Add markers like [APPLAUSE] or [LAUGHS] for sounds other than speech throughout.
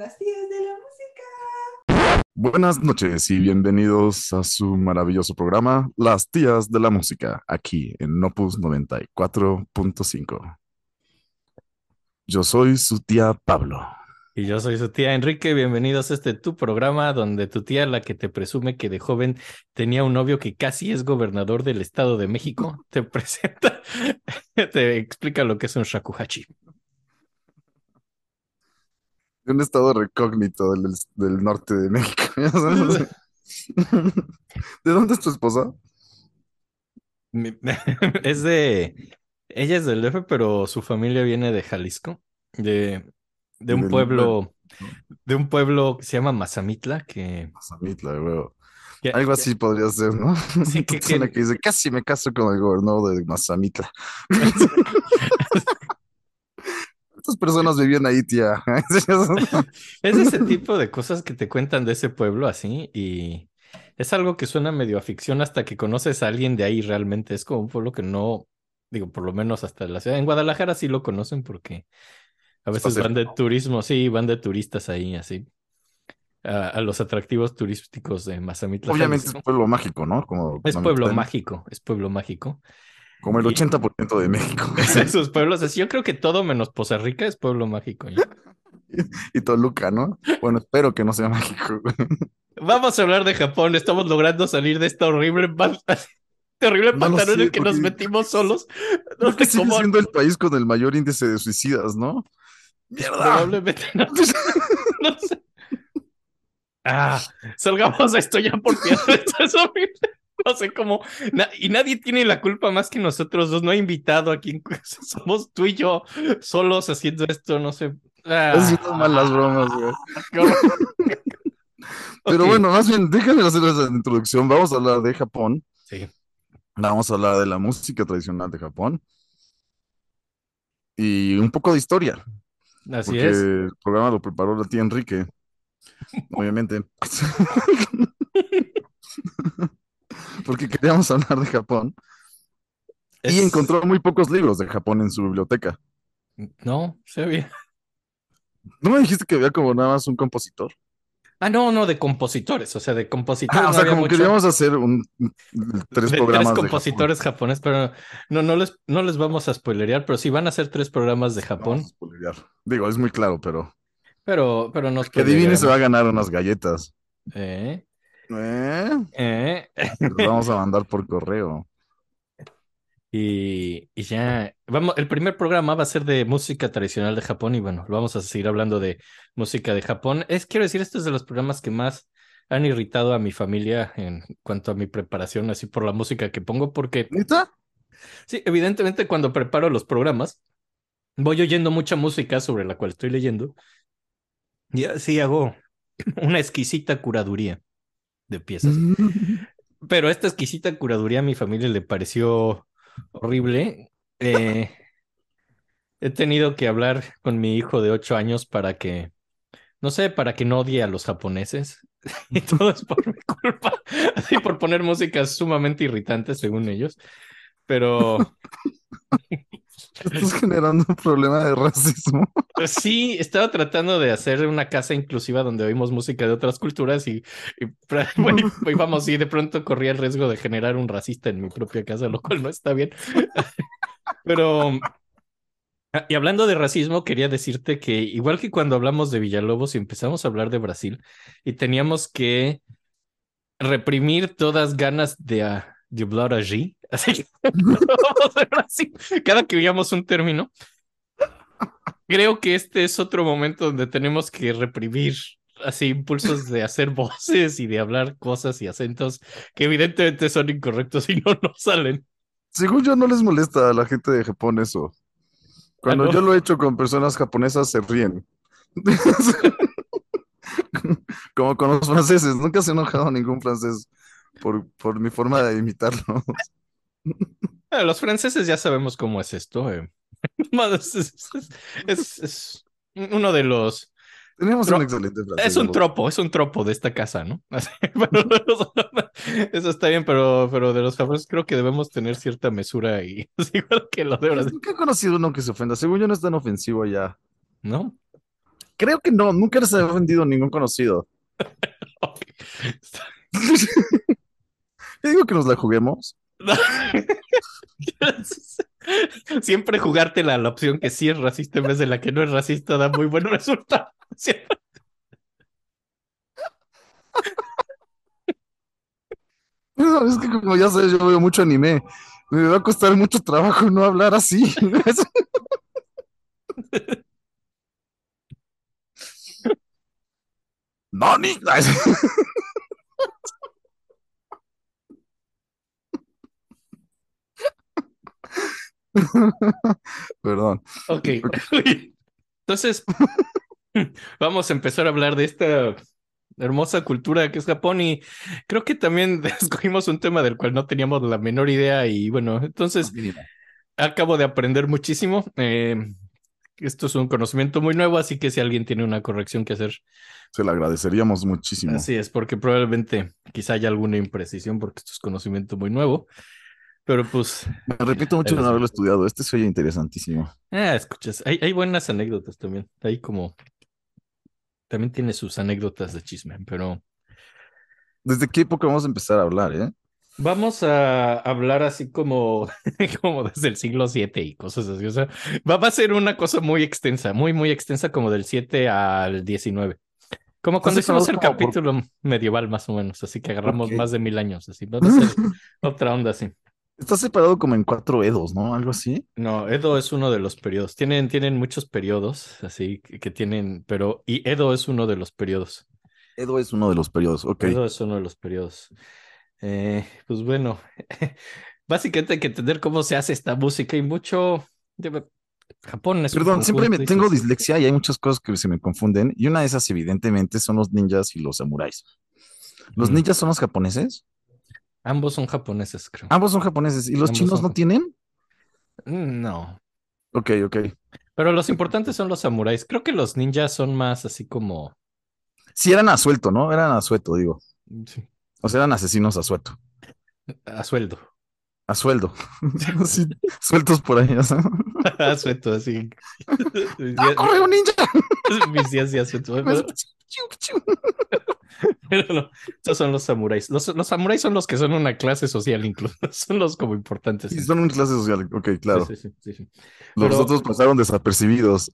las tías de la música. Buenas noches y bienvenidos a su maravilloso programa, Las tías de la música, aquí en Opus 94.5. Yo soy su tía Pablo. Y yo soy su tía Enrique, bienvenidos a este tu programa donde tu tía, la que te presume que de joven tenía un novio que casi es gobernador del Estado de México, te presenta, [LAUGHS] te explica lo que es un shakuhachi. Un estado recógnito del, del norte de México. [LAUGHS] ¿ya sabes? [LAUGHS] ¿De dónde es tu esposa? Mi- [LAUGHS] Es de, ella es del DF, pero su familia viene de Jalisco, de, de un Del- pueblo, de un pueblo que se llama Mazamitla, que, Mazamitla, que- Algo así podría ser, ¿no? Sí, que- que- que dice, casi me caso con el gobernador de Mazamitla. ¿Cuántas personas vivían ahí, tía? [LAUGHS] Es ese tipo de cosas que te cuentan de ese pueblo así y es algo que suena medio a ficción hasta que conoces a alguien de ahí realmente. Es como un pueblo que no, digo, por lo menos hasta la ciudad. En Guadalajara sí lo conocen porque a veces van de turismo, sí, van de turistas ahí así. A, a los atractivos turísticos de Mazamitla. Obviamente es pueblo mágico, ¿no? Como Es pueblo mágico, es pueblo mágico. Como el Y- 80% de México. [LAUGHS] Esos pueblos así, yo creo que todo menos Poza Rica es pueblo mágico. ¿ya? [LAUGHS] Y Toluca, ¿no? Bueno, espero que no sea mágico. Vamos a hablar de Japón. Estamos logrando salir de esta horrible, pan- este horrible No pantano en el que nos porque- metimos solos. No sé sigue cómo. siendo el país con el mayor índice de suicidas, ¿no? ¡Mierda! Probablemente no, [LAUGHS] no sé. Ah, salgamos de esto ya por piedad. Esto es horrible. No sé cómo. na- y nadie tiene la culpa más que nosotros dos. No he invitado a quien. [LAUGHS] Somos tú y yo solos haciendo esto. No sé. Ah, Haciendo mal las bromas, güey. [LAUGHS] horror. Pero bueno, más bien, déjame hacer esa introducción. Vamos a hablar de Japón. Sí. Vamos a hablar de la música tradicional de Japón. Y un poco de historia. Así porque es. el programa lo preparó la tía Enrique. [LAUGHS] Obviamente. Porque queríamos hablar de Japón. Y encontró muy pocos libros de Japón en su biblioteca. No, se había. ¿No me dijiste que había como nada más un compositor? Ah, no, no, de compositores, o sea, de compositores. Ah, o no sea, como mucho. queríamos hacer un, tres de programas tres de compositores japoneses, pero no, no les, no les vamos a spoilerear, pero sí van a ser tres programas de Japón. Digo, es muy claro, pero pero, pero no que adivine se va a ganar unas galletas. Eh, ¿Eh? [LAUGHS] eh, vamos a mandar por correo. Y, y ya, vamos, el primer programa va a ser de música tradicional de Japón y bueno, vamos a seguir hablando de música de Japón. Es, quiero decir, este es de los programas que más han irritado a mi familia en cuanto a mi preparación, así por la música que pongo, porque. Sí, evidentemente cuando preparo los programas, voy oyendo mucha música sobre la cual estoy leyendo y así hago una exquisita curaduría de piezas. Pero esta exquisita curaduría a mi familia le pareció horrible. Eh, he tenido que hablar con mi hijo de ocho años para que, no sé, para que no odie a los japoneses. [LAUGHS] Y todo es por mi culpa, así por poner música sumamente irritante según ellos. Pero [LAUGHS] Estás generando un problema de racismo. Sí, estaba tratando de hacer una casa inclusiva donde oímos música de otras culturas y, y, [LAUGHS] [LAUGHS] y vamos, y de pronto corría el riesgo de generar un racista en mi propia casa, lo cual no está bien. [LAUGHS] Pero, ah, y hablando de racismo, quería decirte que igual que cuando hablamos de Villalobos y empezamos a hablar de Brasil y teníamos que reprimir todas ganas de, de hablar allí, así que [LAUGHS] vamos a hablar así, cada que oíamos un término. Creo que este es otro momento donde tenemos que reprimir así impulsos de hacer [LAUGHS] voces y de hablar cosas y acentos que evidentemente son incorrectos y no nos salen. Según yo, no les molesta a la gente de Japón eso. Cuando Ah, no. yo lo he hecho con personas japonesas, se ríen. [LAUGHS] Como con los franceses. Nunca se ha enojado ningún francés por, por mi forma de imitarlo. Los franceses ya sabemos cómo es esto. eh. [LAUGHS] Es, es- es- es uno de los... Tenemos un excelente francés. Es un tropo, es un tropo de esta casa, ¿no? [LAUGHS] Eso está bien, pero, pero de los japoneses creo que debemos tener cierta mesura y [LAUGHS] igual que lo de Pues Brasil, Nunca he conocido uno que se ofenda. Según yo, no es tan ofensivo allá. ¿no? Creo que no, nunca les he vendido ningún conocido. Yo digo que nos la juguemos. [LAUGHS] Siempre jugártela a la opción que sí es racista en vez de la que no es racista da muy buen resultado. Siempre. No, es que como ya sabes, yo veo mucho anime. Me va a costar mucho trabajo no hablar así. [LAUGHS] ¡Nani! [LAUGHS] Perdón. Ok. [LAUGHS] Entonces, [LAUGHS] vamos a empezar a hablar de esta hermosa cultura que es Japón y creo que también escogimos un tema del cual no teníamos la menor idea y bueno, entonces acabo de aprender muchísimo. Eh, esto es un conocimiento muy nuevo, así que si alguien tiene una corrección que hacer, Se lo agradeceríamos muchísimo. así es, porque probablemente quizá haya alguna imprecisión porque esto es conocimiento muy nuevo. Pero pues, Me repito mucho de no haberlo estudiado. Este se oye interesantísimo. ah, escuchas, hay, hay buenas anécdotas también. Hay como, también tiene sus anécdotas de chisme, pero ¿Desde qué época vamos a empezar a hablar, eh? Vamos a hablar así como, [LAUGHS] como desde el siglo 7 y cosas así. O sea, va, va a ser una cosa muy extensa, muy, muy extensa, como del 7 al 19. Como cuando hicimos el por- capítulo medieval, más o menos. Así que agarramos más de mil años. Así, va a ser [LAUGHS] otra onda así. Está separado como en cuatro edos, ¿no? Algo así. No, Edo es uno de los periodos. Tienen, tienen muchos periodos, así que, que tienen, pero, y Edo es uno de los periodos. Edo es uno de los periodos. Ok. Edo es uno de los periodos. Eh, pues bueno, [LAUGHS] básicamente hay que entender cómo se hace esta música y mucho. Japón es un Perdón, siempre me tengo dices, dislexia y hay muchas cosas que se me confunden. Y una de esas, evidentemente, son los ninjas y los samuráis. ¿Los Mm. ninjas son los japoneses? Ambos son japoneses, creo. Ambos son japoneses. ¿Y los Ambos chinos son no tienen? Mm, No, Ok, ok. pero los importantes son los samuráis. Creo que los ninjas son más así como. Sí, eran a suelto, ¿no? Eran a suelto, digo. sí, O sea, eran asesinos a suelto. A sueldo. A sueldo. [LAUGHS] Sí, [LAUGHS] sueltos por ahí. o sea. [LAUGHS] A sueldo, así. ¡Ah, corre un ninja! Mis días de a sueldo. Pero, pero no, estos son los samuráis. Los, los samuráis son los que son una clase social, incluso. Son los como importantes. Sí, son una clase social. Ok, claro. Sí, sí, sí, sí. Los Pero- otros pasaron desapercibidos.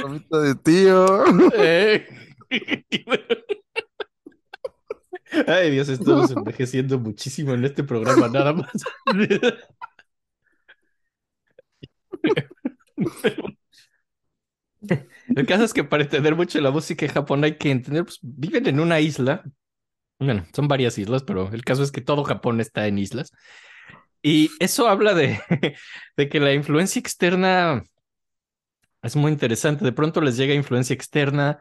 Bromita de tío. Eh. [LAUGHS] Ay, Dios, estamos [LAUGHS] envejeciendo muchísimo en este programa, nada más. [LAUGHS] El caso es que para entender mucho la música en Japón hay que entender, pues viven en una isla. Bueno, son varias islas, pero el caso es que todo Japón está en islas. Y eso habla de, de que la influencia externa es muy interesante. De pronto les llega influencia externa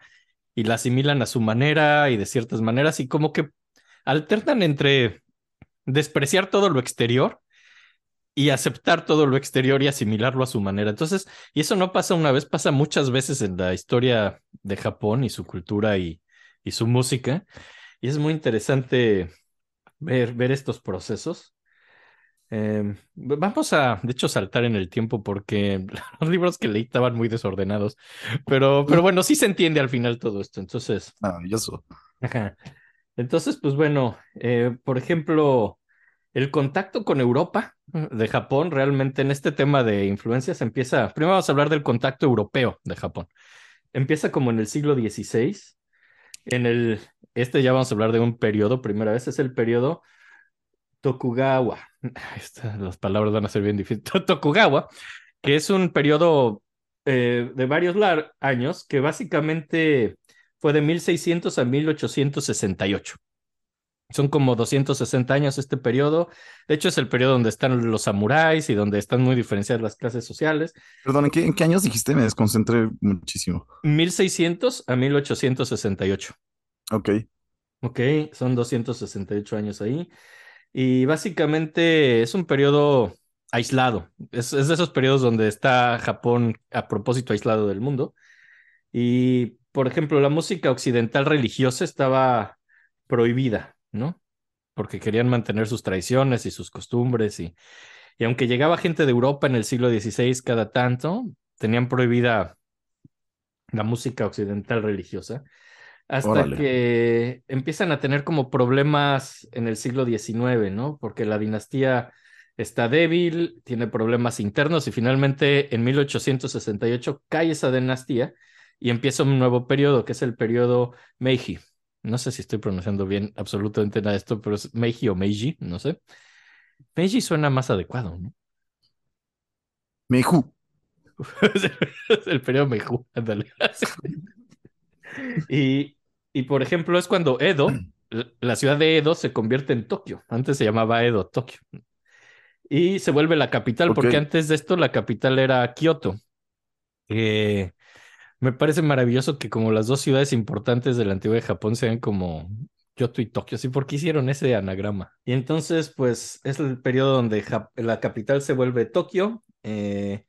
y la asimilan a su manera y de ciertas maneras y como que alternan entre despreciar todo lo exterior y aceptar todo lo exterior y asimilarlo a su manera. Entonces, y eso no pasa una vez, pasa muchas veces en la historia de Japón y su cultura y, y su música. Y es muy interesante ver, ver estos procesos. Eh, vamos a, de hecho, saltar en el tiempo porque [LAUGHS] los libros que leí estaban muy desordenados, pero, pero bueno, sí se entiende al final todo esto. Entonces, Maravilloso. Ajá. Entonces, pues bueno, eh, por ejemplo, el contacto con Europa de Japón, realmente en este tema de influencias empieza, primero vamos a hablar del contacto europeo de Japón. Empieza como en el siglo XVI. En el, este ya vamos a hablar de un periodo, primera vez, es el periodo Tokugawa. [LAUGHS] Esta- las palabras van a ser bien difíciles. [LAUGHS] Tokugawa, que es un periodo eh, de varios años que básicamente fue de 1600 a 1868. Son como 260 años este periodo. De hecho, es el periodo donde están los samuráis y donde están muy diferenciadas las clases sociales. Perdón, ¿en qué, en qué años dijiste? Me desconcentré muchísimo. 1600 a 1868. Ok. Ok, son 268 años ahí. Y básicamente es un periodo aislado. Es, de esos periodos donde está Japón a propósito aislado del mundo. Y, por ejemplo, la música occidental religiosa estaba prohibida, ¿no? porque querían mantener sus tradiciones y sus costumbres y, y aunque llegaba gente de Europa en el siglo XVI cada tanto, tenían prohibida la música occidental religiosa, hasta Órale. que empiezan a tener como problemas en el siglo XIX, ¿no? Porque la dinastía está débil, tiene problemas internos y finalmente en 1868 cae esa dinastía y empieza un nuevo periodo, que es el periodo Meiji. No sé si estoy pronunciando bien absolutamente nada de esto, pero es Meiji o Meiji, no sé. Meiji suena más adecuado, ¿no? Meiju. [LAUGHS] Es el periodo Meiju, ándale. [LAUGHS] Y, y por ejemplo, es cuando Edo, [CLEARS THROAT] la ciudad de Edo se convierte en Tokio. Antes se llamaba Edo, Tokio. Y se vuelve la capital, porque antes de esto la capital era Kioto. Eh, me parece maravilloso que como las dos ciudades importantes de la antigua de Japón sean como Kioto y Tokio. Sí, porque hicieron ese anagrama. Y entonces, pues, es el periodo donde la capital se vuelve Tokio. eh,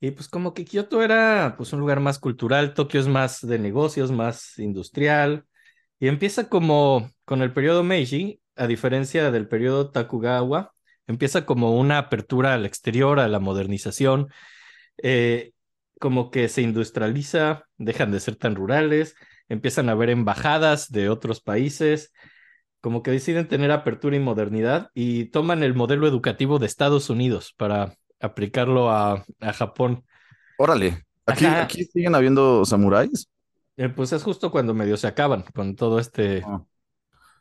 y pues como que Kioto era pues un lugar más cultural, Tokio es más de negocios, más industrial. Y empieza como con el periodo Meiji, a diferencia del periodo Takugawa, empieza como una apertura al exterior, a la modernización, eh, como que se industrializa, dejan de ser tan rurales, empiezan a haber embajadas de otros países, como que deciden tener apertura y modernidad y toman el modelo educativo de Estados Unidos para aplicarlo a, a Japón. Órale. Aquí, Ajá. aquí siguen habiendo samuráis. Eh, pues es justo cuando medio se acaban con todo este Ah,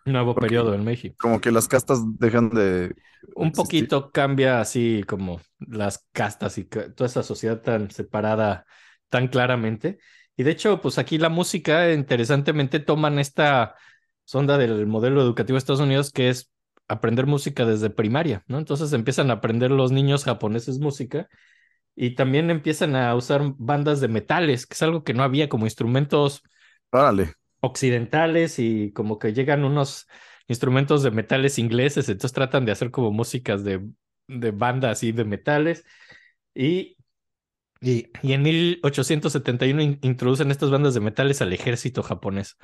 nuevo periodo en México. Como que las castas dejan de Un existir. poquito cambia así como las castas y toda esa sociedad tan separada tan claramente. Y de hecho, pues aquí la música, interesantemente, toman esta sonda del modelo educativo de Estados Unidos, que es aprender música desde primaria, ¿no? Entonces empiezan a aprender los niños japoneses música y también empiezan a usar bandas de metales, que es algo que no había como instrumentos Órale. occidentales y como que llegan unos instrumentos de metales ingleses, entonces tratan de hacer como músicas de, de banda así de metales y, y, y en 1871 in- introducen estas bandas de metales al ejército japonés.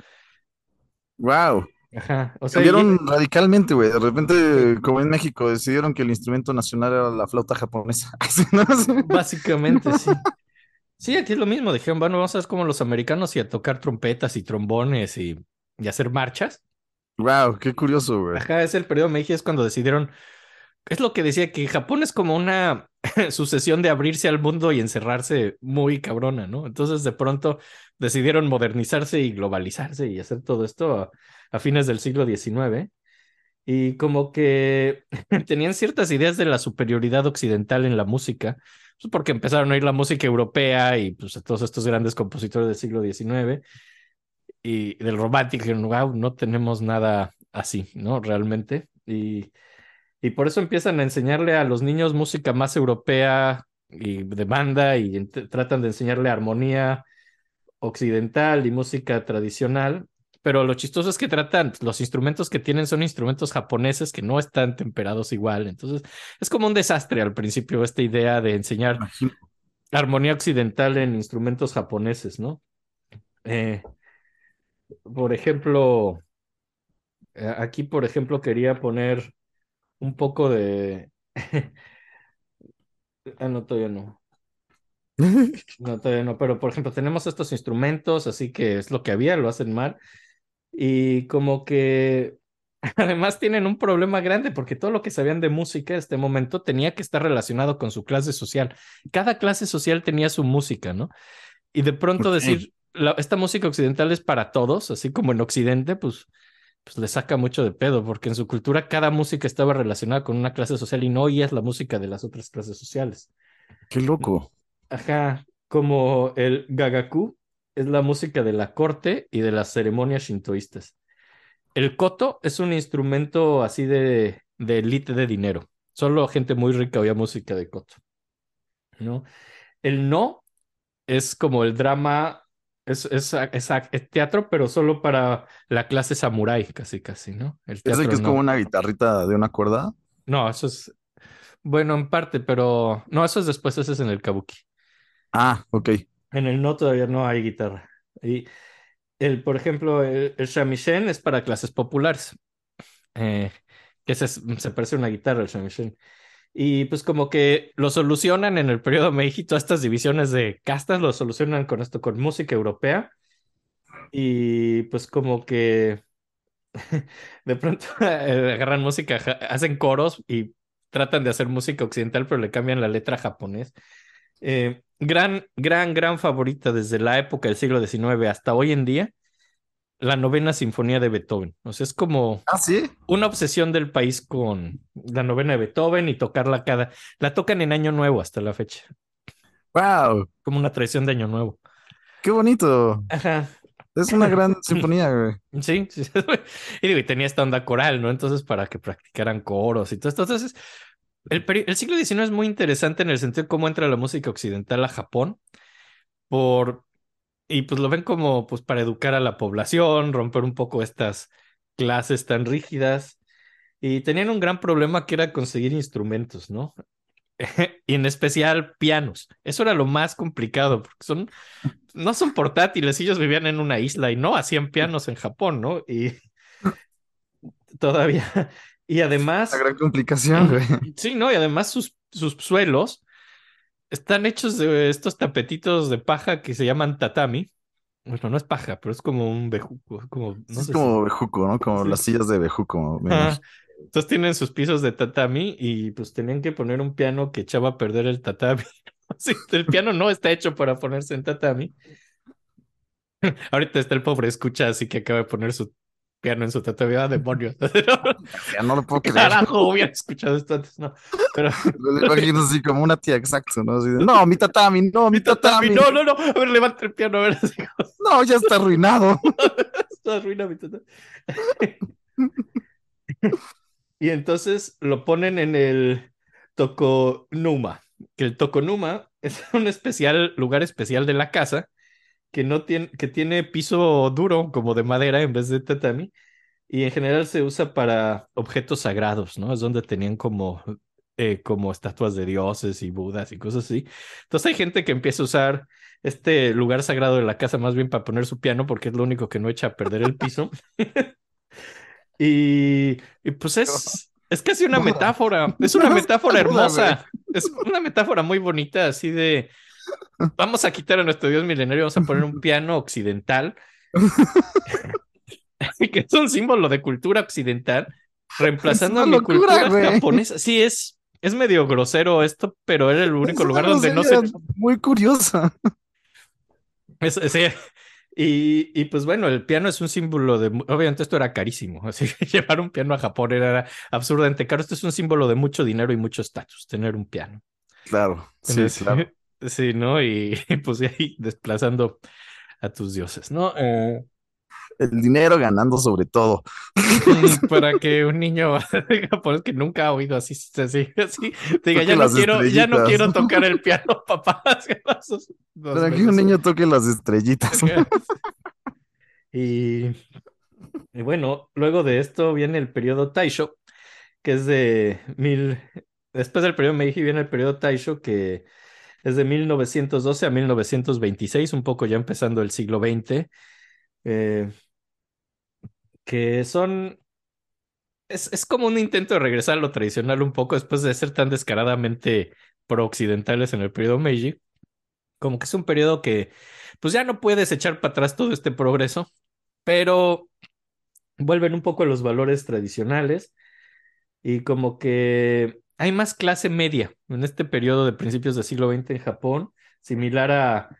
Wow. Ajá, o sea, Cambiaron radicalmente, güey. De repente, como en México, decidieron que el instrumento nacional era la flauta japonesa. [LAUGHS] Y- básicamente sí. Sí, aquí es lo mismo, dijeron, bueno, vamos a hacer como los americanos y a tocar trompetas y trombones y, y hacer marchas. Wow, qué curioso, güey. Ajá, es el periodo Meiji, es cuando decidieron, es lo que decía, que Japón es como una [LAUGHS] sucesión de abrirse al mundo y encerrarse muy cabrona, ¿no? Entonces de pronto decidieron modernizarse y globalizarse y hacer todo esto a, fines del siglo XIX. Y como que [LAUGHS] tenían ciertas ideas de la superioridad occidental en la música, pues porque empezaron a oír la música europea y pues todos estos grandes compositores del siglo XIX y del romántico, no tenemos nada así, ¿no? Realmente. Y, y por eso empiezan a enseñarle a los niños música más europea y de banda y tratan de enseñarle armonía occidental y música tradicional. Pero lo chistoso es que tratan, los instrumentos que tienen son instrumentos japoneses que no están temperados igual. Entonces es como un desastre al principio esta idea de enseñar Imagino. armonía occidental en instrumentos japoneses, ¿no? Eh, por ejemplo, eh, aquí, por ejemplo, quería poner un poco de... [LAUGHS] ah, no, todavía no. [LAUGHS] No, todavía no, pero por ejemplo, tenemos estos instrumentos, así que es lo que había, lo hacen mal. Y como que [LAUGHS] además tienen un problema grande porque todo lo que sabían de música en este momento tenía que estar relacionado con su clase social. Cada clase social tenía su música, ¿no? Y de pronto decir, la- esta música occidental es para todos, así como en Occidente, pues, pues le saca mucho de pedo, porque en su cultura cada música estaba relacionada con una clase social y no oías la música de las otras clases sociales. Qué loco. Ajá, como el gagaku es la música de la corte y de las ceremonias shintoístas. El koto es un instrumento así de, de élite de dinero. Solo gente muy rica oía música de koto, ¿no? El no es como el drama, es, es, es- es teatro, pero solo para la clase samurái, casi, casi, ¿no? El Es teatro que es no. como una guitarrita de una cuerda. No, eso es, bueno, en parte, pero no, eso es después, ese es en el kabuki. Ah, ok. En el no todavía no hay guitarra. Y el, por ejemplo, el, el shamisen es para clases populares. eh, que se, se parece a una guitarra, el shamisen. Y pues como que lo solucionan en el periodo Meiji, todas estas divisiones de castas lo solucionan con esto, con música europea. Y pues como que [LAUGHS] de pronto [LAUGHS] eh, agarran música, hacen coros y tratan de hacer música occidental, pero le cambian la letra a japonés. Eh, gran, gran, gran favorita desde la época del siglo XIX hasta hoy en día, la novena sinfonía de Beethoven. O sea, es como Ah, sí. una obsesión del país con la novena de Beethoven y tocarla cada. La tocan en Año Nuevo hasta la fecha, Wow, como una tradición de Año Nuevo. qué bonito. Ajá. Es una gran [LAUGHS] sinfonía, güey. Sí, sí. [LAUGHS] Y digo, y tenía esta onda coral, ¿no? Entonces, para que practicaran coros y todo esto. Entonces, el, el siglo XIX es muy interesante en el sentido de cómo entra la música occidental a Japón. Por, y pues lo ven como pues para educar a la población, romper un poco estas clases tan rígidas. Y tenían un gran problema que era conseguir instrumentos, ¿no? [LAUGHS] Y en especial pianos. Eso era lo más complicado, porque son, no son portátiles, ellos vivían en una isla y no hacían pianos en Japón, ¿no? Y [LAUGHS] todavía, y además, Una gran complicación, güey. sí, ¿no? Y además sus, sus suelos están hechos de estos tapetitos de paja que se llaman tatami. Bueno, no es paja, pero es como un bejuco, como, no es sé como bejuco, ¿no? Como Sí. las sillas de bejuco. Entonces tienen sus pisos de tatami y pues tenían que poner un piano que echaba a perder el tatami. [LAUGHS] Sí, el piano no está hecho para ponerse en tatami. [LAUGHS] Ahorita está el pobre escucha, así que acaba de poner su piano en su. ¡Ah, demonios! [LAUGHS] Ya no lo puedo creer. Carajo, hubiera escuchado esto antes, no. Pero [LAUGHS] lo imagino así como una tía, exacto, ¿no? Así de, no, mi tatami, no, mi mi tatami, no, no, no. A ver, levanta el piano, a ver. así como, [LAUGHS] No, ya está arruinado. Esto arruina mi tatami. Y entonces lo ponen en el Tokonuma, que el Tokonuma es un especial lugar especial de la casa que no tiene que tiene piso duro como de madera en vez de tatami y en general se usa para objetos sagrados, ¿no? Es donde tenían como eh, como estatuas de dioses y budas y cosas así. Entonces hay gente que empieza a usar este lugar sagrado de la casa más bien para poner su piano porque es lo único que no echa a perder el piso. [LAUGHS] Y, y pues es, es casi una metáfora, es [LAUGHS] una metáfora hermosa, es una metáfora muy bonita, así de, vamos a quitar a nuestro dios milenario, vamos a poner un piano occidental, [LAUGHS] [LAUGHS] que es un símbolo de cultura occidental, reemplazando a mi locura, cultura japonesa. Sí, es, es medio grosero esto, pero era el único Es lugar donde no se... Muy curiosa. Es-. Y, y pues bueno, el piano es un símbolo de, obviamente esto era carísimo, [LAUGHS] así que llevar un piano a Japón era absurdamente caro. Esto es un símbolo de mucho dinero y mucho estatus, tener un piano. Claro, sí, Entonces, claro. Sí, ¿no? Y, [LAUGHS] pues ahí desplazando a tus dioses, ¿no? Eh, El dinero ganando sobre todo. [LAUGHS] para que un niño [LAUGHS] japonés que nunca ha oído así, así, así, diga, ya no quiero, ya no quiero tocar el piano, papá. Para que un niño toque las estrellitas. Y, y bueno, luego de esto viene el periodo Taisho, que es de mil. Después del periodo Meiji viene el periodo Taisho, que es de 1912 a 1926, un poco ya empezando el siglo XX, eh, que son. Es, es como un intento de regresar a lo tradicional un poco después de ser tan descaradamente pro-occidentales en el periodo Meiji. Como que es un periodo que, pues ya no puedes echar para atrás todo este progreso, pero vuelven un poco a los valores tradicionales y como que hay más clase media en este periodo de principios del siglo XX en Japón, similar a,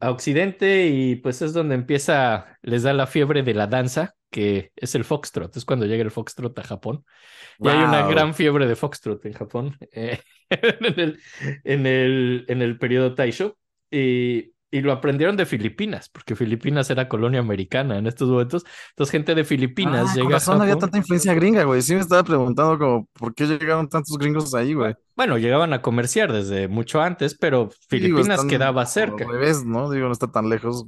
a Occidente y pues es donde empieza, les da la fiebre de la danza, que es el foxtrot, es cuando llega el foxtrot a Japón. Y hay una gran fiebre de foxtrot en Japón [LAUGHS] eh, en el, en el, en el periodo Taisho. Y, y lo aprendieron de Filipinas, porque Filipinas era colonia americana en estos momentos. Entonces, gente de Filipinas Ah, llega con a razón había Japón. tanta influencia gringa, güey. Sí me estaba preguntando como, ¿por qué llegaron tantos gringos ahí, güey? Bueno, llegaban a comerciar desde mucho antes, pero Filipinas están quedaba Al cerca. revés, ¿no? Digo, no está tan lejos.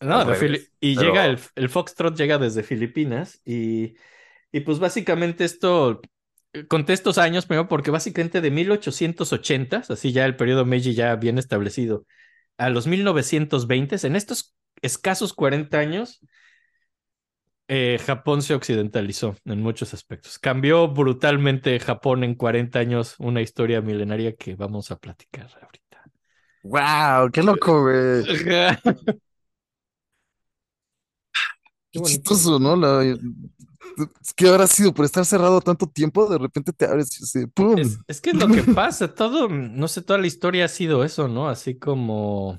No, al de revés, Fili- y pero- llega el, el Foxtrot llega desde Filipinas y, y pues básicamente esto, eh, conté estos años primero porque básicamente de 1880, así ya el periodo Meiji ya bien establecido, a los 1920, en estos escasos 40 años, eh, Japón se occidentalizó en muchos aspectos. Cambió brutalmente Japón en 40 años, una historia milenaria que vamos a platicar ahorita. ¡Wow! ¡Qué loco, güey! [LAUGHS] Qué chistoso, ¿no? La... Que habrá sido por estar cerrado tanto tiempo, de repente te abres y así, ¡pum! Es, es que es lo que pasa, todo, no sé, toda la historia ha sido eso, ¿no? Así como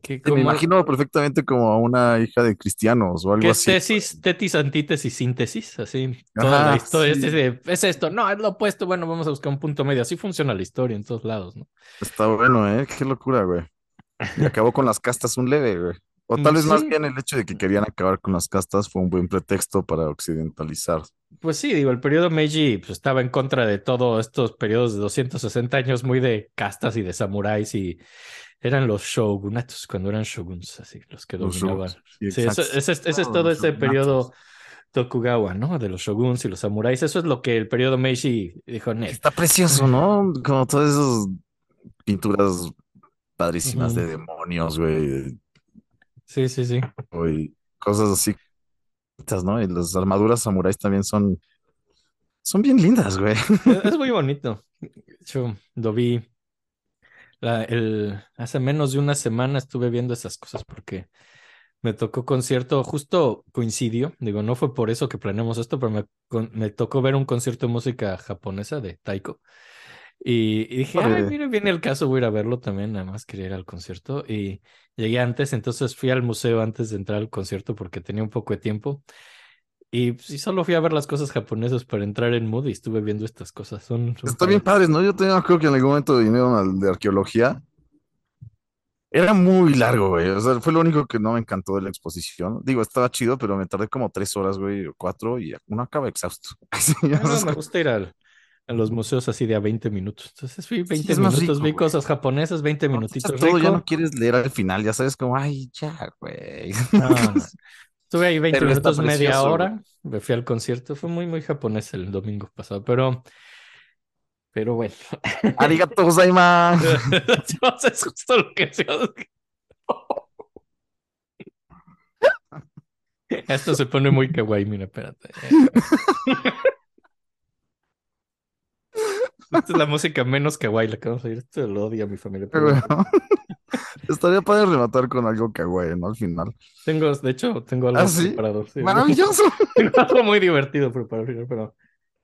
que me imagino perfectamente como a una hija de cristianos o algo así. tesis, tetis, antítesis, síntesis, así. Toda la historia es, de, es esto, no, es lo opuesto, bueno, vamos a buscar un punto medio. Así funciona la historia en todos lados, ¿no? Está bueno, ¿eh? Qué locura, güey. Y acabó con las castas un leve, güey. O tal Mm, vez más bien el hecho de que querían acabar con las castas fue un buen pretexto para occidentalizar. Pues sí, digo, el periodo Meiji pues, estaba en contra de todos estos periodos de 260 años muy de castas y de samuráis y eran los shogunatos cuando eran shoguns, así, los que Los dominaban. shoguns, sí, eso- ese, es- ese es Todos todo ese periodo Tokugawa, ¿no? De los shoguns y los samuráis. Eso es lo que el periodo Meiji dijo, "Net". Está precioso, ¿no? Como todas esas pinturas padrísimas de demonios, güey, Sí, sí, sí. y cosas así, ¿no? Y las armaduras samuráis también son, son bien lindas, güey. Es, es [LAUGHS] muy bonito. De hecho, lo vi la- el, hace menos de una semana estuve viendo esas cosas porque me tocó concierto, justo coincidió, digo, no fue por eso que planeamos esto, pero me, con- me tocó ver un concierto de música japonesa de Taiko. Y, y dije, ay, Órale. mira, viene el caso, voy a ir a verlo también, nada más quería ir al concierto. Y llegué antes, entonces fui al museo antes de entrar al concierto porque tenía un poco de tiempo. Y sí, solo fui a ver las cosas japonesas para entrar en mood y estuve viendo estas cosas. Son, son Está bien padres. ¿no? Yo también creo que en algún momento vinieron al de arqueología. Era muy largo, güey. O sea, fue lo único que no me encantó de la exposición. Digo, estaba chido, pero me tardé como tres horas, güey, o cuatro, y uno acaba exhausto. [LAUGHS] Ah, no, es me gusta ir al- a los museos así de a 20 minutos. Entonces fui 20 es más minutos, rico, vi güey. cosas japonesas, 20 cuando minutitos todo, ya no quieres leer al final, ya sabes, como, ay, ya, güey. No, no. [LAUGHS] Estuve ahí 20 Pero está minutos, media güey. hora. Me fui al concierto. Fue muy, muy japonés el domingo pasado, pero, pero bueno. Arigato gozaimasu. [LAUGHS] Es justo lo que yo- [LAUGHS] Esto se pone muy kawaii, mira, espérate. Esta es la música menos kawaii, la que vamos a oír. Esto lo odia mi familia. pero. [LAUGHS] Estaría padre rematar con algo kawaii, ¿no? Al final. Tengo, de hecho, tengo algo ¿Ah, sí? preparado. sí. Maravilloso. [LAUGHS] Tengo algo muy divertido preparado, pero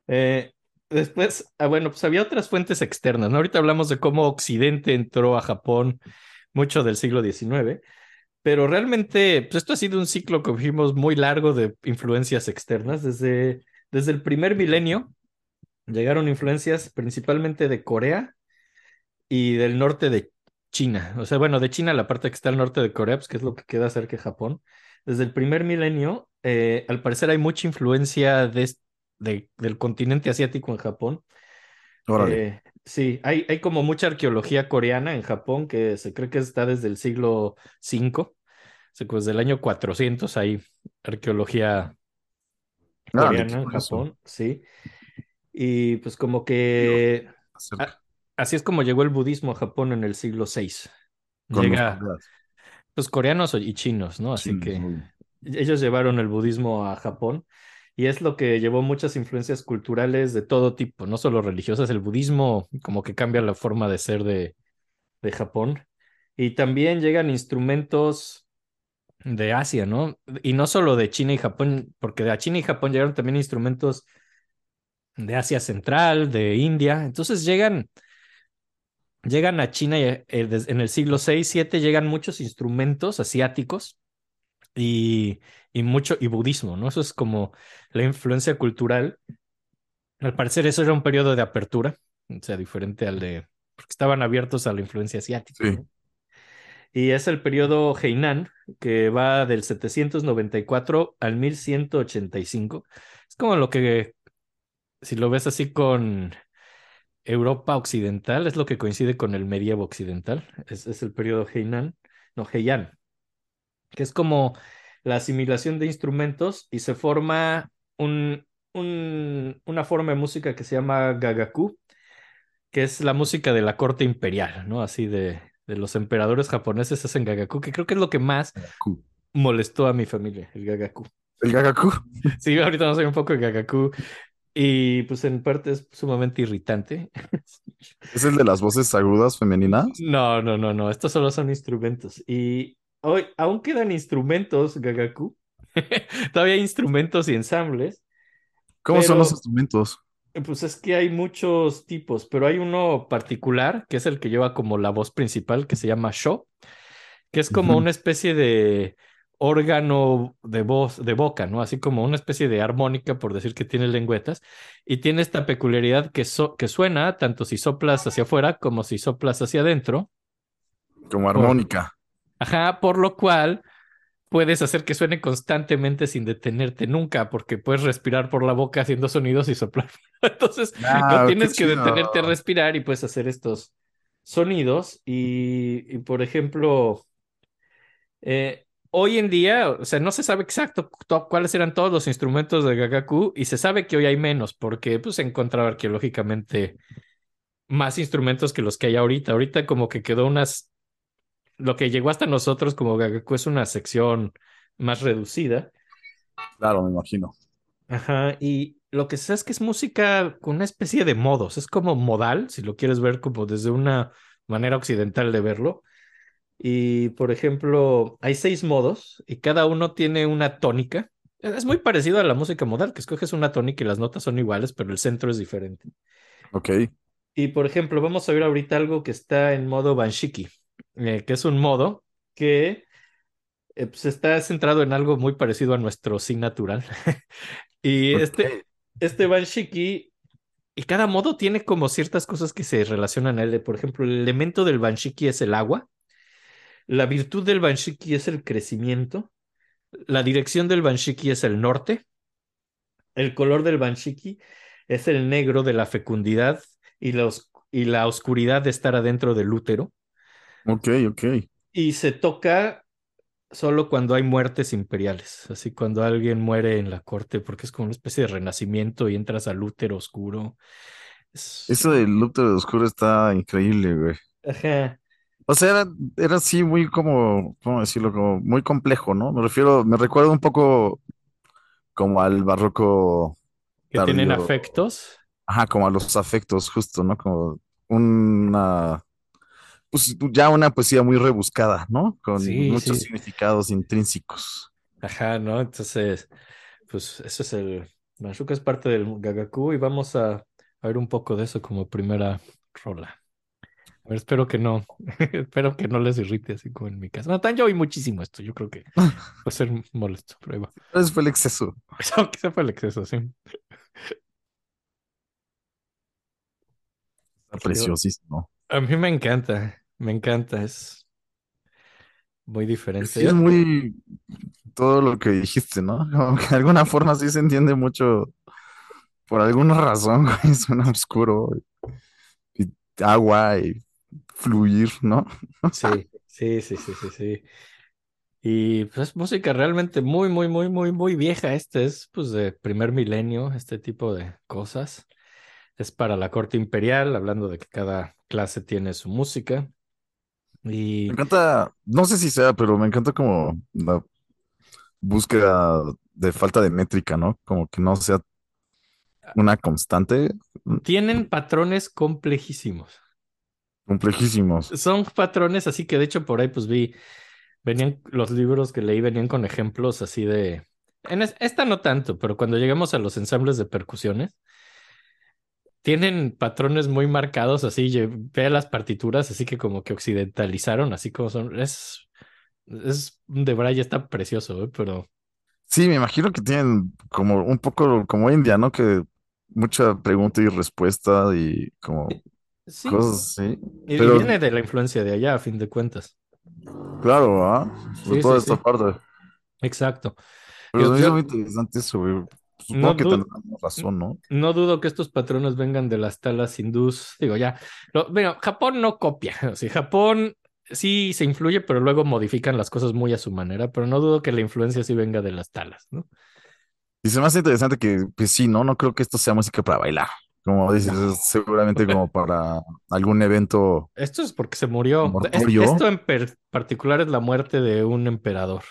eh, después, ah, bueno, pues había otras fuentes externas, ¿no? Ahorita hablamos de cómo Occidente entró a Japón mucho del siglo XIX, pero realmente, pues esto ha sido un ciclo que vimos muy largo de influencias externas. Desde, desde el primer milenio llegaron influencias principalmente de Corea y del norte de China. O sea, bueno, de China, la parte que está al norte de Corea, pues que es lo que queda cerca de Japón. Desde el primer milenio, eh, al parecer hay mucha influencia de, del continente asiático en Japón. Órale. Eh, sí, hay, hay como mucha arqueología coreana en Japón que se cree que está desde el siglo V. O sea, pues del año 400 hay arqueología Órale, coreana en. Japón, sí. Y pues como que a- así es como llegó el budismo a Japón en el siglo VI. con Llega, pues coreanos y chinos, ¿no? Así chinos, que muy- ellos llevaron el budismo a Japón y es lo que llevó muchas influencias culturales de todo tipo, no solo religiosas. El budismo como que cambia la forma de ser de, de Japón. Y también llegan instrumentos de Asia, ¿no? Y no solo de China y Japón, porque de China y Japón llegaron también instrumentos de Asia Central, de India. Entonces llegan, llegan a China y, eh, en el siglo VI, VII, llegan muchos instrumentos asiáticos y, y mucho, y budismo, ¿no? Eso es como la influencia cultural. Al parecer eso era un periodo de apertura, o sea, diferente al de, porque estaban abiertos a la influencia asiática, Sí. ¿no? Y es el periodo Heian, que va del 794 al 1185. Es como lo que, si lo ves así con Europa occidental, es lo que coincide con el medievo occidental. Es, es el periodo Heian, no, Heian, que es como la asimilación de instrumentos y se forma un, un- una forma de música que se llama Gagaku, que es la música de la corte imperial, ¿no? Así de, de los emperadores japoneses hacen Gagaku, que creo que es lo que más molestó a mi familia, el Gagaku. El gagaku. [LAUGHS] Sí, ahorita vamos a ver un poco de Gagaku. Y pues en parte es sumamente irritante. [LAUGHS] ¿Es el de las voces agudas femeninas? No, no, no, no. Estos solo son instrumentos. Y hoy aún quedan instrumentos, Gagaku. [LAUGHS] Todavía hay instrumentos y ensambles. ¿Cómo son los instrumentos? Pues es que hay muchos tipos, pero hay uno particular que es el que lleva como la voz principal, que se llama sho, que es como una especie de órgano de voz, de boca, ¿no? Así como una especie de armónica, por decir que tiene lengüetas, y tiene esta peculiaridad que, so- que suena tanto si soplas hacia afuera como si soplas hacia adentro. Como armónica. Ajá, por lo cual puedes hacer que suene constantemente sin detenerte nunca, porque puedes respirar por la boca haciendo sonidos y soplar. [LAUGHS] Entonces, Ah, no qué tienes que detenerte a respirar y puedes hacer estos sonidos. Y, y, por ejemplo, eh, hoy en día, o sea, no se sabe exacto to- cuáles eran todos los instrumentos de Gagaku y se sabe que hoy hay menos porque pues, se encontraba arqueológicamente más instrumentos que los que hay ahorita. Ahorita como que quedó unas... Lo que llegó hasta nosotros como Gagaku es una sección más reducida. Claro, me imagino. Ajá, y lo que sé es que es música con una especie de modos, es como modal, si lo quieres ver como desde una manera occidental de verlo. Y por ejemplo, hay seis modos y cada uno tiene una tónica. Es muy parecido a la música modal, que escoges una tónica y las notas son iguales, pero el centro es diferente. Ok. Y por ejemplo, vamos a ver ahorita algo que está en modo Banshiki, eh, que es un modo que eh, pues está centrado en algo muy parecido a nuestro sí natural. [LAUGHS] y este, este Banshiki, y cada modo tiene como ciertas cosas que se relacionan a él. Por ejemplo, el elemento del Banshiki es el agua, la virtud del Banshiki es el crecimiento, la dirección del Banshiki es el norte, el color del Banshiki es el negro de la fecundidad y la, os- y la oscuridad de estar adentro del útero. Ok, ok. Y se toca solo cuando hay muertes imperiales, así cuando alguien muere en la corte, porque es como una especie de renacimiento y entras al útero oscuro. Es- Eso del útero oscuro está increíble, güey. Ajá. O sea, era, era así muy como, ¿cómo decirlo? Como muy complejo, ¿no? Me refiero, me recuerda un poco como al barroco Que tienen afectos. Ajá, como a los afectos, justo, ¿no? Como una, pues ya una poesía muy rebuscada, ¿no? Con Sí, muchos sí. significados intrínsecos. Ajá, ¿no? Entonces, pues eso es el... Manshuka es parte del Gagaku y vamos a, a ver un poco de eso como primera rola. Ver, espero que no, [LAUGHS] espero que no les irrite así como en mi casa. No, tan yo oí muchísimo esto, yo creo que [LAUGHS] puede ser molesto, pero ahí va. Ese fue el exceso. [LAUGHS] Eso, que fue el exceso, sí. Está preciosísimo. A mí me encanta, me encanta, es muy diferente. Sí, es muy todo lo que dijiste, ¿no? De alguna forma sí se entiende mucho. Por alguna razón, güey, suena oscuro. Y agua y fluir, ¿no? Sí, sí, sí, sí, sí, sí. Y pues es música realmente muy, muy, muy, muy, muy vieja. Este es pues de primer milenio, este tipo de cosas. Es para la corte imperial, hablando de que cada clase tiene su música. Me encanta, no sé si sea, pero me encanta como la búsqueda de falta de métrica, ¿no? Como que no sea una constante, tienen patrones complejísimos. Complejísimos. Son patrones así que de hecho por ahí pues vi, venían los libros que leí venían con ejemplos así de... En es- esta no tanto, pero cuando llegamos a los ensambles de percusiones, tienen patrones muy marcados así, ve las partituras así que como que occidentalizaron, así como son, es, es de Braille está precioso, ¿eh? pero Sí, me imagino que tienen como un poco como India, ¿no? Que mucha pregunta y respuesta y como sí, cosas así. y Pero viene de la influencia de allá a fin de cuentas. claro, ¿ah? Sí, toda sí, esta sí, parte. exacto. Pero yo muy interesante eso, güey. no Supongo que dudo, tendrán razón, ¿no? No dudo que estos patrones vengan de las talas hindús. Digo, ya. Lo, bueno, Japón no copia. O sea, Japón sí se influye, pero luego modifican las cosas muy a su manera. Pero no dudo que la influencia sí venga de las talas, ¿no? Y se me hace interesante que, pues sí, ¿no? No creo que esto sea música para bailar. Como dices, es seguramente como para algún evento Esto es porque se murió. Es- esto en particular es la muerte de un emperador.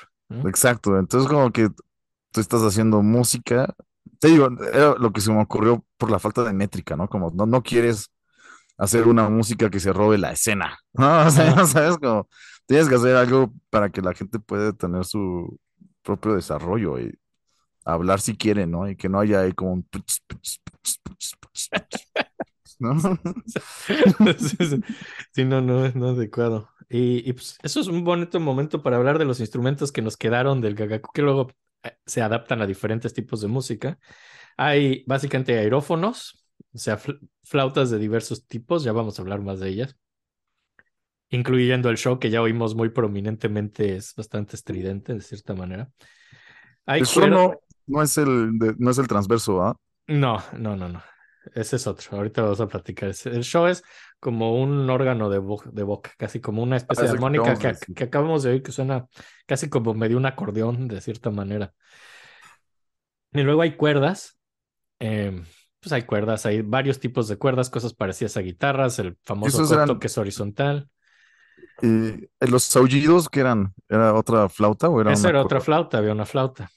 Exacto. Entonces, como que tú estás haciendo música. Te digo, era lo que se me ocurrió por la falta de métrica, ¿no? Como no, no quieres hacer una música que se robe la escena, ¿no? [LAUGHS] O sea. ¿sabes? Como tienes que hacer algo para que la gente pueda tener su propio desarrollo y hablar si quiere, ¿no? Y que no haya ahí como un... ¿no? Sí, no, no es no adecuado. Y, y, pues eso es un bonito momento para hablar de los instrumentos que nos quedaron del gagaku, que luego eh, se adaptan a diferentes tipos de música. Hay básicamente aerófonos, o sea, fl- flautas de diversos tipos, ya vamos a hablar más de ellas, incluyendo el show que ya oímos muy prominentemente, es bastante estridente de cierta manera. Hay Eso no, no es el, de- no es el transverso, ¿ah? No, no, no, no. Ese es otro. Ahorita vamos a platicar. El show es como un órgano de, vo- de boca, casi como una especie Ah, de es el que armónica de que, que acabamos de oír que suena casi como medio un acordeón de cierta manera. Y luego hay cuerdas. eh, pues hay cuerdas, hay varios tipos de cuerdas, cosas parecidas a guitarras, el famoso eran- que es horizontal. Y los aullidos, que eran? ¿Era otra flauta o era Esa era otra flauta, había una flauta.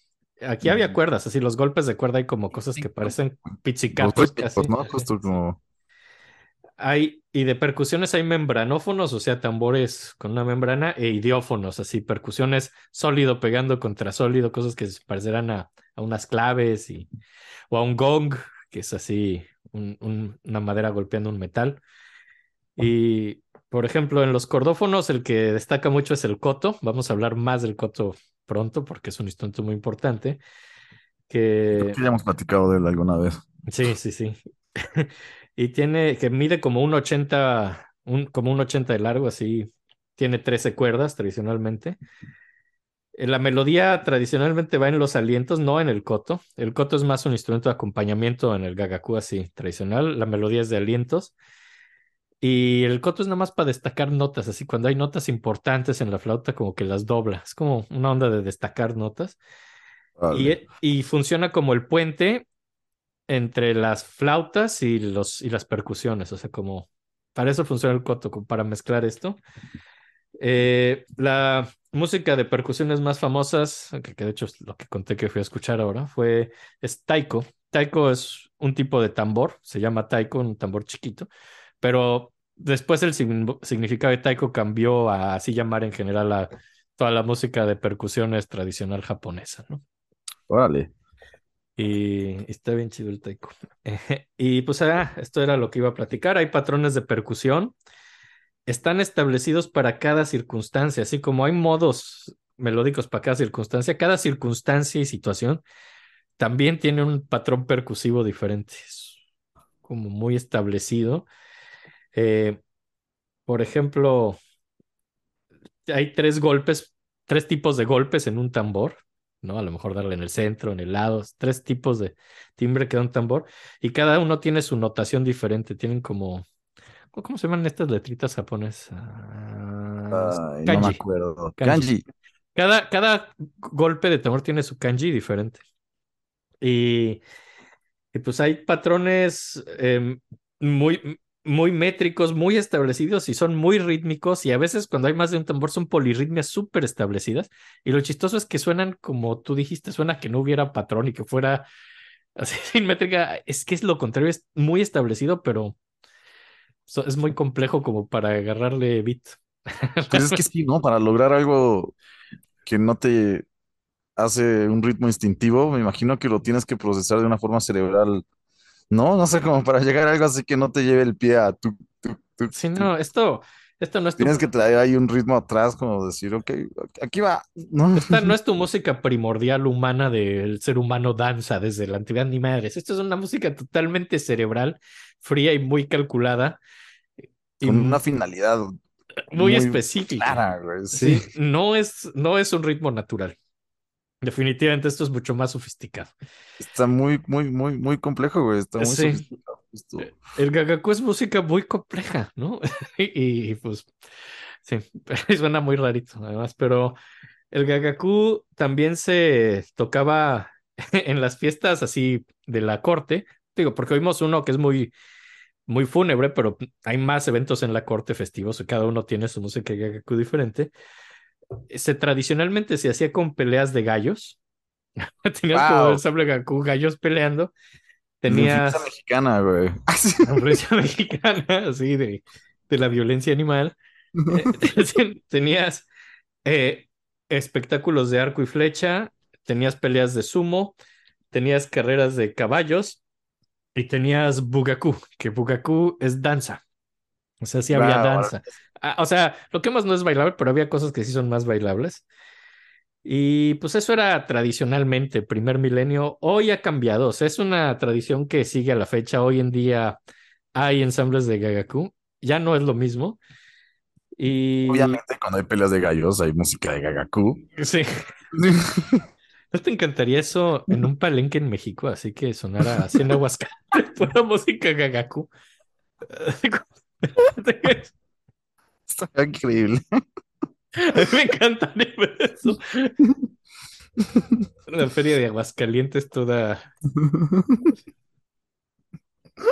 Aquí había cuerdas, así los golpes de cuerda hay como cosas que parecen pizzicatos casi. ¿no? Justo como... Hay, y de percusiones hay membranófonos, o sea, tambores con una membrana, e idiófonos, así, percusiones sólido pegando contra sólido, cosas que se parecerán a, a unas claves y, o a un gong, que es así, un- un- una madera golpeando un metal. Y, por ejemplo, en los cordófonos, el que destaca mucho es el coto. Vamos a hablar más del coto pronto porque es un instrumento muy importante. Creo Que que ya hemos platicado de él alguna vez. Sí, sí, sí. [LAUGHS] Y tiene, que mide como un 80, un, como un 80 de largo, así. Tiene 13 cuerdas tradicionalmente. Eh, La melodía tradicionalmente va en los alientos, no en el koto. El koto es más un instrumento de acompañamiento en el gagaku así tradicional. La melodía es de alientos. Y el koto es nada más para destacar notas, así cuando hay notas importantes en la flauta, como que las dobla. Es como una onda de destacar notas. Y, Vale. y funciona como el puente entre las flautas y, los, y las percusiones, o sea, como para eso funciona el coto, para mezclar esto. Eh, la música de percusiones más famosas, que, que de hecho es lo que conté que fui a escuchar ahora, fue es taiko. Taiko es un tipo de tambor, se llama taiko, un tambor chiquito, pero después el sign- significado de taiko cambió a así llamar en general a toda la música de percusiones tradicional japonesa, ¿no? Órale. Y está bien chido el taiko. [LAUGHS] Y pues ah, esto era lo que iba a platicar. Hay patrones de percusión. Están establecidos para cada circunstancia, así como hay modos melódicos para cada circunstancia. Cada circunstancia y situación también tiene un patrón percusivo diferente. Es como muy establecido. Eh, por ejemplo, hay tres golpes, tres tipos de golpes en un tambor. ¿no? A lo mejor darle en el centro, en el lado, tres tipos de timbre que da un tambor, y cada uno tiene su notación diferente, tienen como, ¿cómo se llaman estas letritas japonesas? No me acuerdo. Kanji. Kanji. Cada, cada golpe de tambor tiene su kanji diferente. Y, y pues hay patrones eh, muy, muy métricos, muy establecidos y son muy rítmicos y a veces cuando hay más de un tambor son polirritmias súper establecidas y lo chistoso es que suenan como tú dijiste, suena que no hubiera patrón y que fuera así [LAUGHS] sin métrica, es que es lo contrario, es muy establecido, pero es muy complejo como para agarrarle beat. Pues es que sí, ¿no? Para lograr algo que no te hace un ritmo instintivo, me imagino que lo tienes que procesar de una forma cerebral. No, no sé, como para llegar a algo así que no te lleve el pie a tu, tu, tu, Sí, no, esto, esto no es tu Tienes que traer ahí un ritmo atrás, como decir, ok, aquí va. No. Esta no es tu [LAUGHS] música primordial humana del ser humano danza desde la antigüedad ni madres. Esto es una música totalmente cerebral, fría y muy calculada y Con una finalidad muy muy específica. clara, güey. Sí, Sí. no es, no es un ritmo natural. Definitivamente esto es mucho más sofisticado. Está muy, muy, muy, muy complejo, güey. Está muy Sí. sofisticado. justo. El gagaku es música muy compleja, ¿no? [LAUGHS] Y, y, pues sí, [LAUGHS] suena muy rarito además, pero el gagaku también se tocaba [LAUGHS] en las fiestas así de la corte, digo, porque oímos uno que es muy, muy fúnebre, pero hay más eventos en la corte festivos y cada uno tiene su música gagaku diferente. Se tradicionalmente se hacía con peleas de gallos [LAUGHS] tenías como el sable Gaku, gallos peleando. La Tenías influencia mexicana, güey. [LAUGHS] [LAUGHS] la influencia mexicana, así de, de la violencia animal. Eh, tenías eh, espectáculos de arco y flecha, tenías peleas de sumo, tenías carreras de caballos y tenías bugaku, que bugaku es danza. O sea, sí había Wow. danza. Ah, o sea, lo que más no es bailable, pero había cosas que sí son más bailables. Y pues eso era tradicionalmente, primer milenio. Hoy ha cambiado, o sea, es una tradición que sigue a la fecha. Hoy en día hay ensambles de Gagaku, ya no es lo mismo. Y Obviamente, cuando hay peleas de gallos, hay música de Gagaku. sí, [LAUGHS] ¿no te encantaría eso en un palenque en México? Así que sonara así en Aguascalientes, [LAUGHS] fuera música Gagaku. [LAUGHS] Está increíble. A [LAUGHS] mí me encantaría ver eso. [LAUGHS] La feria de Aguascalientes toda.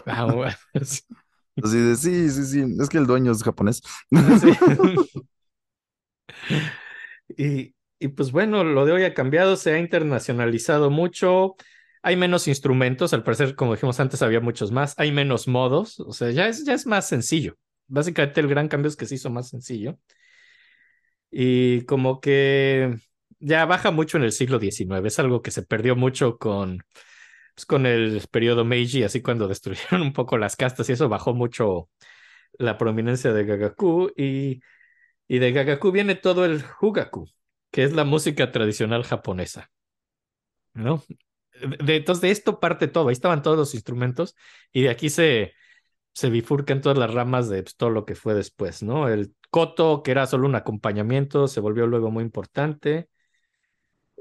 Ah, bueno. Así de, sí, sí, sí. Es que el dueño es japonés. Sí. [LAUGHS] Y, y pues bueno, lo de hoy ha cambiado, se ha internacionalizado mucho. Hay menos instrumentos, al parecer, como dijimos antes, había muchos más. Hay menos modos, o sea, ya es, ya es más sencillo. Básicamente el gran cambio es que se hizo más sencillo. Y como que ya baja mucho en el siglo XIX, es algo que se perdió mucho con, pues, con el periodo Meiji, así cuando [LAUGHS] destruyeron un poco las castas y eso bajó mucho la prominencia de Gagaku y, y de Gagaku viene todo el Hugaku, que es la música tradicional japonesa, ¿no? De, entonces de esto parte todo, ahí estaban todos los instrumentos y de aquí se, se bifurcan todas las ramas de pues, todo lo que fue después, ¿no? El koto, que era solo un acompañamiento, se volvió luego muy importante.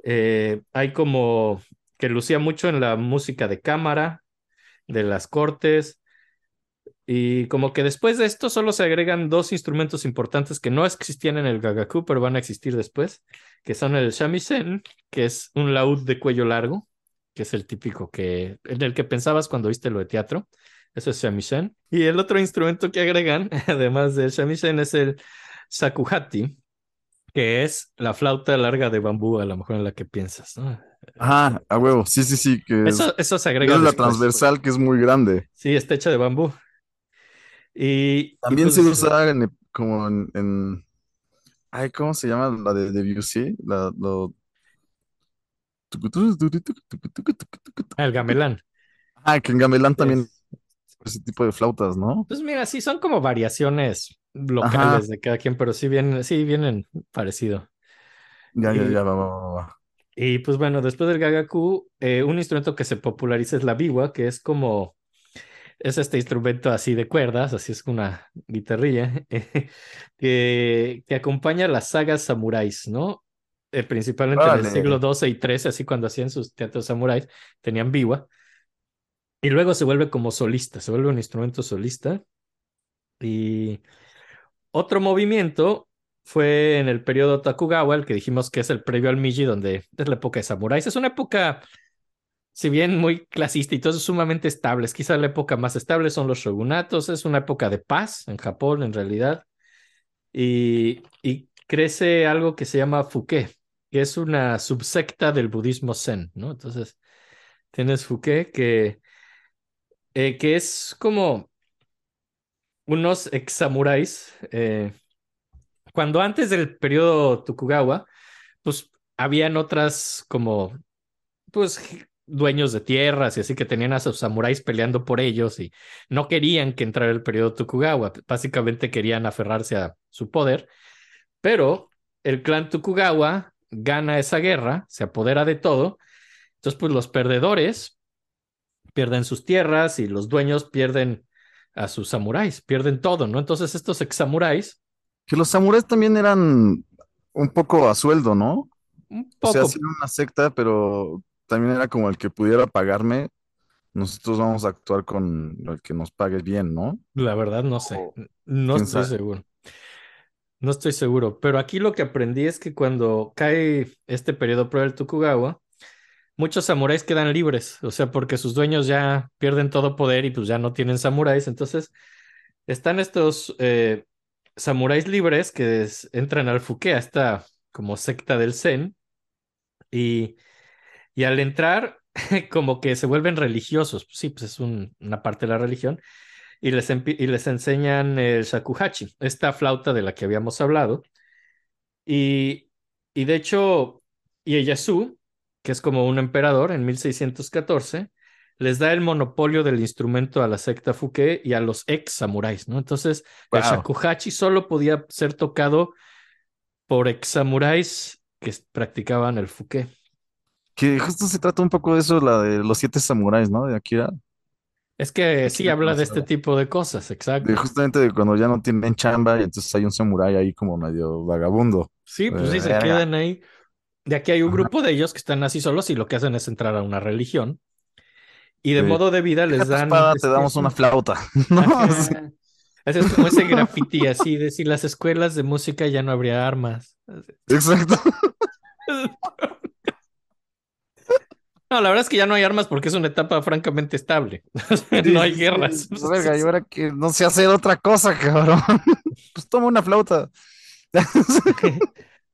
Eh, hay como que lucía mucho en la música de cámara, de las cortes, y como que después de esto solo se agregan dos instrumentos importantes que no existían en el Gagaku, pero van a existir después, que son el shamisen, que es un laúd de cuello largo, que es el típico que, en el que pensabas cuando viste lo de teatro. Eso es shamisen. Y el otro instrumento que agregan, [LAUGHS] además del shamisen, es el sakuhati, que es la flauta larga de bambú, a lo mejor en la que piensas, ¿no? Ajá, a huevo. Sí, sí, sí. Que es, Eso, eso se agrega es la después. transversal que es muy grande. Sí, está hecha de bambú. Y, y También pues, se usa en- como en, en- Ay, ¿cómo se llama la de Debussy? La, lo... el gamelán. Ah, que en gamelán también Es- ese tipo de flautas, ¿no? Pues mira, sí, son como variaciones locales de cada quien, pero sí vienen, sí vienen parecido. Ya, ya, Y- ya, va, va, va, va. Y pues bueno, después del gagaku, eh, un instrumento que se populariza es la biwa, que es como, es este instrumento así de cuerdas, así es una guitarrilla, [LAUGHS] que, que acompaña a las sagas samuráis, ¿no? Eh, principalmente en el siglo XII y XIII, así cuando hacían sus teatros samuráis, tenían biwa. Y luego se vuelve como solista, se vuelve un instrumento solista. Y otro movimiento fue en el periodo Tokugawa, el que dijimos que es el previo al Meiji, donde es la época de samuráis. Es una época, si bien muy clasista y todo sumamente estable, es quizá la época más estable son los shogunatos, es una época de paz en Japón en realidad. Y, y crece algo que se llama Fuke, que es una subsecta del budismo zen, ¿no? Entonces, tienes Fuke que, eh, que es como unos ex samuráis. eh, cuando antes del periodo Tokugawa, pues habían otras como, pues, dueños de tierras y así que tenían a sus samuráis peleando por ellos y no querían que entrara el periodo Tokugawa. Básicamente querían aferrarse a su poder, pero el clan Tokugawa gana esa guerra, se apodera de todo. Entonces, pues los perdedores pierden sus tierras y los dueños pierden a sus samuráis, pierden todo, ¿no? Entonces estos ex samuráis, Que los samuráis también eran un poco a sueldo, ¿no? un O sea, poco, era una secta, pero también era como el que pudiera pagarme. Nosotros vamos a actuar con el que nos pague bien, ¿no? la verdad no sé, no estoy sabe. seguro. No estoy seguro, pero aquí lo que aprendí es que cuando cae este periodo pro del Tokugawa, muchos samuráis quedan libres, o sea, porque sus dueños ya pierden todo poder y pues ya no tienen samuráis, entonces están estos eh, samuráis libres que entran al Fuke, a esta como secta del Zen, y, Y al entrar, [LAUGHS] como que se vuelven religiosos. Sí, pues es un, una parte de la religión. Y les, y les enseñan el shakuhachi, esta flauta de la que habíamos hablado. Y, y de hecho, Ieyasu, que es como un emperador en 1614, les da el monopolio del instrumento a la secta Fuke y a los ex samuráis, ¿no? Entonces, el shakuhachi solo podía ser tocado por ex samuráis que practicaban el Fuke. Que justo se trata un poco de eso, la de los siete samuráis, ¿no? De Akira. Es que sí habla de este tipo de cosas, exacto. justamente de cuando ya no tienen chamba y entonces hay un samurái ahí como medio vagabundo. Sí, pues sí, se quedan ahí. De aquí hay un grupo de ellos que están así solos y lo que hacen es entrar a una religión. Y de modo de vida les dan. te damos una flauta. [LAUGHS] [LAUGHS] es como ese graffiti así de si las escuelas de música ya no habría armas. Exacto. [LAUGHS] No, la verdad es que ya no hay armas porque es una etapa francamente estable. no hay guerras. y ahora que no sé hacer otra cosa, cabrón. Pues toma una flauta.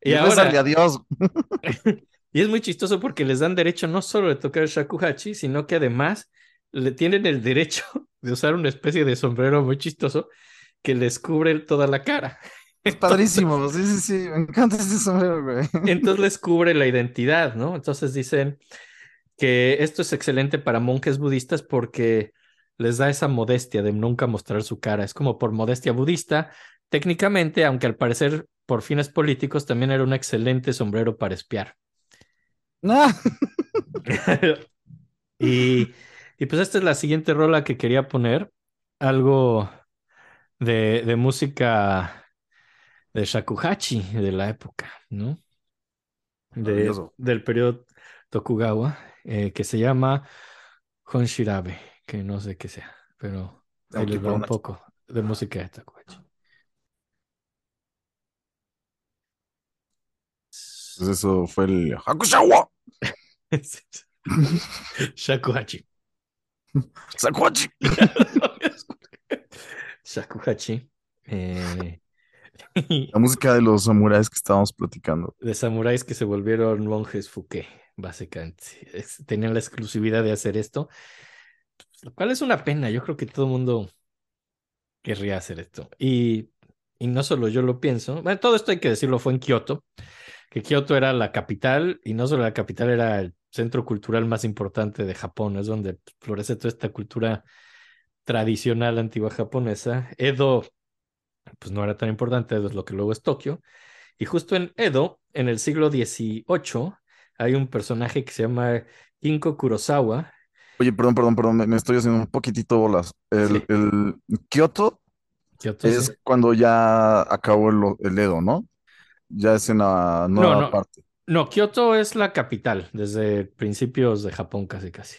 Y, ahora. adiós. [LAUGHS] y es muy chistoso porque les dan derecho no solo de tocar el shakuhachi, sino que además le tienen el derecho [LAUGHS] de usar una especie de sombrero muy chistoso que les cubre toda la cara. Es [LAUGHS] padrísimo, sí, sí, sí, me encanta ese sombrero, güey. Entonces les cubre la identidad, ¿no? Entonces dicen, que esto es excelente para monjes budistas porque les da esa modestia de nunca mostrar su cara. Es como por modestia budista. Técnicamente, aunque al parecer por fines políticos, también era un excelente sombrero para espiar. Ah. [LAUGHS] y, y, pues esta es la siguiente rola que quería poner. Algo de, de música de shakuhachi de la época, ¿no? De, del periodo Tokugawa. Eh, que se llama Honshirabe, que no sé qué sea, pero ahí les va un poco de música de Takuhachi. Pues eso fue el Hakushawa. [LAUGHS] Shakuhachi. Shakuhachi. [LAUGHS] Shakuhachi. Eh... La música de los samuráis que estábamos platicando. [LAUGHS] De samuráis que se volvieron monjes Fuke básicamente. tenían la exclusividad de hacer esto, lo cual es una pena. Yo creo que todo el mundo querría hacer esto. Y, y no solo yo lo pienso, bueno, todo esto hay que decirlo, fue en Kioto, que Kioto era la capital y no solo la capital, era el centro cultural más importante de Japón, es donde florece toda esta cultura tradicional antigua japonesa. Edo, pues no era tan importante, Edo es lo que luego es Tokio. Y justo en Edo, en el siglo XVIII, hay un personaje que se llama Kinko Kurosawa. Oye, perdón, perdón, perdón, me, estoy haciendo un poquitito bolas. El, el Kioto, es cuando ya acabó el, el, Edo, ¿no? Ya es en la nueva no, no, parte. No, Kioto es la capital desde principios de Japón casi casi.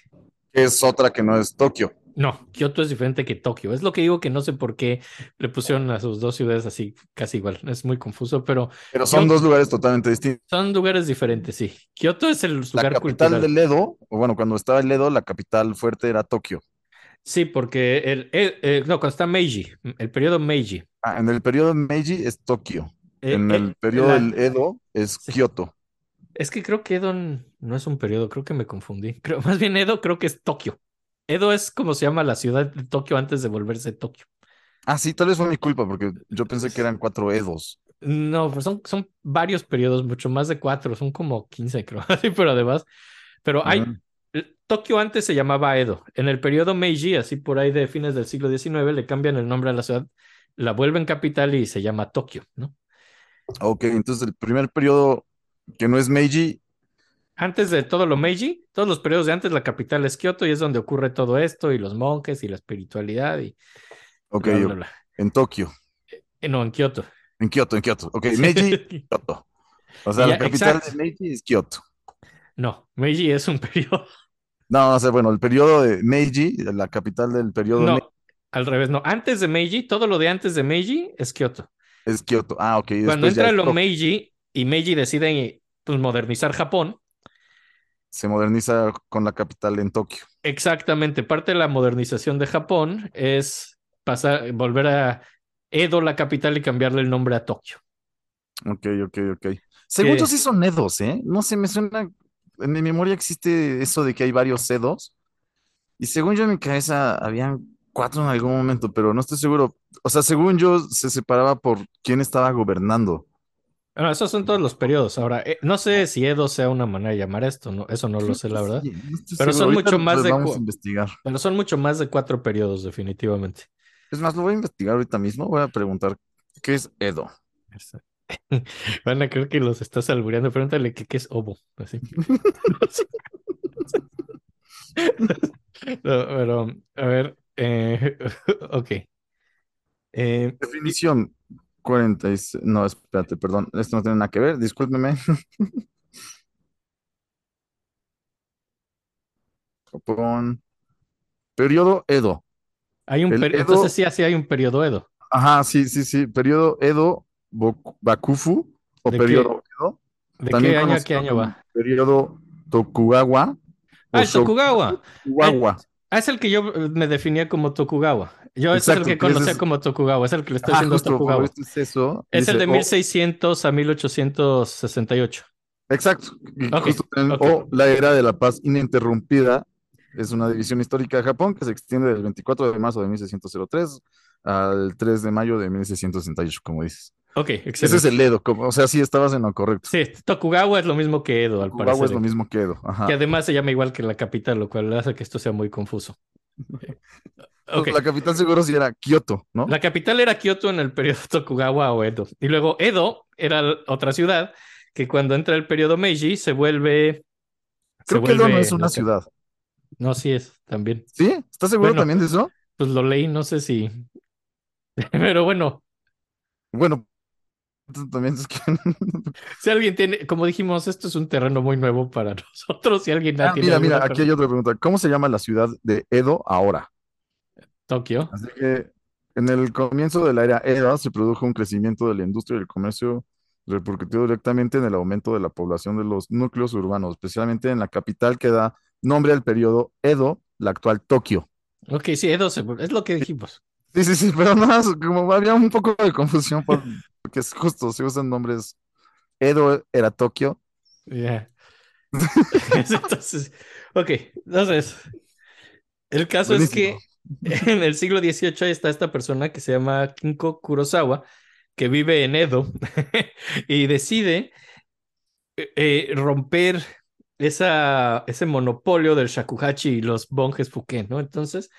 Es otra que no es Tokio. No, Kioto es diferente que Tokio. Es lo que digo que no sé por qué le pusieron a sus dos ciudades así casi igual. Es muy confuso, pero. Pero son dos lugares totalmente distintos. Son lugares diferentes, sí. Kioto es el lugar La capital del Edo, o bueno, cuando estaba el Edo, la capital fuerte era Tokio. Sí, porque el, no, cuando está Meiji, el periodo Meiji. Ah, en el periodo Meiji es Tokio. Eh, en el eh, periodo del Edo es Kioto. Es que creo que Edo no es un periodo, creo que me confundí. Creo, más bien Edo creo que es Tokio. Edo es como se llama la ciudad de Tokio antes de volverse Tokio. Ah, sí, tal vez fue mi culpa, porque yo pensé que eran cuatro Edos. No, pues son, son varios periodos, mucho más de cuatro, son como quince, creo. [LAUGHS] Sí, pero además, pero hay, Tokio antes se llamaba Edo. En el periodo Meiji, así por ahí de fines del siglo XIX, le cambian el nombre a la ciudad, la vuelven capital y se llama Tokio, ¿no? Ok, entonces el primer periodo que no es Meiji antes de todo lo Meiji, todos los periodos de antes, la capital es Kioto y es donde ocurre todo esto y los monjes y la espiritualidad y... Ok, en Tokio. Eh, no, en Kioto. En Kioto, en Kioto. Ok, Meiji, [LAUGHS] Kioto. O sea, la capital de Meiji es Kioto. No, Meiji es un [LAUGHS] periodo. No, o sea, bueno, el periodo de Meiji, la capital del periodo. No, al revés, no. Antes de Meiji, todo lo de antes de Meiji es Kioto. Es Kioto. Ah, ok. Cuando entra lo Meiji y Meiji decide pues, modernizar Japón, se moderniza con la capital en Tokio. Exactamente, parte de la modernización de Japón es pasar, volver a Edo, la capital, y cambiarle el nombre a Tokio. Ok, ok, ok. Según yo sí son Edos, ¿eh? No sé, me suena en mi memoria existe eso de que hay varios Edos. Y según yo en mi cabeza habían cuatro en algún momento, pero no estoy seguro. O sea, según yo se separaba por quién estaba gobernando. Bueno, esos son todos los periodos. Ahora, eh, no sé si Edo sea una manera de llamar esto, ¿no? Eso no lo sé, la verdad. sí, estoy Pero son mucho más de vamos cu- a investigar. Pero son mucho más de cuatro periodos, definitivamente. Es más, lo voy a investigar ahorita mismo. Voy a preguntar qué es Edo. [LAUGHS] Van a creer que los estás albureando. Pregúntale que qué es ovo. Así. [LAUGHS] No, pero, a ver. eh, [LAUGHS] ok. Eh, Definición 46. No, espérate, perdón. Esto no tiene nada que ver. Discúlpeme. [LAUGHS] Japón. Periodo Edo. hay un Edo- Entonces sí, así hay un periodo Edo. Ajá, sí, sí, sí. Periodo Edo Bakufu o ¿De periodo Edo. ¿De También qué año a qué año va? Periodo Tokugawa. Ah, el Tokugawa. Tokugawa. Ah, es el que yo eh, me definía como Tokugawa. Yo es el que conocía es- como Tokugawa, es el que le estoy Ah, diciendo justo, Tokugawa. visto es eso. Es el de o- 1600 a 1868. Exacto. y Ok, justo tienen, ok. O la era de la paz ininterrumpida es una división histórica de Japón que se extiende del 24 de marzo de 1603 al 3 de mayo de 1668, como dices. Ok, Ese excelente. es el Edo, como, o sea, sí estabas en lo correcto. Sí, Tokugawa es lo mismo que Edo, al Tokugawa parecer. es lo mismo que Edo. Ajá. Que además se llama igual que la capital, lo cual hace que esto sea muy confuso. [LAUGHS] La capital seguro sí era Kioto, ¿no? La capital era Kioto en el periodo [LAUGHS] Tokugawa o Edo. Y luego Edo era otra ciudad que cuando entra el periodo Meiji se vuelve. se Creo que Edo no es una ciudad. No, sí es, también. ¿Sí? ¿Estás seguro Bueno. también de eso? Pues lo leí, no sé si. [LAUGHS] Pero bueno, Bueno, también es que... [LAUGHS] si alguien tiene, como dijimos, esto es un terreno muy nuevo para [LAUGHS] nosotros. Si alguien Ah, tiene mira, mira, aquí hay otra pregunta. ¿Cómo se llama la ciudad de Edo ahora? Tokio. Así que en el comienzo de la era Edo se produjo un crecimiento de la industria y el comercio repercutió directamente en el aumento de la población de los núcleos urbanos, especialmente en la capital que da nombre al periodo Edo, la actual Tokio. Ok, sí, Edo es lo que dijimos. Sí, sí, sí, pero nada, más, como había un poco de confusión por- [LAUGHS] porque es justo, se usan nombres. Edo era Tokio. Ya. [LAUGHS] [LAUGHS] Entonces, ok, entonces, el caso es que en el siglo XVIII está esta persona que se llama Kinko Kurosawa, que vive en Edo y decide eh, eh, romper esa, ese monopolio del shakuhachi y los monjes fuken, ¿no? Entonces,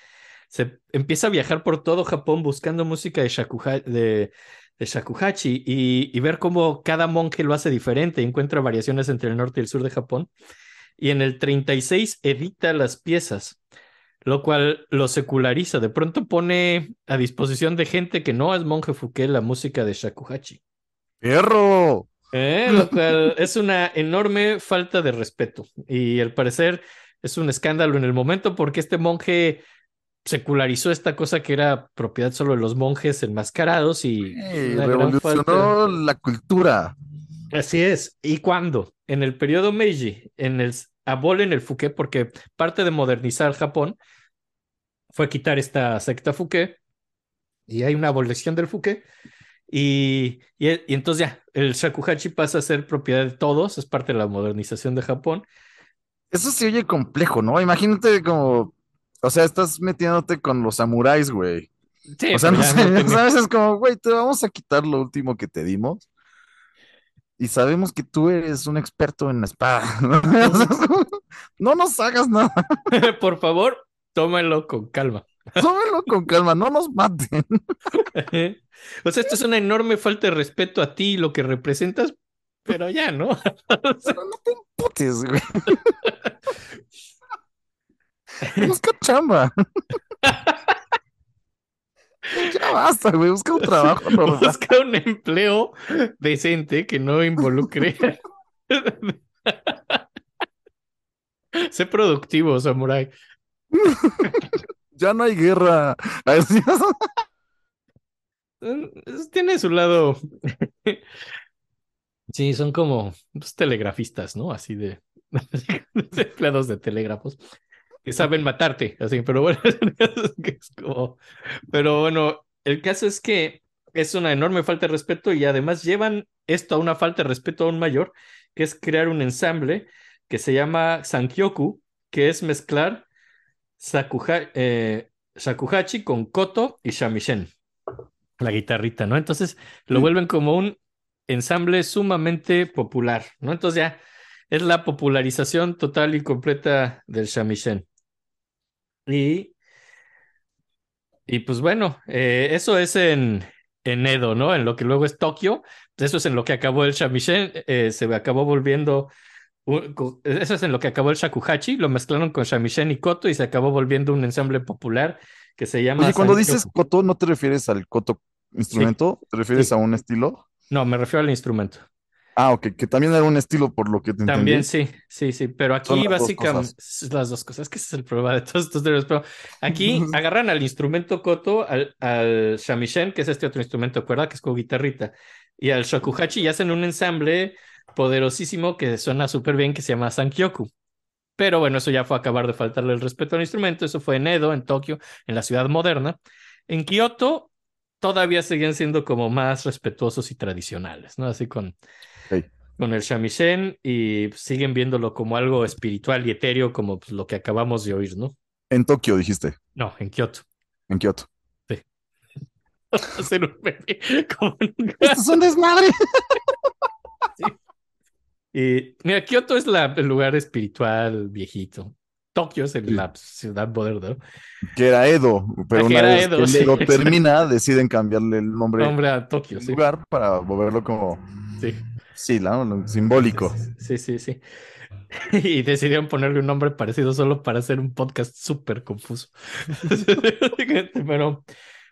se empieza a viajar por todo Japón buscando música de, shakuha- de, de shakuhachi y, y ver cómo cada monje lo hace diferente, encuentra variaciones entre el norte y el sur de Japón. Y en el 36 edita las piezas, lo cual lo seculariza. De pronto pone a disposición de gente que no es monje fuke la música de shakuhachi. ¡Perro! Eh, Lo cual es una enorme falta de respeto. Y al parecer es un escándalo en el momento porque este monje secularizó esta cosa que era propiedad solo de los monjes enmascarados y revolucionó la cultura. Así es. ¿Y cuándo? En el periodo Meiji, en el abolen el fuke porque parte de modernizar Japón fue quitar esta secta fuke y hay una abolición del fuke y, y, y entonces ya, el shakuhachi pasa a ser propiedad de todos, es parte de la modernización de Japón. Eso se oye complejo, ¿no? Imagínate como, o sea, estás metiéndote con los samuráis, güey. Sí, O sea, no sé, no [LAUGHS] ¿sabes? Es como, güey, te vamos a quitar lo último que te dimos. Y sabemos que tú eres un experto en la espada. [LAUGHS] [LAUGHS] ¿no? Nos hagas nada. Por favor, tómalo con calma. Tómelo con calma, no nos maten. O sea, esto es una enorme falta de respeto a ti y lo que representas, pero ya, ¿no? Pero no te emputes, güey. Busca [LAUGHS] chamba. Ya basta, güey. Busca un trabajo [LAUGHS] normal. Busca un empleo decente que no involucre. [LAUGHS] sé productivo, Samurai. Ya no hay guerra. Mm, Tiene su lado. Sí, son como pues, telegrafistas, ¿no? Así de, de empleados de telégrafos que saben matarte, así, pero bueno, [LAUGHS] es como, pero bueno, el caso es que es una enorme falta de respeto y además llevan esto a una falta de respeto aún mayor, que es crear un ensamble que se llama Sankyoku, que es mezclar sakuha- eh, shakuhachi con koto y shamisen, la guitarrita, ¿no? Entonces lo Sí. vuelven como un ensamble sumamente popular, ¿no? Entonces ya es la popularización total y completa del shamisen. Y, y pues bueno, eh, eso es en, en Edo, ¿no? En lo que luego es Tokio, eso es en lo que acabó el shamisen, eh, se acabó volviendo, un- eso es en lo que acabó el shakuhachi, lo mezclaron con shamisen y koto y se acabó volviendo un ensamble popular que se llama Oye, cuando dices koto, ¿no te refieres al koto instrumento? ¿Te refieres Sí. a un estilo? No, me refiero al instrumento. Ah, ok, que también era un estilo por lo que te entendí. También sí, sí, sí, pero aquí las dos básicamente cosas. las dos cosas, es que ese es el problema de todos estos términos, pero aquí [LAUGHS] agarran al instrumento koto, al, al shamisen, que es este otro instrumento de cuerda, que es como guitarrita, y al shakuhachi y hacen un ensamble poderosísimo que suena súper bien, que se llama Sankyoku. Pero bueno, eso ya fue acabar de faltarle el respeto al instrumento, eso fue en Edo, en Tokio, en la ciudad moderna. En Kioto todavía seguían siendo como más respetuosos y tradicionales, ¿no? Así con Con el shamisen y siguen viéndolo como algo espiritual y etéreo, como pues, lo que acabamos de oír, ¿no? En Tokio, dijiste, No, en Kioto. en Kioto. [LAUGHS] Hacer un bebé como nunca. [LAUGHS] ¡Esto es un desmadre! [LAUGHS] Y mira, Kioto es la- el lugar espiritual viejito. Tokio es el- Sí. la ciudad moderna. ¿no? Que era Edo, pero Ah, una vez Edo, que sí, Edo termina, deciden cambiarle el nombre Nombre a Tokio, sí. lugar para volverlo como, Sí, sí, ¿no? Simbólico. sí, sí, sí. [LAUGHS] Y decidieron ponerle un nombre parecido solo para hacer un podcast súper confuso. [LAUGHS] Pero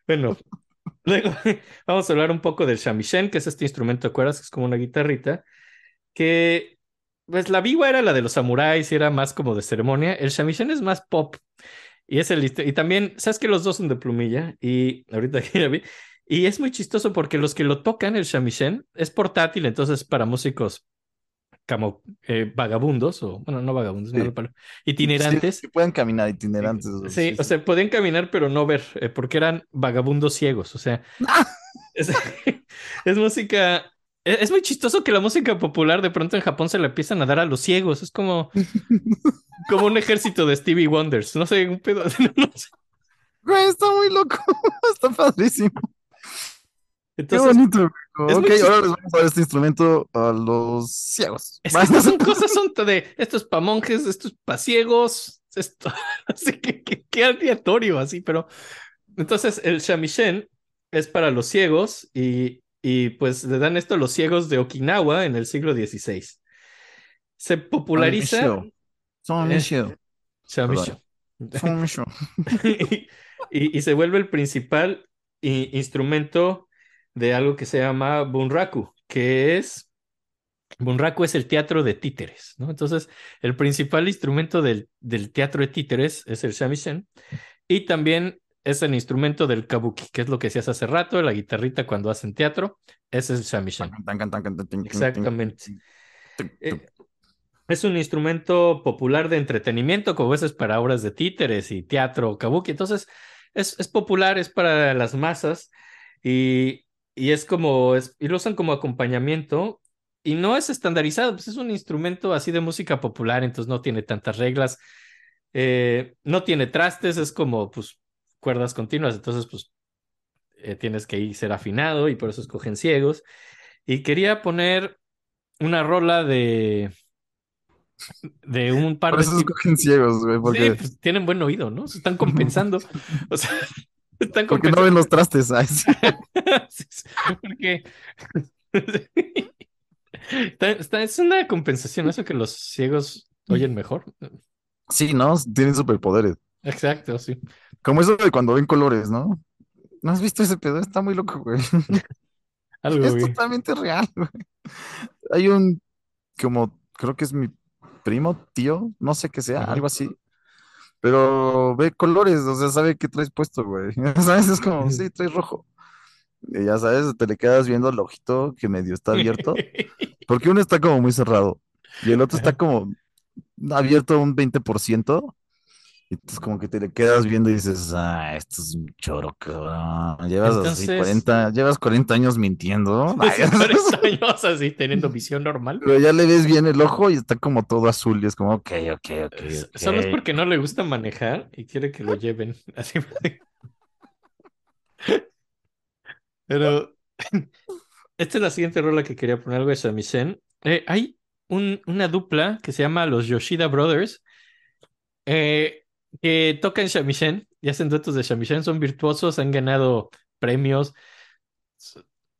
bueno, luego [LAUGHS] vamos a hablar un poco del shamisen, que es este instrumento de cuerdas, que es como una guitarrita, que pues la biwa era la de los samuráis y era más como de ceremonia. El shamisen es más pop. Y es el y también, ¿sabes que los dos son de plumilla? Y ahorita que ya vi. Y es muy chistoso porque los que lo tocan, el shamisen, es portátil, entonces para músicos como eh, vagabundos, o bueno, no vagabundos, Sí. palo, itinerantes. Sí, que puedan caminar itinerantes. Sí, o sea, podían caminar pero no ver, eh, porque eran vagabundos ciegos, o sea, [LAUGHS] es, [LAUGHS] es música, es, es muy chistoso que la música popular de pronto en Japón se la empiezan a dar a los ciegos, es como, [LAUGHS] como un ejército de Stevie Wonders, no sé, un pedo, no sé. Güey, está muy loco. está padrísimo. Qué Entonces, bonito. güey. es Ok, ahora les vamos a dar este instrumento a los ciegos. es que estas son [LAUGHS] cosas son de, esto es para monjes, esto es para ciegos, esto, [LAUGHS] así que, que- qué aleatorio, así, pero, entonces el shamisen es para los ciegos y, y pues le dan esto a los ciegos de Okinawa en el siglo XVI. Se populariza. Shamisho. Son Michel. [LAUGHS] y, y- y se vuelve el principal instrumento de algo que se llama bunraku, que es bunraku es el teatro de títeres, ¿no? Entonces, el principal instrumento del, del teatro de títeres es el shamisen y también es el instrumento del kabuki, que es lo que decías hace rato, la guitarrita cuando hacen teatro, ese es el shamisen. Exactamente. Eh, es un instrumento popular de entretenimiento, como veces para obras de títeres y teatro kabuki. Entonces, es, es popular, es para las masas y, y es como, es, y lo usan como acompañamiento y no es estandarizado, pues es un instrumento así de música popular, entonces no tiene tantas reglas, eh, no tiene trastes, es como, pues, cuerdas continuas, entonces, pues, eh, tienes que ir ser afinado y por eso escogen ciegos. Y quería poner una rola de de un par Por de eso tipos. escogen ciegos, güey, Sí, porque, pues tienen buen oído, ¿no? Se están compensando. [LAUGHS] O sea, están porque no compensando. ven los trastes. [LAUGHS] Porque [LAUGHS] Está- está- es una compensación, eso que los ciegos oyen mejor. Sí, ¿no? Tienen superpoderes. Exacto, sí. Como eso de cuando ven colores, ¿no? ¿No has visto ese pedo? Está muy loco, güey. [LAUGHS] Algo Es totalmente real, güey. Hay un, como, creo que es mi primo, tío, no sé qué sea, Ajá. algo así. Pero ve colores, o sea, sabe qué traes puesto, güey. [LAUGHS] ¿Sabes? Es como, sí, traes rojo. Y ya sabes, te le quedas viendo el ojito que medio está abierto. [LAUGHS] Porque uno está como muy cerrado y el otro está como abierto un 20%. Y entonces como que te le quedas viendo y dices, ah, esto es un choro, cabrón. Llevas así Entonces- 40, llevas 40 años mintiendo. [LAUGHS] Ay, años así, teniendo visión normal. Pero ya le ves bien el ojo y está como todo azul y es como, ok, ok, ok. S- ok. Solo es porque no le gusta manejar y quiere que lo lleven. [LAUGHS] Así. Pero [LAUGHS] esta es la siguiente rola que quería poner, algo de Shamisen. Eh, hay un- una dupla que se llama los Yoshida Brothers eh, que tocan shamisen y hacen duetos de shamisen, son virtuosos, han ganado premios.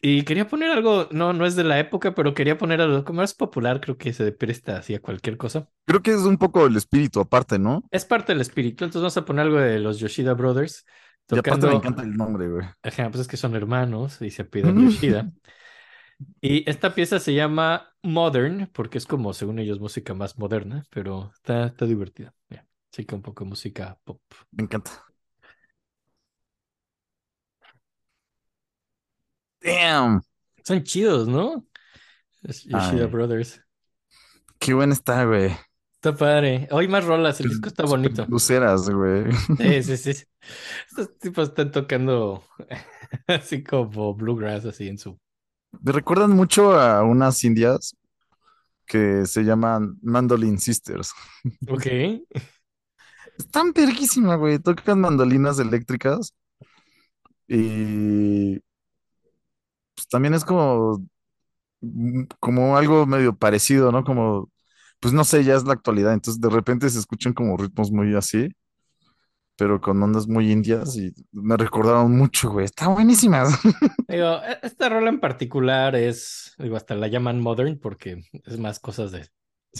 Y quería poner algo, no, no es de la época, pero quería poner algo como es popular, creo que se presta hacia cualquier cosa. Creo que es un poco el espíritu aparte, ¿no? Es parte del espíritu, entonces vamos a poner algo de los Yoshida Brothers. Y aparte Tocando, me encanta el nombre, güey. Ajá, pues es que son hermanos y se piden [LAUGHS] Yoshida. Y esta pieza se llama Modern, porque es como, según ellos, música más moderna, pero está, está divertida. Ya, Sí, que un poco de música pop. Me encanta. Damn, Son chidos, ¿no? Yoshida Ay. Brothers. qué buena está, güey. Está padre. Hoy más rolas, el disco está bonito. Luceras, güey. Sí, sí, [LAUGHS] sí. Estos tipos están tocando [LAUGHS] así como bluegrass, así en su. Me recuerdan mucho a unas indias que se llaman Mandolin Sisters. Ok. [LAUGHS] Están verguísimas, güey. Tocan mandolinas eléctricas. Y pues también es como, como algo medio parecido, ¿no? Como, pues no sé, ya es la actualidad. Entonces de repente se escuchan como ritmos muy así, pero con ondas muy indias y me recordaron mucho, güey. Está buenísimas. [LAUGHS] Digo, e- esta rola en particular es, digo, hasta la llaman modern porque es más cosas de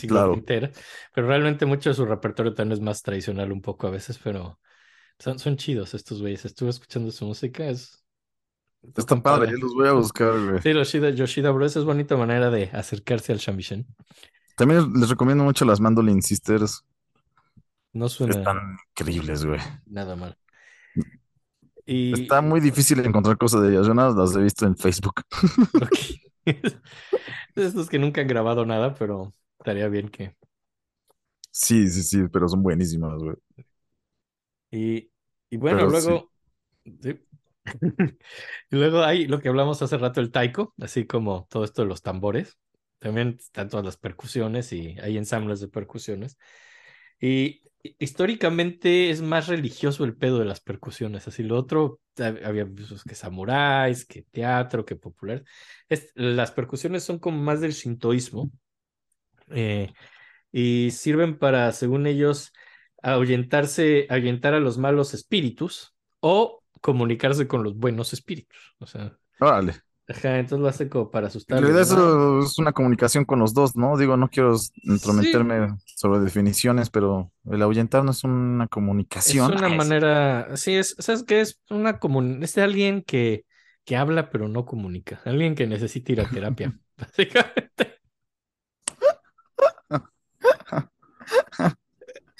Claro. pero realmente mucho de su repertorio también es más tradicional un poco a veces, pero son, son chidos estos güeyes. Estuve escuchando su música, es... Está tocan padre, padre. los voy a buscar, güey. Sí, los Yoshida, Yoshida Bros. es bonita manera de acercarse al shamisen. También les recomiendo mucho las Mandolin Sisters. No suena Están increíbles, güey. nada mal. Y Está muy difícil encontrar cosas de ellas. Yo nada más las he visto en Facebook. [LAUGHS] [LAUGHS] estos que nunca han grabado nada, pero estaría bien que... Sí, sí, sí, pero son buenísimas, güey. Y, y bueno, Pero luego... sí. [LAUGHS] Y luego hay lo que hablamos hace rato, el taiko, así como todo esto de los tambores. También están todas las percusiones y hay ensambles de percusiones. Y hi- históricamente es más religioso el pedo de las percusiones. Así lo otro, hab- había pues, que samuráis, que teatro, que popular. Es, las percusiones son como más del shintoísmo. Eh, y sirven para, según ellos, ahuyentarse, ahuyentar a los malos espíritus o comunicarse con los buenos espíritus. O sea, Órale. ajá, entonces lo hacen como para En asustar. realidad eso es una comunicación con los dos, ¿no? Digo, no quiero entrometerme sobre definiciones, pero el ahuyentar no es una Es comunicación. una Es- manera, sí, es, ¿sabes qué? Es una comun... es de alguien que, que habla pero no comunica, alguien que necesita ir a terapia, [LAUGHS] básicamente.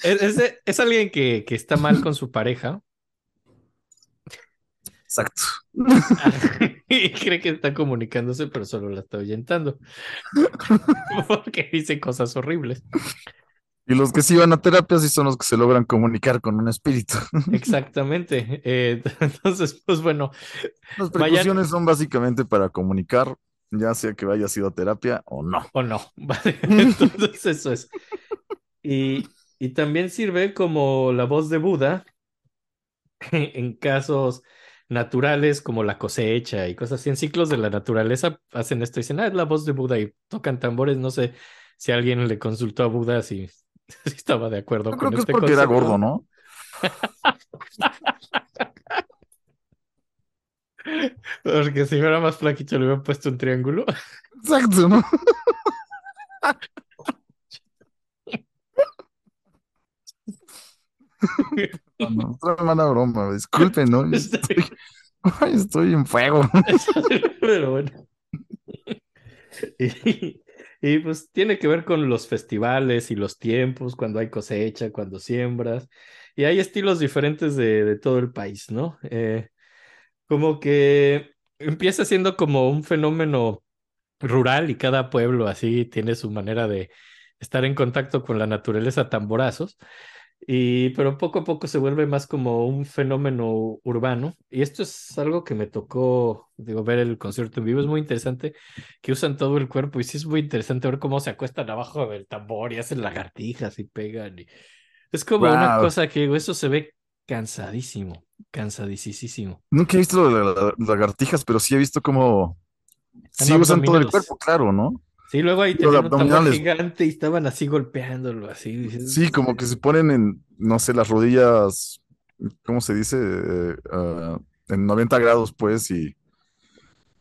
Es, es alguien que, que está mal con su pareja Exacto. [LAUGHS] y cree que está comunicándose, pero solo la está ahuyentando. [LAUGHS] Porque dice cosas horribles. Y los que sí van a terapia sí son los que se logran comunicar con un espíritu. Exactamente. Eh, [LAUGHS] entonces, pues bueno, Las Vayan- percusiones son básicamente para comunicar, ya sea que vaya sido a terapia o no. o no. Vale, entonces eso es. Y, y también sirve como la voz de Buda [LAUGHS] en casos naturales como la cosecha y cosas así. En ciclos de la naturaleza hacen esto y dicen, ah, es la voz de Buda y tocan tambores. No sé si alguien le consultó a Buda si, [LAUGHS] si estaba de acuerdo Yo con creo que es este porque era gordo, ¿no? [LAUGHS] Porque si fuera más flaquito le hubieran puesto un triángulo. Exacto, ¿no? [LAUGHS] No, no, otra mala broma, disculpen, ¿no? [LAUGHS] Estoy, estoy en fuego. [LAUGHS] Pero bueno. Y, y, pues tiene que ver con los festivales y los tiempos, cuando hay cosecha, cuando siembras. Y hay estilos diferentes de, de todo el país, ¿no? Eh, como que empieza siendo como un fenómeno rural y cada pueblo así tiene su manera de estar en contacto con la naturaleza tamborazos. Y, pero poco a poco se vuelve más como un fenómeno urbano. Y esto es algo que me tocó, digo, ver el concierto en vivo. Es muy interesante que usan todo el cuerpo. Y sí es muy interesante ver cómo se acuestan abajo del tambor y hacen lagartijas y pegan. Y... Es como una cosa que digo, eso se ve cansadísimo, cansadísimo. Nunca he visto lagartijas, pero sí he visto cómo sí usan todo el cuerpo, claro, ¿no? Sí, luego ahí tenían un tambor gigante y estaban así golpeándolo, así. dices, Sí, como que se ponen en, no sé, las rodillas, ¿cómo se dice? Eh, ah, en 90 grados, pues, y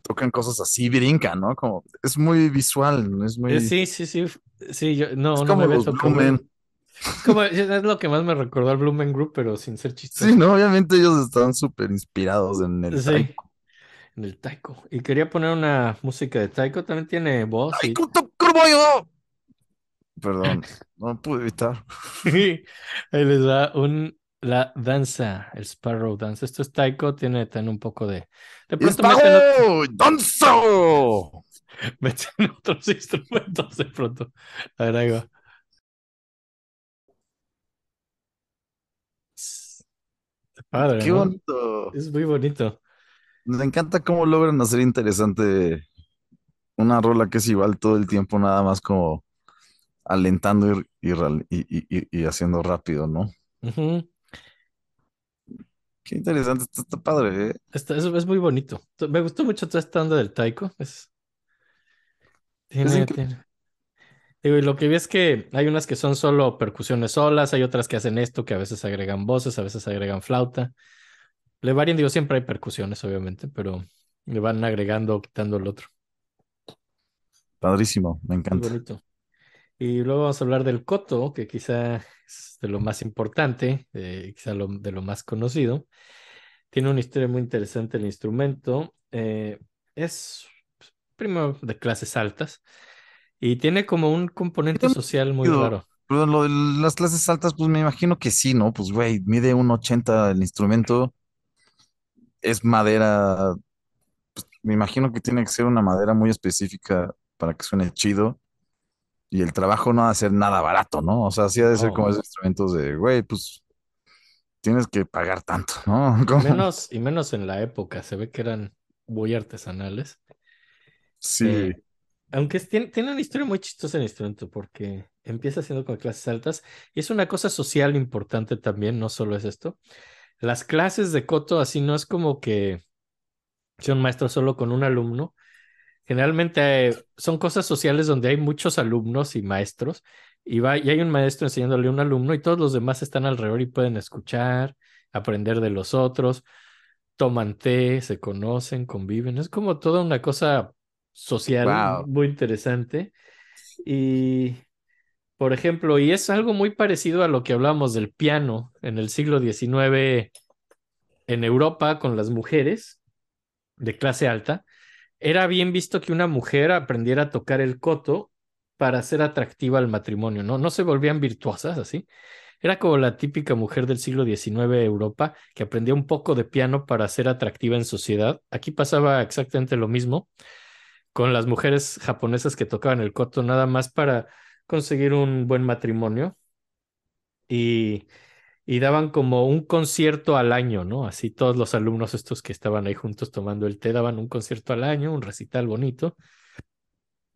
tocan cosas así, brincan, ¿no? Como, es muy visual, es Eh, muy, sí, sí, sí. Sí, yo no, es no me como había los. Blumen. [LAUGHS] Es como, es lo que más me recordó al Blumen Group, pero sin ser chistoso. Sí, no, obviamente ellos están súper inspirados en el Sí, en el taiko. Y quería poner una música de taiko, también tiene voz y. Perdón, [LAUGHS] no pude evitar. ahí les da un la danza, el Sparrow Dance. Esto es taiko, tiene también un poco de. De pronto. ¡Danzo! [LAUGHS] meten otros instrumentos de pronto. A ver, ahí va. Está Padre, ¡Qué ¿no? bonito! Es muy bonito. Me encanta cómo logran hacer interesante una rola que es igual todo el tiempo, nada más como alentando y, y, haciendo rápido, ¿no? Ujú. Qué interesante, está, está padre, ¿eh? Está- es, es muy bonito. Me gustó mucho toda esta onda del taiko. Es, Es tiene, increíble. tiene- Digo, y lo que vi es que hay unas que son solo percusiones solas, hay otras que hacen esto, que a veces agregan voces, a veces agregan flauta. Le varían, digo, siempre hay percusiones, obviamente, pero le van agregando o quitando el otro. Padrísimo, me Muy encanta. bonito. Y luego vamos a hablar del koto, que quizá es de lo más importante, eh, quizá lo- de lo más conocido. Tiene una historia muy interesante el instrumento. eh, es primero de clases altas y tiene como un componente social muy raro. Pero lo de las clases altas, pues me imagino que sí, ¿no? Pues, güey, mide un 80 el instrumento, es madera, me imagino que tiene que ser una madera muy específica para que suene chido. Y el trabajo no ha de ser nada barato, ¿no? O sea, sí ha de ser como esos instrumentos de, güey, pues tienes que pagar tanto, ¿no? [LAUGHS] Menos y menos en la época, se ve que eran muy artesanales. Sí, Eh, aunque tiene, tiene una historia muy chistosa el instrumento porque empieza siendo con clases altas y es una cosa social importante también, no solo es esto. Las clases de koto así no es como que sea un maestro solo con un alumno. Generalmente eh, son cosas sociales donde hay muchos alumnos y maestros y, va, y hay un maestro enseñándole a un alumno y todos los demás están alrededor y pueden escuchar, aprender de los otros, toman té, se conocen, conviven. Es como toda una cosa social Wow. muy interesante. Y, por ejemplo, y es algo muy parecido a lo que hablábamos del piano en el siglo XIX en Europa con las mujeres de clase alta. Era bien visto que una mujer aprendiera a tocar el koto para ser atractiva al matrimonio, ¿no? No se volvían virtuosas así. Era como la típica mujer del siglo XIX Europa que aprendía un poco de piano para ser atractiva en sociedad. Aquí pasaba exactamente lo mismo con las mujeres japonesas que tocaban el koto nada más para conseguir un buen matrimonio y, y daban como un concierto al año, ¿no? Así todos los alumnos estos que estaban ahí juntos tomando el té daban un concierto al año, un recital bonito.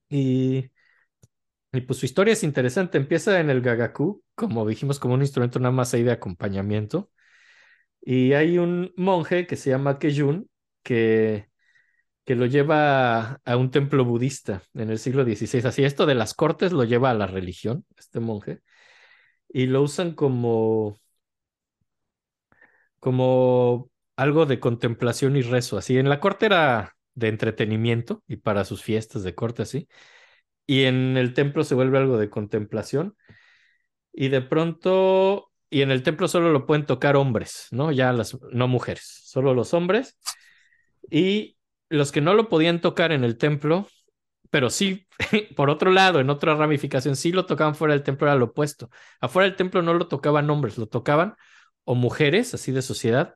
Y, y pues su historia es interesante. Empieza en el gagaku, como dijimos, como un instrumento nada más ahí de acompañamiento. Y hay un monje que se llama Kejun que, que lo lleva a, un templo budista en el siglo XVI. Así, esto de las cortes lo lleva a la religión, este monje, y lo usan como, como algo de contemplación y rezo. Así, en la corte era de entretenimiento y para sus fiestas de corte, así. Y en el templo se vuelve algo de contemplación. Y de pronto, y en el templo solo lo pueden tocar hombres, ¿no? Ya las, no mujeres, solo los hombres. Y los que no lo podían tocar en el templo, pero sí, [LAUGHS] por otro lado, en otra ramificación, sí lo tocaban fuera del templo, era lo opuesto. Afuera del templo no lo tocaban hombres, lo tocaban o mujeres, así de sociedad,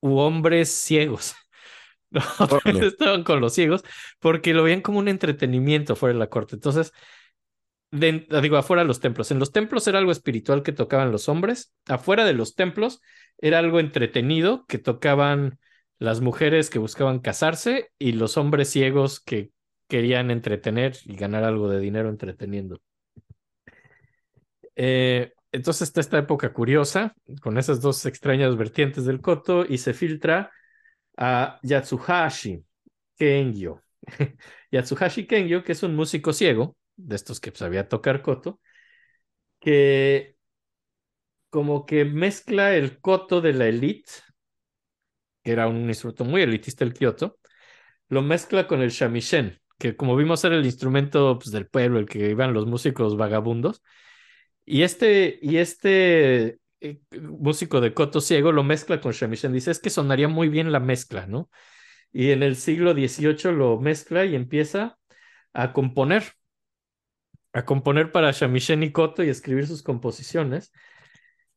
u hombres ciegos. [LAUGHS] No, estaban con los ciegos porque lo veían como un entretenimiento fuera de la corte. Entonces, de- digo, afuera de los templos. En los templos era algo espiritual que tocaban los hombres. Afuera de los templos era algo entretenido que tocaban las mujeres que buscaban casarse y los hombres ciegos que querían entretener y ganar algo de dinero entreteniendo. Eh, entonces está esta época curiosa con esas dos extrañas vertientes del koto y se filtra a Yatsuhashi Kengyo. [LAUGHS] Yatsuhashi Kengyo, que es un músico ciego, de estos que sabía tocar koto, que como que mezcla el koto de la elite, que era un instrumento muy elitista el Kyoto, lo mezcla con el shamisen, que como vimos era el instrumento pues, del pueblo, el que iban los músicos vagabundos. Y este, y este eh, músico de koto ciego lo mezcla con shamisen. Dice, es que sonaría muy bien la mezcla, ¿no? Y en el siglo XVIII lo mezcla y empieza a componer, a componer para shamisen y koto y escribir sus composiciones.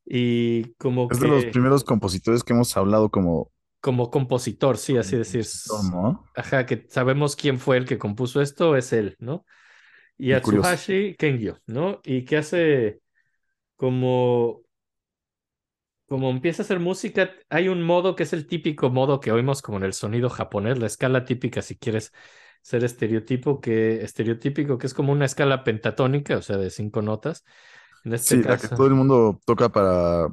Y como Es que de los primeros compositores que hemos hablado como... como compositor, sí, así decir. ¿no? Ajá, que sabemos quién fue el que compuso esto, es él, ¿no? Y. Atsuhashi Kengyo, ¿no? Y que hace como, como empieza a hacer música, hay un modo que es el típico modo que oímos como en el sonido japonés, la escala típica, si quieres ser estereotipo, que, estereotípico, que es como una escala pentatónica, o sea, de cinco notas. En este Sí, la que todo el mundo toca para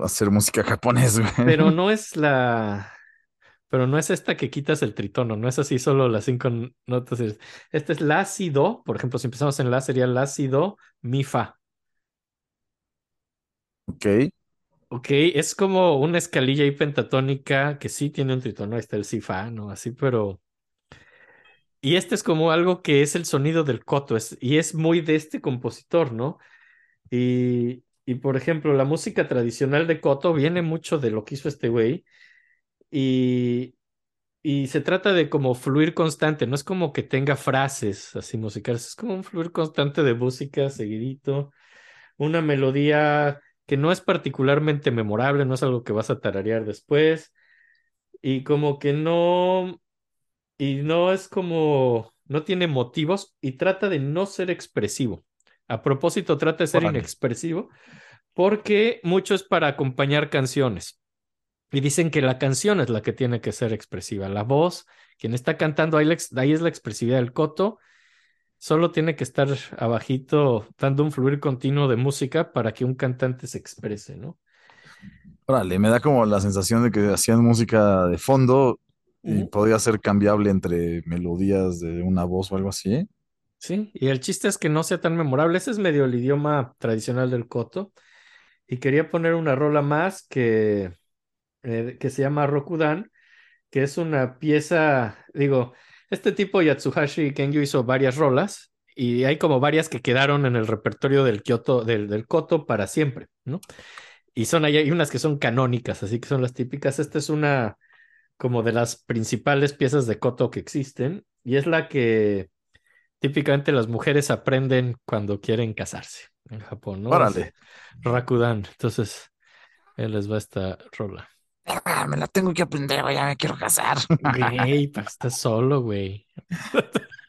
hacer música japonés, güey. Pero [LAUGHS] no es la. Pero no es esta que quitas el tritono, no es así solo las cinco notas. es- Esta es la, si, do. Por ejemplo, si empezamos en la, sería la, si, do, mi, fa. Ok. Ok, es como una escalilla ahí pentatónica que sí tiene un tritono. Ahí está el si, fa, ¿no? Así, pero. Y este es como algo que es el sonido del koto, es, y es muy de este compositor, ¿no? Y, y por ejemplo, la música tradicional de koto viene mucho de lo que hizo este güey. Y, y se trata de como fluir constante, no es como que tenga frases así musicales, es como un fluir constante de música seguidito, una melodía que no es particularmente memorable, no es algo que vas a tararear después, y como que no, y no es como, no tiene motivos y trata de no ser expresivo. A propósito, trata de ser Órale. inexpresivo porque mucho es para acompañar canciones. Y dicen que la canción es la que tiene que ser expresiva. La voz, quien está cantando, ahí, es la expresividad del coto. Solo tiene que estar abajito, dando un fluir continuo de música para que un cantante se exprese, ¿no? Órale, me da como la sensación de que hacían música de fondo y Ujú. podía ser cambiable entre melodías de una voz o algo así. Sí, y el chiste es que no sea tan memorable. Ese es medio el idioma tradicional del coto. Y quería poner una rola más que, eh, que se llama Rokudan, que es una pieza, digo, este tipo Yatsuhashi Kengyo hizo varias rolas y hay como varias que quedaron en el repertorio del Kyoto, del, del Koto para siempre, ¿no? Y son hay unas que son canónicas, así que son las típicas. Esta es una como de las principales piezas de Koto que existen y es la que típicamente las mujeres aprenden cuando quieren casarse en Japón, ¿no? Órale. Rakudan. Entonces, ahí les va esta rola. Ah, me la tengo que aprender, güey, ya me quiero casar. Güey, [LAUGHS] pero estás solo, güey.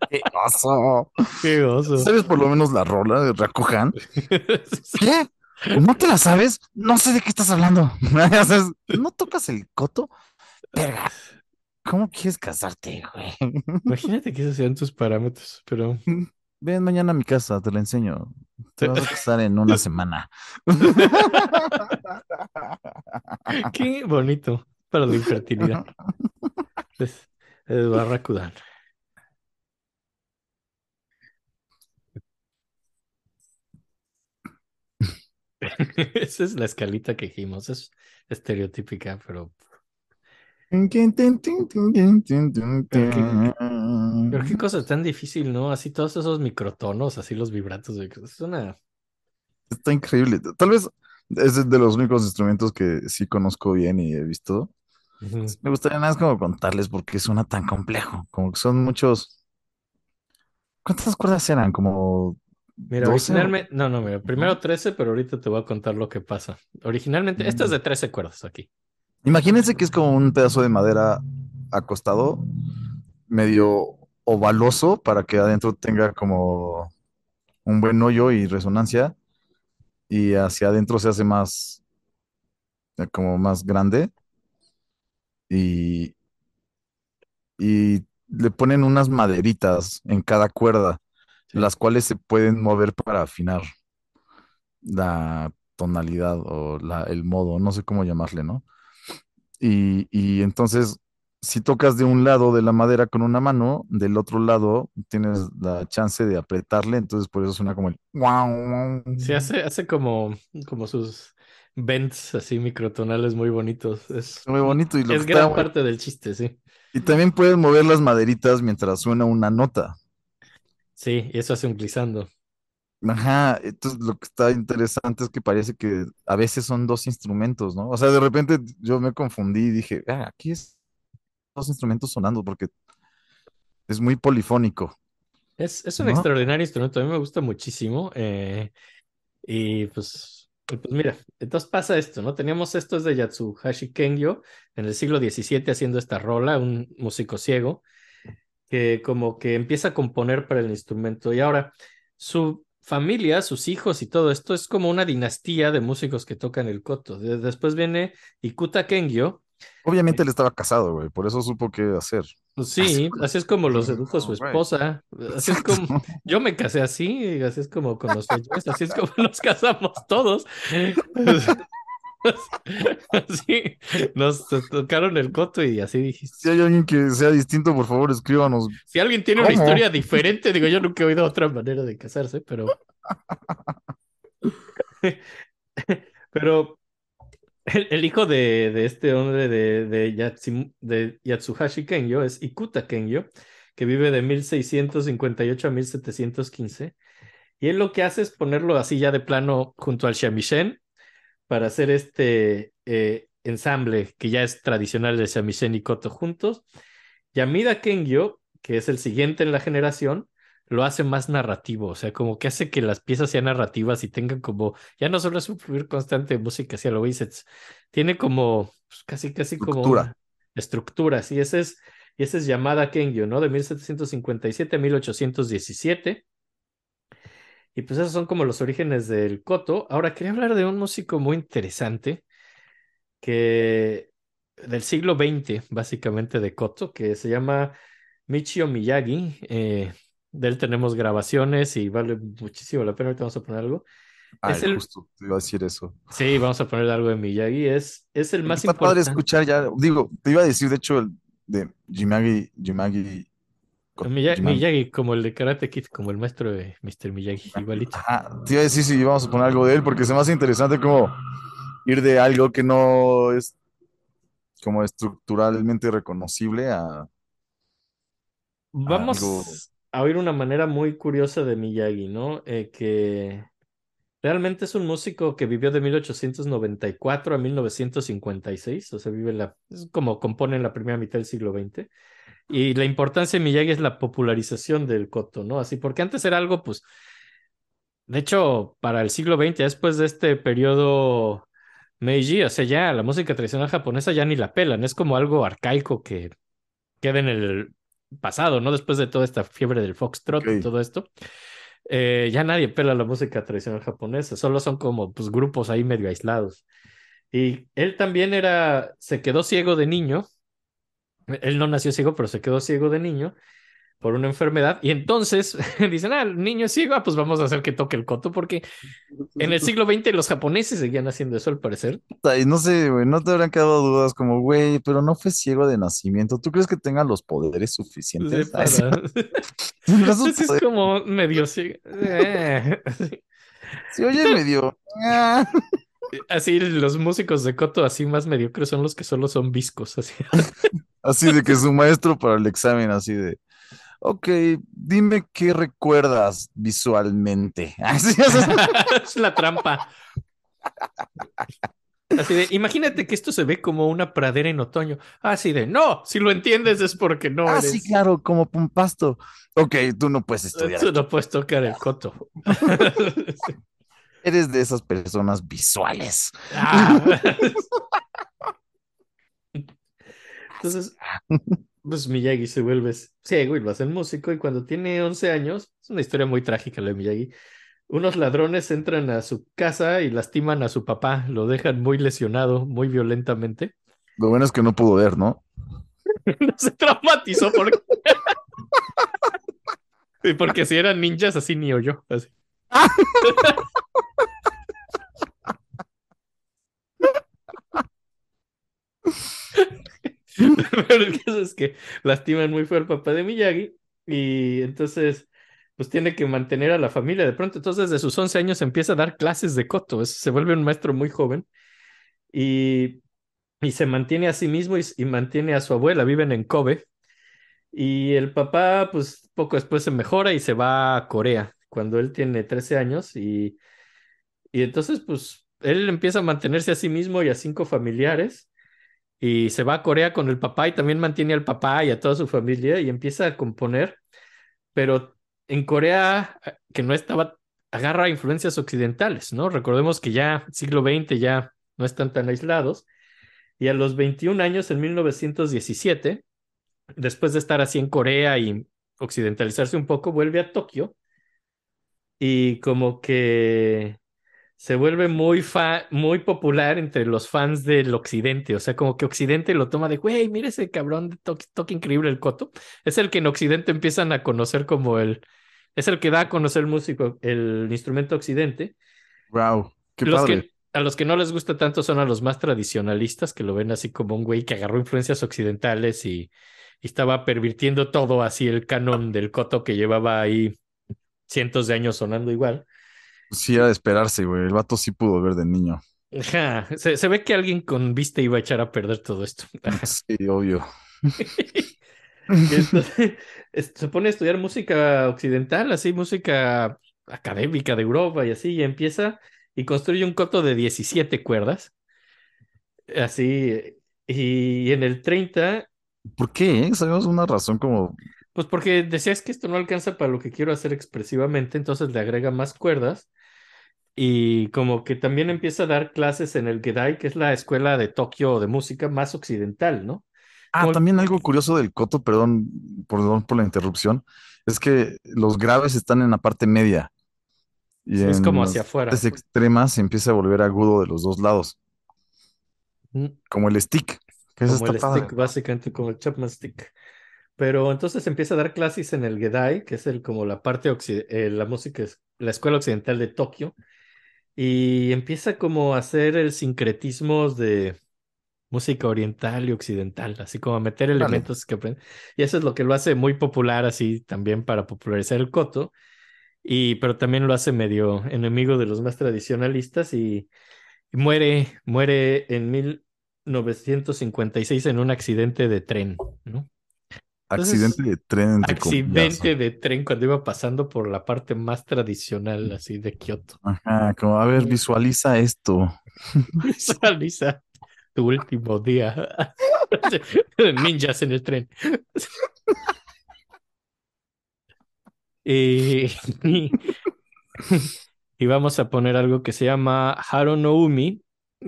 ¡Qué oso! Qué oso. ¿Sabes por lo menos la rola de Rakuhan? [LAUGHS] ¿Qué? ¿No te la sabes? No sé de qué estás hablando. [LAUGHS] ¿No tocas el coto? Verga. ¿Cómo quieres casarte, güey? [LAUGHS] Imagínate que esos sean tus parámetros, pero Ven mañana a mi casa, te la enseño. Te vas a casar en una semana. [LAUGHS] qué bonito para la infertilidad. Es, es Barracudan. [LAUGHS] Esa es la escalita que dijimos, es estereotípica, pero, pero qué cosa tan difícil, ¿no? Así todos esos microtonos, así los vibratos, es una... Está increíble. Tal vez es de los únicos instrumentos que sí conozco bien y he visto. Ujú. Me gustaría nada más como contarles por qué suena tan complejo. Como que son muchos. ¿Cuántas cuerdas eran? Como Mira, 12. originalmente, no, no, mira, primero 13, pero ahorita te voy a contar lo que pasa. Originalmente, esta es de 13 cuerdas aquí. Imagínense que es como un pedazo de madera acostado, medio ovaloso, para que adentro tenga como un buen hoyo y resonancia, y hacia adentro se hace más, eh, como más grande, y, y le ponen unas maderitas en cada cuerda, las cuales se pueden mover para afinar la tonalidad o la, el modo, no sé cómo llamarle, ¿no? Y, y entonces, si tocas de un lado de la madera con una mano, del otro lado tienes la chance de apretarle, entonces por eso suena como el... guau, Sí, hace, hace como, como sus bends así microtonales muy bonitos. Es, Muy bonito y lo es que está gran parte del chiste, sí. Y también puedes mover las maderitas mientras suena una nota. Sí, y eso hace un glissando. Ajá, entonces lo que está interesante es que parece que a veces son dos instrumentos, ¿no? O sea, de repente yo me confundí y dije, ah, aquí es dos instrumentos sonando porque es muy polifónico, Es, es un ¿no? extraordinario instrumento, a mí me gusta muchísimo. eh, y pues, pues mira, entonces pasa esto, ¿no? Teníamos estos de Yatsuhashi Kengyo en el siglo XVII haciendo esta rola, un músico ciego, que como que empieza a componer para el instrumento. Y ahora, su familia, sus hijos y todo esto es como una dinastía de músicos que tocan el koto. De- después viene Ikuta Kengyo. Obviamente él estaba casado, güey, por eso supo qué hacer. Pues [LAUGHS] sí, así es como lo sedujo su esposa. Así es como [LAUGHS] yo me casé así, así es como a Joyce, así es como [LAUGHS] nos casamos todos. [LAUGHS] Así, nos tocaron el coto y así Si dijiste. hay alguien que sea distinto, por favor, escríbanos. Si alguien tiene una historia diferente, digo, yo nunca he oído otra manera de casarse, pero, [LAUGHS] pero el, el hijo de, de este hombre de, de, Yatsim- de Yatsuhashi Kengyo es Ikuta Kengyo, que vive de 1658 a 1715. Y él lo que hace es ponerlo así ya de plano junto al shamisen para hacer este eh, ensamble que ya es tradicional de shamisen y koto juntos. Yamida Kengyo, que es el siguiente en la generación, lo hace más narrativo, o sea, como que hace que las piezas sean narrativas y tengan como, ya no solo es un fluir constante de música hacia lo tiene como, pues, casi, casi como Estructura. una estructura, sí, ese es, y ese es Yamada Kengyo, ¿no? De 1757 a 1817. Y pues esos son como los orígenes del koto. Ahora quería hablar de un músico muy interesante que del siglo XX, básicamente de koto, que se llama Michio Miyagi. Eh, de él tenemos grabaciones y vale muchísimo la pena. Ahorita vamos a poner algo. Ay, Es el- justo, te iba a decir eso. Sí, vamos a poner algo de Miyagi. Es, es el más Está padre importante. escuchar ya, digo, te iba a decir, de hecho, el de Jimagi, Jimagi, Ko- Miya- Jimagi. Miyagi, como el de Karate Kid, como el maestro de Mr. Miyagi, igualito. Ajá, te iba a decir si íbamos a poner algo de él, porque se me hace interesante como ir de algo que no es como estructuralmente reconocible a Vamos algo. a oír una manera muy curiosa de Miyagi, ¿no? Eh, que realmente es un músico que vivió de 1894 a 1956, o sea, vive la, es como compone en la primera mitad del siglo XX. Y la importancia de Miyagi es la popularización del koto, ¿no? Así, porque antes era algo, pues, de hecho, para el siglo XX, después de este periodo Meiji, o sea, ya la música tradicional japonesa ya ni la pelan, es como algo arcaico que queda en el pasado, ¿no? Después de toda esta fiebre del foxtrot y Ok. todo esto, eh, ya nadie pela la música tradicional japonesa, solo son como pues grupos ahí medio aislados. Y él también era, se quedó ciego de niño, él no nació ciego, pero se quedó ciego de niño por una enfermedad, y entonces [LAUGHS] dicen, ah, el niño es ciego, ah, pues vamos a hacer que toque el koto, porque en el siglo XX los japoneses seguían haciendo eso al parecer. Y no sé, güey, no te habrán quedado dudas como, güey, pero no fue ciego de nacimiento. ¿Tú crees que tenga los poderes suficientes? Ay, sí, Entonces [LAUGHS] [LAUGHS] es como medio ciego. Eh, sí. Oye medio. ah. Así los músicos de Koto así más mediocres son los que solo son viscos, así. Así de que su maestro para el examen, así de, ok, dime qué recuerdas visualmente. [LAUGHS] Así es. [LAUGHS] es la trampa. Así de, imagínate que esto se ve como una pradera en otoño. Así de, no, si lo entiendes es porque no Ah, eres. sí, claro, como un pasto. Ok, tú no puedes estudiar. Tú no puedes tocar el Koto. [LAUGHS] Sí. Eres de esas personas visuales. Ah. Entonces, pues Miyagi se vuelve ciego y lo hace el músico y cuando tiene 11 años, es una historia muy trágica la de Miyagi, unos ladrones entran a su casa y lastiman a su papá, lo dejan muy lesionado, muy violentamente. Lo bueno es que no pudo ver, ¿no? [LAUGHS] no se traumatizó porque... [LAUGHS] porque si eran ninjas así ni oyó. Así. [LAUGHS] [LAUGHS] Pero el caso es que lastiman muy feo al papá de Miyagi y entonces pues tiene que mantener a la familia de pronto. Entonces desde sus 11 años empieza a dar clases de koto. Se vuelve un maestro muy joven y, y se mantiene a sí mismo y, mantiene a su abuela. Viven en Kobe. Y el papá pues poco después se mejora y se va a Corea cuando él tiene 13 años y, y entonces pues él empieza a mantenerse a sí mismo y a cinco familiares y se va a Corea con el papá y también mantiene al papá y a toda su familia y empieza a componer, pero en Corea, que no estaba, agarra influencias occidentales, ¿no? Recordemos que ya siglo XX ya no están tan aislados y a los 21 años, en 1917, después de estar así en Corea y occidentalizarse un poco, vuelve a Tokio y como que se vuelve muy, fa muy popular entre los fans del occidente. O sea, como que occidente lo toma de, güey, mira ese cabrón de toque, toque increíble el coto. Es el que en occidente empiezan a conocer como el, es el que da a conocer el músico, el instrumento occidente. Wow, qué los padre. Que, a los que no les gusta tanto son a los más tradicionalistas, que lo ven así como un güey que agarró influencias occidentales y, y estaba pervirtiendo todo así el canon del coto que llevaba ahí cientos de años sonando igual. Sí, era de esperarse, güey. El vato sí pudo ver de niño. Ajá. Se, se, ve que alguien con vista iba a echar a perder todo esto. [LAUGHS] Sí, obvio. [LAUGHS] Entonces, se pone a estudiar música occidental, así, música académica de Europa y así, y empieza y construye un coto de 17 cuerdas. Así, y en el 30. ¿Por qué? ¿Sabemos una razón como pues porque decías que esto no alcanza para lo que quiero hacer expresivamente, entonces le agrega más cuerdas y como que también empieza a dar clases en el Gedai, que es la escuela de Tokio de música más occidental, ¿no? Ah, como... también algo curioso del coto, perdón, perdón por la interrupción, es que los graves están en la parte media. Y sí, es como hacia afuera. Las extremas se empieza a volver agudo de los dos lados. Mm. Como el stick. Que como el padre. stick, básicamente como el Chapman stick. Pero entonces empieza a dar clases en el Gedai, que es el, como la parte, eh, la música, la escuela occidental de Tokio, y empieza como a hacer el sincretismo de música oriental y occidental, así como a meter elementos que aprenden. Y eso es lo que lo hace muy popular, así también para popularizar el koto, y, pero también lo hace medio enemigo de los más tradicionalistas y, y muere, muere en 1956 en un accidente de tren, ¿no? Accidente de tren. Entre accidente de tren cuando iba pasando por la parte más tradicional así de Kioto. Ajá, como a ver, visualiza esto. [LAUGHS] Visualiza tu último día. [LAUGHS] Ninjas en el tren. y, [LAUGHS] y, y, vamos a poner algo que se llama Haro no Umi,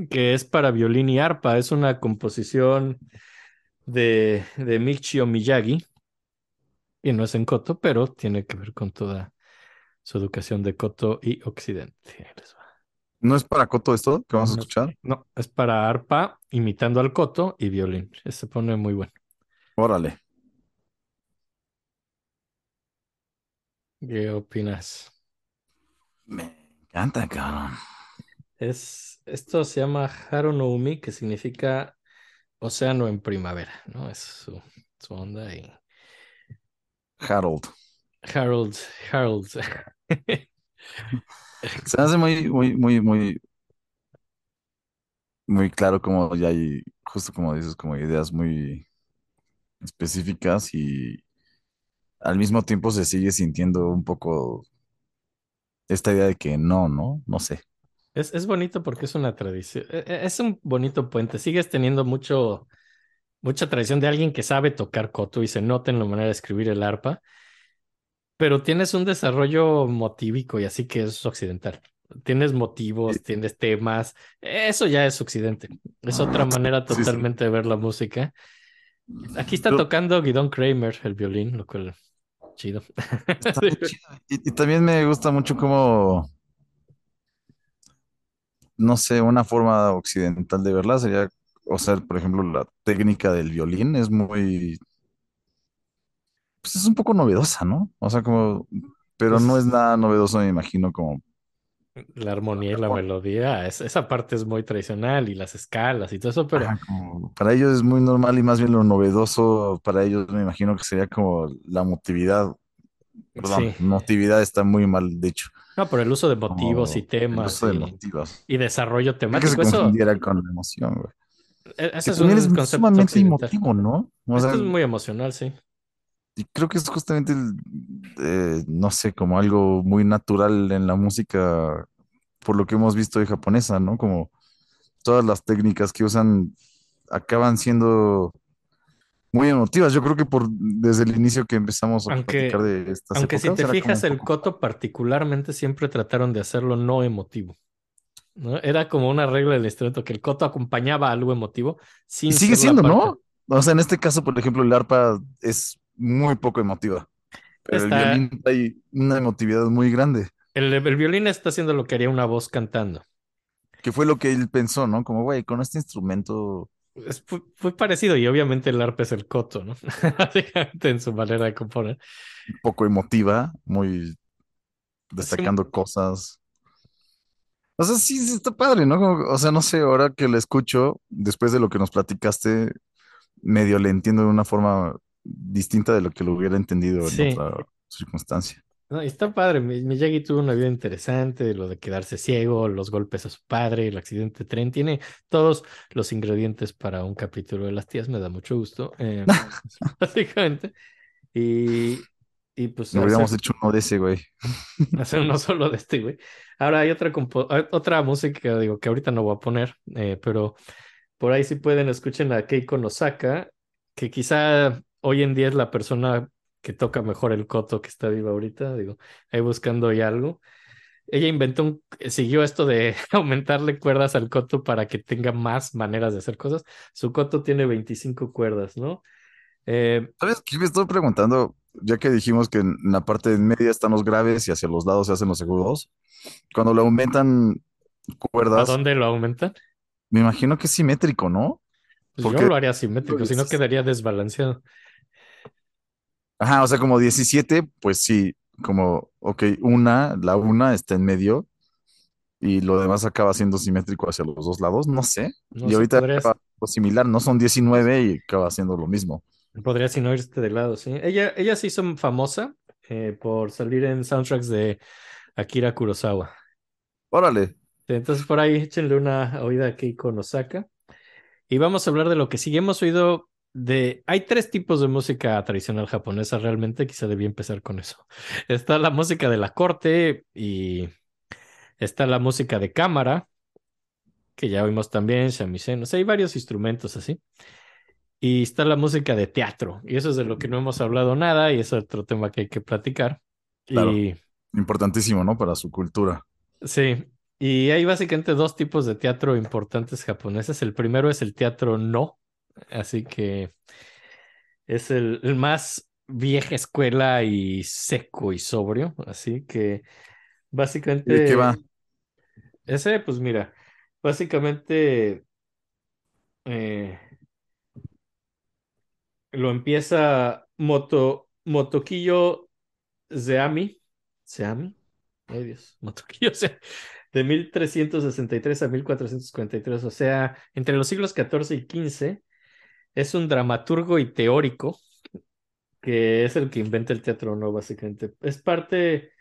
que es para violín y arpa. Es una composición de, de Michio Miyagi, y no es en Koto, pero tiene que ver con toda su educación de Koto y Occidente. ¿No es para Koto esto que vamos a escuchar? No, es para arpa, imitando al Koto y violín. Se pone muy bueno. Órale. ¿Qué opinas? Me encanta, cabrón. Es, esto se llama no Umi, que significa océano en primavera, ¿no? Es su, su onda y... Harold. Harold, Harold. [LAUGHS] Se hace muy, muy, muy, muy, muy claro como ya hay, justo como dices, como ideas muy específicas y al mismo tiempo se sigue sintiendo un poco esta idea de que no, ¿no? No sé. Es, es bonito porque es una tradición, es un bonito puente, sigues teniendo mucho, mucha tradición de alguien que sabe tocar koto y se nota en la manera de escribir el arpa, pero tienes un desarrollo motívico y así que es occidental. Tienes motivos, tienes temas, eso ya es occidente. Es otra manera totalmente sí, sí. de ver la música. Aquí está tocando Guidon Kramer el violín, lo cual chido. Está [LAUGHS] muy chido. Y, y también me gusta mucho como, no sé, una forma occidental de verla sería, o sea, por ejemplo, la técnica del violín es muy, pues es un poco novedosa, ¿no? O sea, como, pero no es nada novedoso, me imagino, como, La armonía y la melodía, es- esa parte es muy tradicional y las escalas y todo eso, pero ajá, como- para ellos es muy normal y más bien lo novedoso para ellos me imagino que sería como la motividad. Perdón, sí. motividad está muy mal dicho. No, por el uso de motivos como y temas El uso de y, motivos. y desarrollo Creo que se temático. Eso, confundiera con la emoción, güey. e- ese es un es concepto sumamente emotivo, ¿no? O Esto sea, es muy emocional, sí. y creo que es justamente, el, eh, no sé, como algo muy natural en la música, por lo que hemos visto de japonesa, ¿no? Como todas las técnicas que usan acaban siendo muy emotivas. Yo creo que por desde el inicio que empezamos a Aunque- platicar de estas Aunque si te como fijas, el coto particularmente siempre trataron de hacerlo no emotivo. ¿no? Era como una regla del instrumento que el coto acompañaba algo emotivo sin Y sigue siendo, ¿no? O sea, en este caso, por ejemplo, el arpa es muy poco emotiva, pero Está- el violín hay una emotividad muy grande, El, el violín está haciendo lo que haría una voz cantando. que fue lo que él pensó, ¿no? Como, güey, con este instrumento, Es, fue, fue parecido y obviamente el arpa es el coto, ¿no? [LAUGHS] Básicamente en su manera de componer. poco emotiva, muy destacando cosas. O sea, sí, sí está padre, ¿no? Como- o sea, no sé, ahora que lo escucho, después de lo que nos platicaste, medio le entiendo de una forma distinta de lo que lo hubiera entendido Sí. en otra circunstancia. No, está padre. Mi- Miyagi tuvo una vida interesante, lo de quedarse ciego, los golpes a su padre, el accidente de tren. Tiene todos los ingredientes para un capítulo de las tías. Me da mucho gusto. eh, [LAUGHS] [LAUGHS] básicamente. Y, y pues No hubiéramos hacer, hecho uno de ese, güey. [LAUGHS] hacer uno solo de este, güey. Ahora hay otra, compo- hay otra música, digo, que ahorita no voy a poner, eh, pero por ahí si pueden escuchen a Keiko Nosaka, que quizá hoy en día es la persona que toca mejor el coto que está viva ahorita, digo, ahí buscando ahí algo. Ella inventó un, siguió esto de [LAUGHS] aumentarle cuerdas al coto para que tenga más maneras de hacer cosas. Su coto tiene 25 cuerdas, ¿no? Eh, ¿Sabes qué me estoy preguntando? Ya que dijimos que en la parte media están los graves y hacia los lados se hacen los agudos. Cuando le aumentan ¿a cuerdas, dónde lo aumentan? me imagino que es simétrico, ¿no? Pues Porque- yo lo haría simétrico, si no dices- quedaría desbalanceado. Ajá, o sea, como 17, pues sí, como, ok, una, la una está en medio y lo demás acaba siendo simétrico hacia los dos lados, no sé. No y sé, ahorita podrías- acaba similar, no son 19 y acaba siendo lo mismo. Podría si no irte de lado, sí. Ella, ella se hizo famosa eh, por salir en soundtracks de Akira Kurosawa. Órale, Entonces por ahí échenle una oída a Keiko Nosaka. Y vamos a hablar de lo que sigue. Hemos oído de... Hay tres tipos de música tradicional japonesa realmente. Quizá debía empezar con eso. [LAUGHS] Está la música de la corte y está la música de cámara, que ya oímos también, shamisen. O sea, hay varios instrumentos así. Y está la música de teatro. Y eso es de lo que no hemos hablado nada y es otro tema que hay que platicar. Claro. Y importantísimo, ¿no? Para su cultura. Sí, y hay básicamente dos tipos de teatro importantes japoneses. El primero es el teatro no, así que es el, el más vieja escuela y seco y sobrio, así que básicamente... ¿De qué va? Ese, pues mira, básicamente eh, lo empieza Moto, Motokiyo Zeami, Zeami, ay Dios, Motokiyo Zeami, de 1363 a 1443, o sea, entre los siglos XIV y XV, es un dramaturgo y teórico que es el que inventa el teatro, ¿no? Básicamente, es parte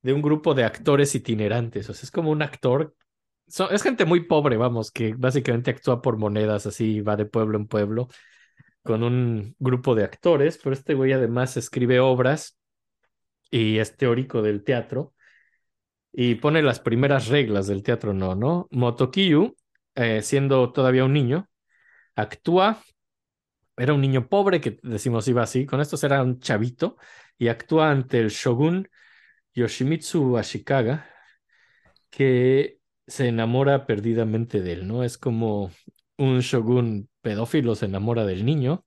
de un grupo de actores itinerantes, o sea, es como un actor, es gente muy pobre, vamos, que básicamente actúa por monedas, así va de pueblo en pueblo con un grupo de actores, pero este güey además escribe obras y es teórico del teatro y pone las primeras reglas del teatro, no, ¿no? Motokiyu, eh, siendo todavía un niño, actúa, era un niño pobre que decimos iba así, con estos era un chavito y actúa ante el shogun Yoshimitsu Ashikaga, que se enamora perdidamente de él, ¿no? Es como un shogun pedófilo se enamora del niño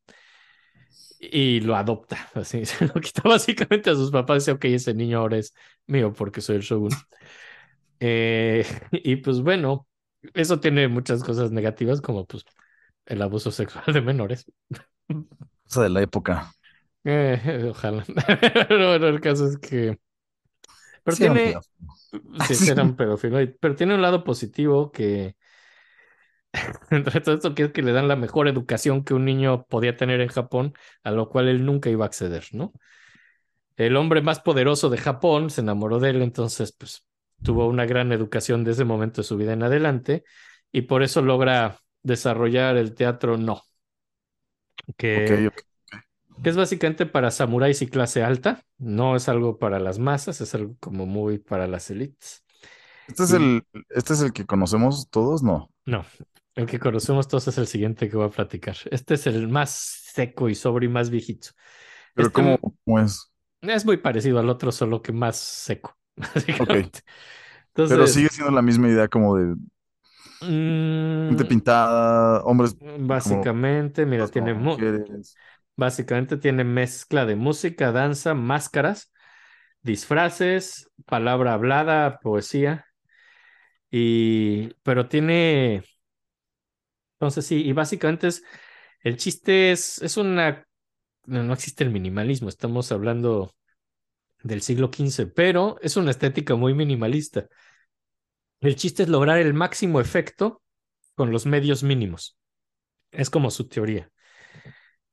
y lo adopta, [LAUGHS] así, se lo quita básicamente a sus papás, dice, ok, ese niño ahora es mío porque soy el shogun. Eh, [LAUGHS] y pues bueno, eso tiene muchas cosas negativas como pues el abuso sexual de menores. Cosa de la época. Eh, ojalá. [LAUGHS] Pero el caso es que... Pero Sí, tiene... Sí, [LAUGHS] era un pedófilo, pero tiene un lado positivo que... [LAUGHS] Entre todo esto que es que le dan la mejor educación que un niño podía tener en Japón, a lo cual él nunca iba a acceder, ¿no? El hombre más poderoso de Japón se enamoró de él, entonces pues tuvo una gran educación desde ese momento de su vida en adelante y por eso logra desarrollar el teatro no, que, que es básicamente para samuráis y clase alta, no es algo para las masas, es algo como muy para las élites. Este es el, este es el que conocemos todos, ¿no? No, el que conocemos todos es el siguiente que voy a platicar. Este es el más seco y sobrio y más viejito. Pero Este ¿cómo, cómo es? es muy parecido al otro, solo que más seco, [LAUGHS] básicamente. Pero Entonces, sigue siendo la misma idea como de gente mm, pintada, hombres básicamente, mira, tiene básicamente tiene mezcla de música, danza, máscaras, disfraces, palabra hablada, poesía. Y, pero tiene, entonces sí, y básicamente es, el chiste es, es una, no, no existe el minimalismo, estamos hablando del siglo XV, pero es una estética muy minimalista. El chiste es lograr el máximo efecto con los medios mínimos. Es como su teoría.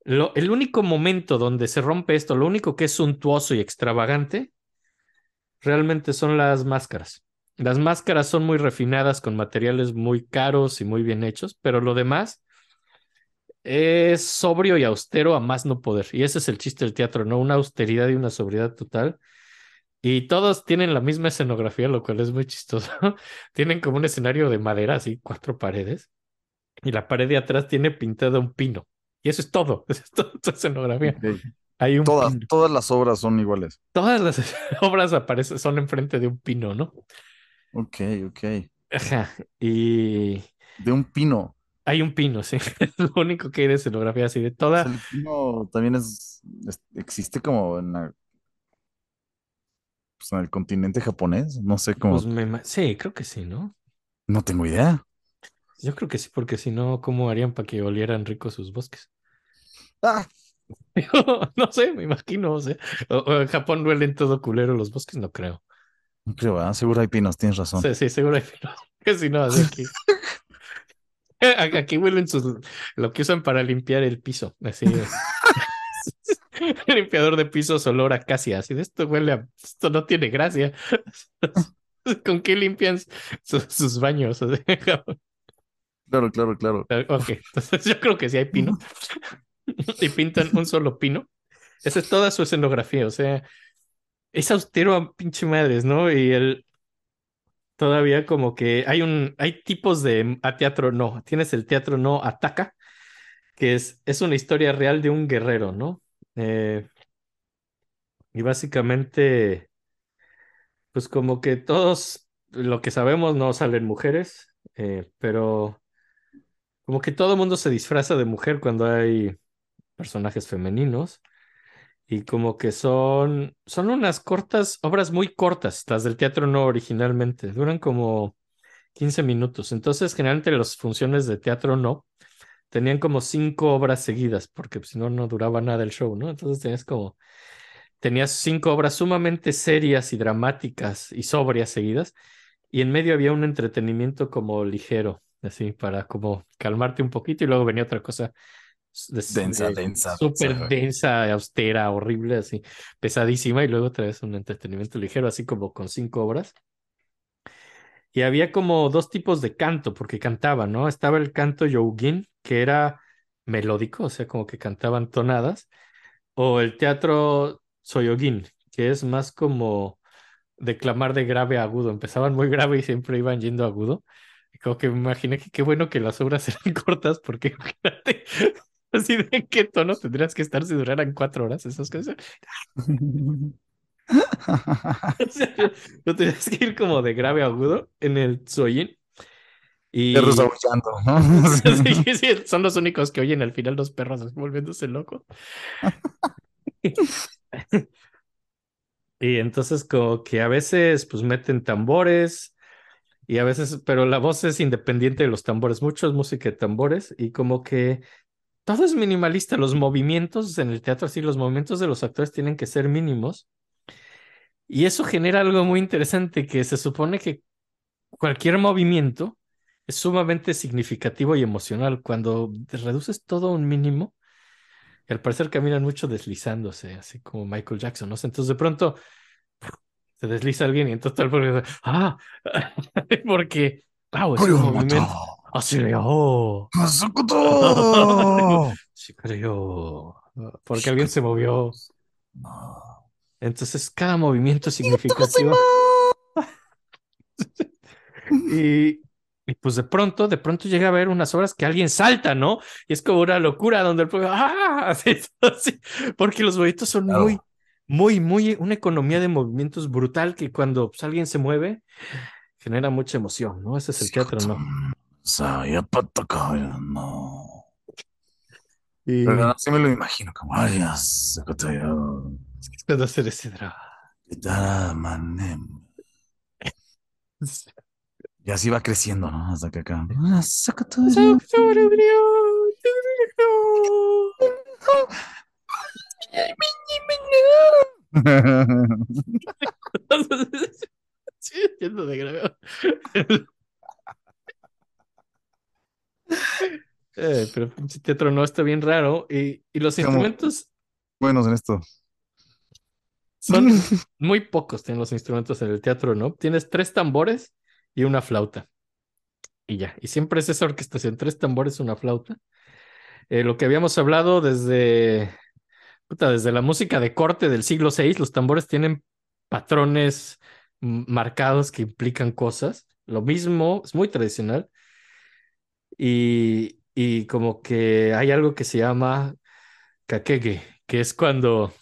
El único momento donde se rompe esto, lo único que es suntuoso y extravagante, realmente son las máscaras. Las máscaras son muy refinadas con materiales muy caros y muy bien hechos, pero lo demás es sobrio y austero a más no poder. Y ese es el chiste del teatro, ¿no? Una austeridad y una sobriedad total. Y todos tienen la misma escenografía, lo cual es muy chistoso. [LAUGHS] Tienen como un escenario de madera, así, cuatro paredes. Y la pared de atrás tiene pintado un pino. Y eso es todo. [LAUGHS] Eso es toda tu escenografía. Hay un Todas, pino. todas las obras son iguales. Todas las [LAUGHS] obras aparecen, son enfrente de un pino, ¿no? Ok, ok. Ajá. Y De un pino. hay un pino, sí. Es lo único que hay de escenografía, así de O toda. sea, el pino también es, es- existe como en, la- pues, en el continente japonés. No sé cómo. Pues me sí, creo que sí, ¿no? No tengo idea. Yo creo que sí, porque si no, ¿cómo harían para que olieran ricos sus bosques? Ah, [LAUGHS] No sé, me imagino, o sea, en Japón huelen todo culero los bosques, no creo. no creo, ¿verdad? Seguro hay pinos, tienes razón. Sí, sí, seguro hay pinos. [LAUGHS] Que si no, así aquí. [LAUGHS] Aquí huelen sus, lo que usan para limpiar el piso, así. El [LAUGHS] limpiador de pisos olor a así de esto huele a, esto no tiene gracia. [LAUGHS] ¿Con qué limpian sus, sus baños? [LAUGHS] Claro, claro, claro. Ok, entonces yo creo que sí hay pino. Y pintan un solo pino. Esa es toda su escenografía, o sea, es austero a pinche madres, ¿no? Y el todavía como que hay un, hay tipos de a teatro no. Tienes el teatro no ataca, que es, es una historia real de un guerrero, ¿no? Eh, y básicamente, pues como que todos, lo que sabemos, no salen mujeres, eh, pero como que todo el mundo se disfraza de mujer cuando hay personajes femeninos. Y como que son, son unas cortas, obras muy cortas, las del teatro no originalmente, duran como 15 minutos. Entonces, generalmente las funciones de teatro no, tenían como cinco obras seguidas, porque si no, no duraba nada el show, ¿no? Entonces tenías como, tenías cinco obras sumamente serias y dramáticas y sobrias seguidas, y en medio había un entretenimiento como ligero, así, para como calmarte un poquito, y luego venía otra cosa de- Densa, de- densa, súper densa. austera, horrible, así, pesadísima, y luego otra vez un entretenimiento ligero, así como con cinco obras. Y había como dos tipos de canto, porque cantaban, ¿no? Estaba el canto yougin, que era melódico, o sea, como que cantaban tonadas, o el teatro soyogin, que es más como declamar de grave a agudo. Empezaban muy grave y siempre iban yendo a agudo. Y como que me imaginé que qué bueno que las obras [LAUGHS] eran cortas, porque imagínate, [LAUGHS] así de en qué tono tendrías que estar si duraran cuatro horas esas cosas. [LAUGHS] O sea, no tenías que ir como de grave a agudo en el Soyin. Y Perros aullando, ¿no? [LAUGHS] [LAUGHS] Sí, sí, son los únicos que oyen al final los perros volviéndose locos. Y entonces como que a veces pues meten tambores y a veces, pero la voz es independiente de los tambores, mucho es música de tambores y como que todo es minimalista, los movimientos en el teatro, así los movimientos de los actores tienen que ser mínimos y eso genera algo muy interesante que se supone que cualquier movimiento es sumamente significativo y emocional cuando reduces todo a un mínimo. al parecer caminan mucho deslizándose, así como Michael Jackson, ¿no? Entonces de pronto se desliza alguien y entonces público dice, ¡ah! [LAUGHS] Porque, wow, es un movimiento. Así de, ¡oh! [LAUGHS] Porque alguien se movió. Entonces cada movimiento es significativo. [LAUGHS] Y, y pues de pronto, de pronto llega a haber unas horas que alguien salta, ¿no? Y es como una locura donde el pueblo, ¡ah! [LAUGHS] Así, así, porque los movimientos son Claro. muy, muy, muy, una economía de movimientos brutal que cuando pues, alguien se mueve genera mucha emoción, ¿no? Ese es el teatro, ¿no? No. Y Pero así me lo imagino, como, ay, [LAUGHS] cuando hacer ese drama. Manem. [LAUGHS] Y así va creciendo, ¿no? Hasta que acá. Ah, yendo de grave. Eh, pero pinche teatro no está bien raro. Y, y los Como- instrumentos Buenos en esto. son [LAUGHS] muy pocos, tienen los instrumentos en el teatro, ¿no? Tienes tres tambores y una flauta. Y ya. Y siempre es esa orquestación: tres tambores, una flauta. Eh, lo que habíamos hablado desde, puta, desde la música de corte del siglo VI, los tambores tienen patrones marcados que implican cosas. Lo mismo, es muy tradicional. Y, y como que hay algo que se llama kakege, que es cuando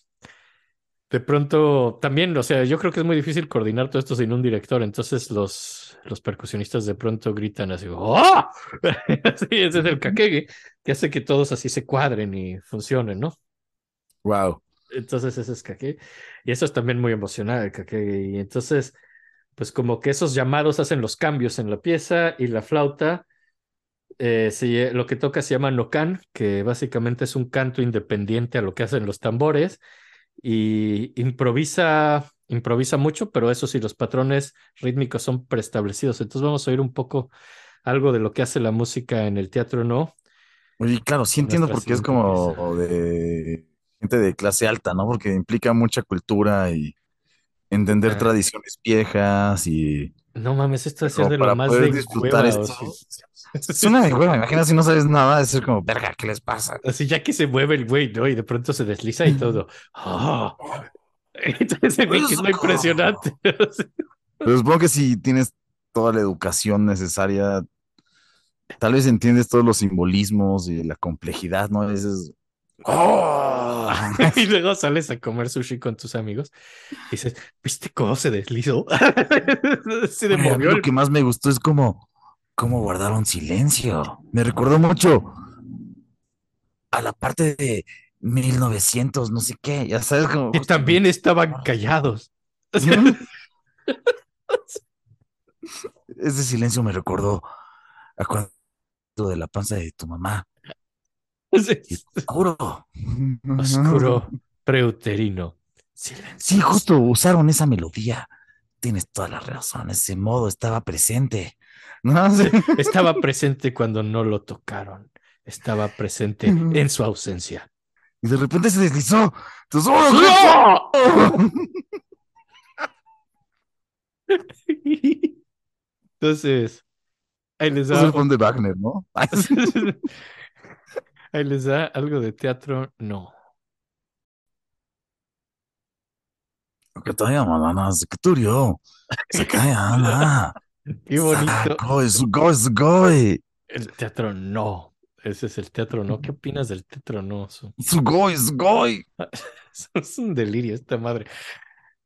de pronto también, o sea, yo creo que es muy difícil coordinar todo esto sin un director, entonces los, los percusionistas de pronto gritan así, ¡Oh! [LAUGHS] Sí, ese es el kakege, que hace que todos así se cuadren y funcionen, ¿no? Wow. Entonces ese es kakege. Y eso es también muy emocional, kakege. Y entonces, pues como que esos llamados hacen los cambios en la pieza y la flauta, eh, se- lo que toca se llama nokan, que básicamente es un canto independiente a lo que hacen los tambores y improvisa, improvisa mucho, pero eso sí, los patrones rítmicos son preestablecidos. Entonces vamos a oír un poco algo de lo que hace la música en el teatro, ¿no? Oye, claro, sí entiendo porque es como de gente de clase alta, ¿no? Porque implica mucha cultura y entender tradiciones viejas y No mames, esto a ser de lo más de disfrutar hueva, esto. Es una de hueva, imagina si no sabes nada, es ser como, verga, ¿qué les pasa? Así ya que se mueve el güey, ¿no? Y de pronto se desliza y [LAUGHS] todo. ¡Ah! Entonces se ve que es muy impresionante. [LAUGHS] Pero supongo que si tienes toda la educación necesaria, tal vez entiendes todos los simbolismos y la complejidad, ¿no? Dices, ¡oh! Y [LAUGHS] luego sales a comer sushi con tus amigos y dices, ¿viste cómo se deslizó? [LAUGHS] se Mira, movió lo el... que más me gustó es como, cómo guardaron silencio. Me recordó mucho a la parte de 1900, no sé qué, ya sabes, como... Y también estaban callados. [LAUGHS] Ese silencio me recordó a cuando de la panza de tu mamá. Oscuro. Oscuro, preuterino. Silencio. Sí, justo usaron esa melodía. Tienes toda la razón, ese modo estaba presente. No. [LAUGHS] Estaba presente cuando no lo tocaron. Estaba presente en su ausencia. Y de repente se deslizó. Entonces, ¡oh, [LAUGHS] Entonces, ahí les Es el fondo de Wagner, ¿no? [LAUGHS] Ahí les da algo de teatro. No. [LAUGHS] Qué bonito. El teatro no. Ese es el teatro no. ¿Qué opinas del teatro no? Su- Sugoi, sugoi. Es un delirio esta madre.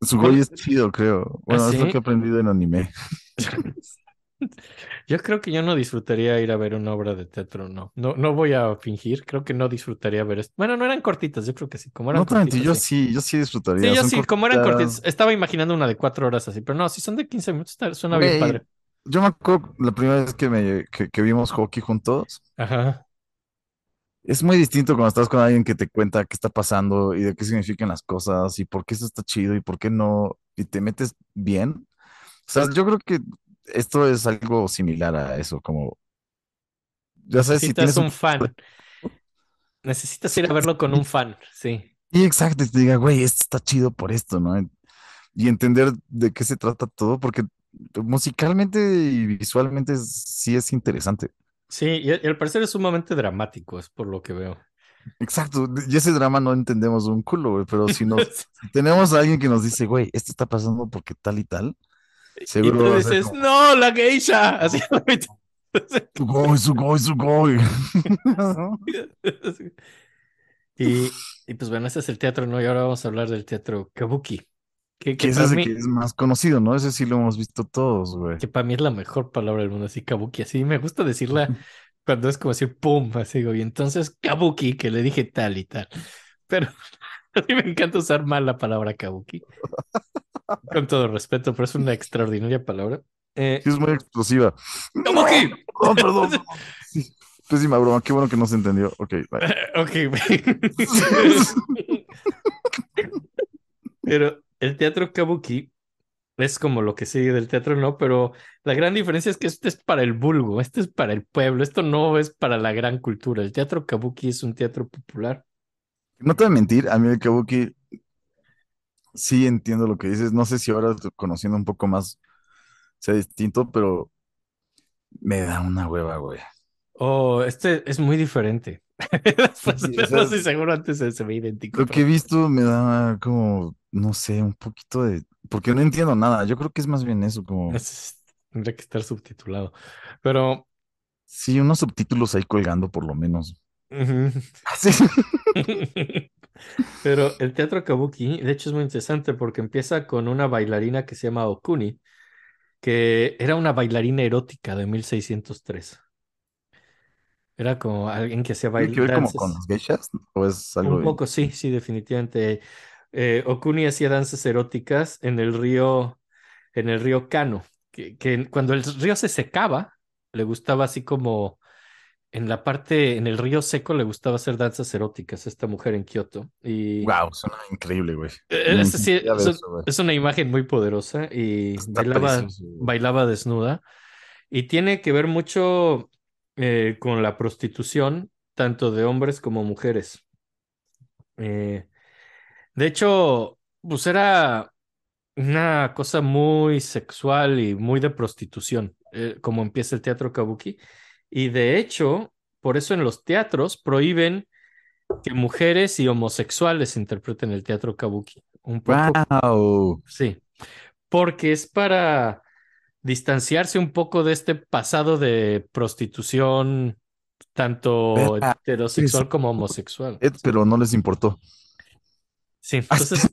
Sugoi es chido, creo. Bueno, ¿Ah, es lo sí? que he aprendido en anime. [LAUGHS] Yo creo que yo no disfrutaría ir a ver una obra de teatro, no. No, no voy a fingir, creo que no disfrutaría ver esto. Bueno, no eran cortitas, yo creo que sí. Como eran No cortitas, yo sí. sí, yo sí disfrutaría. Sí, yo Son sí, como eran cortitas. Estaba imaginando una de cuatro horas así, pero no, si son de 15 minutos, suena bien Güey, padre. Yo me acuerdo la primera vez que, me, que, que vimos hockey juntos. Ajá. Es muy distinto cuando estás con alguien que te cuenta qué está pasando y de qué significan las cosas y por qué esto está chido y por qué no, y te metes bien. O sea, yo creo que esto es algo similar a eso, como, ya sabes, si Necesitas tienes un un... fan. [LAUGHS] Necesitas ir a verlo con un fan, sí. Y exacto, y te diga, güey, esto está chido por esto, ¿no? Y entender de qué se trata todo, porque musicalmente y visualmente sí es interesante. Sí, y, y al parecer es sumamente dramático, es por lo que veo. Exacto, y ese drama no entendemos un culo, güey, pero si [LAUGHS] nos si tenemos a alguien que nos dice, güey, esto está pasando porque tal y tal, Y tú dices, como, no, la geisha. [LAUGHS] Así. Sugoi, sugoi, sugoi. [LAUGHS] Y, y pues bueno, ese es el teatro, ¿no? Y ahora vamos a hablar del teatro Kabuki, que, Que ese mí, que es más conocido, ¿no? Ese sí lo hemos visto todos, güey. que para mí es la mejor palabra del mundo, así Kabuki, así me gusta decirla [LAUGHS] cuando es como decir pum, así digo, y entonces Kabuki, que le dije tal y tal. Pero a mí me encanta usar mal la palabra Kabuki, con todo respeto, pero es una extraordinaria palabra. Eh, Sí, es muy explosiva. ¡Kabuki! [LAUGHS] Perdón, perdón. perdón. Sí, Pésima broma, qué bueno que no se entendió. Ok, bye. [LAUGHS] Ok, [LAUGHS] pero el teatro Kabuki es como lo que sigue del teatro, ¿no? Pero la gran diferencia es que este es para el vulgo, este es para el pueblo, esto no es para la gran cultura. El teatro Kabuki es un teatro popular. No te voy a mentir, a mí el Kabuki sí entiendo lo que dices. No sé si ahora conociendo un poco más sea distinto, pero me da una hueva, güey. Oh, este es muy diferente. [LAUGHS] Sí, o no sea, estoy seguro antes se, se ve idéntico. Lo que he visto me da como, no sé, un poquito de... Porque no entiendo nada. Yo creo que es más bien eso, como... es- tendría que estar subtitulado. Pero Sí, unos subtítulos ahí colgando por lo menos. ujú. [LAUGHS] Sí. [LAUGHS] Pero el teatro kabuki, de hecho, es muy interesante porque empieza con una bailarina que se llama Okuni, que era una bailarina erótica de 1603. Era como alguien que hacía ¿Tiene que ver como con las geishas? ¿O es algo Un poco, sí, sí, definitivamente. Eh, Okuni hacía danzas eróticas en el río, en el río Kano, que, que cuando el río se secaba, le gustaba así como en la parte, en el río seco le gustaba hacer danzas eróticas a esta mujer en Kioto. Y Wow, suena increíble, güey. Eh, es, sí, es- eso, güey. es una imagen muy poderosa y Está bailaba, precioso, güey. bailaba desnuda y tiene que ver mucho eh, con la prostitución, tanto de hombres como mujeres. Eh, de hecho, pues era una cosa muy sexual y muy de prostitución, eh, como empieza el teatro kabuki. Y de hecho, por eso en los teatros prohíben que mujeres y homosexuales interpreten el teatro kabuki. Un poco Wow. Sí, porque es para distanciarse un poco de este pasado de prostitución, tanto heterosexual sí. como homosexual. Pero no les importó. Sí, [LAUGHS] entonces,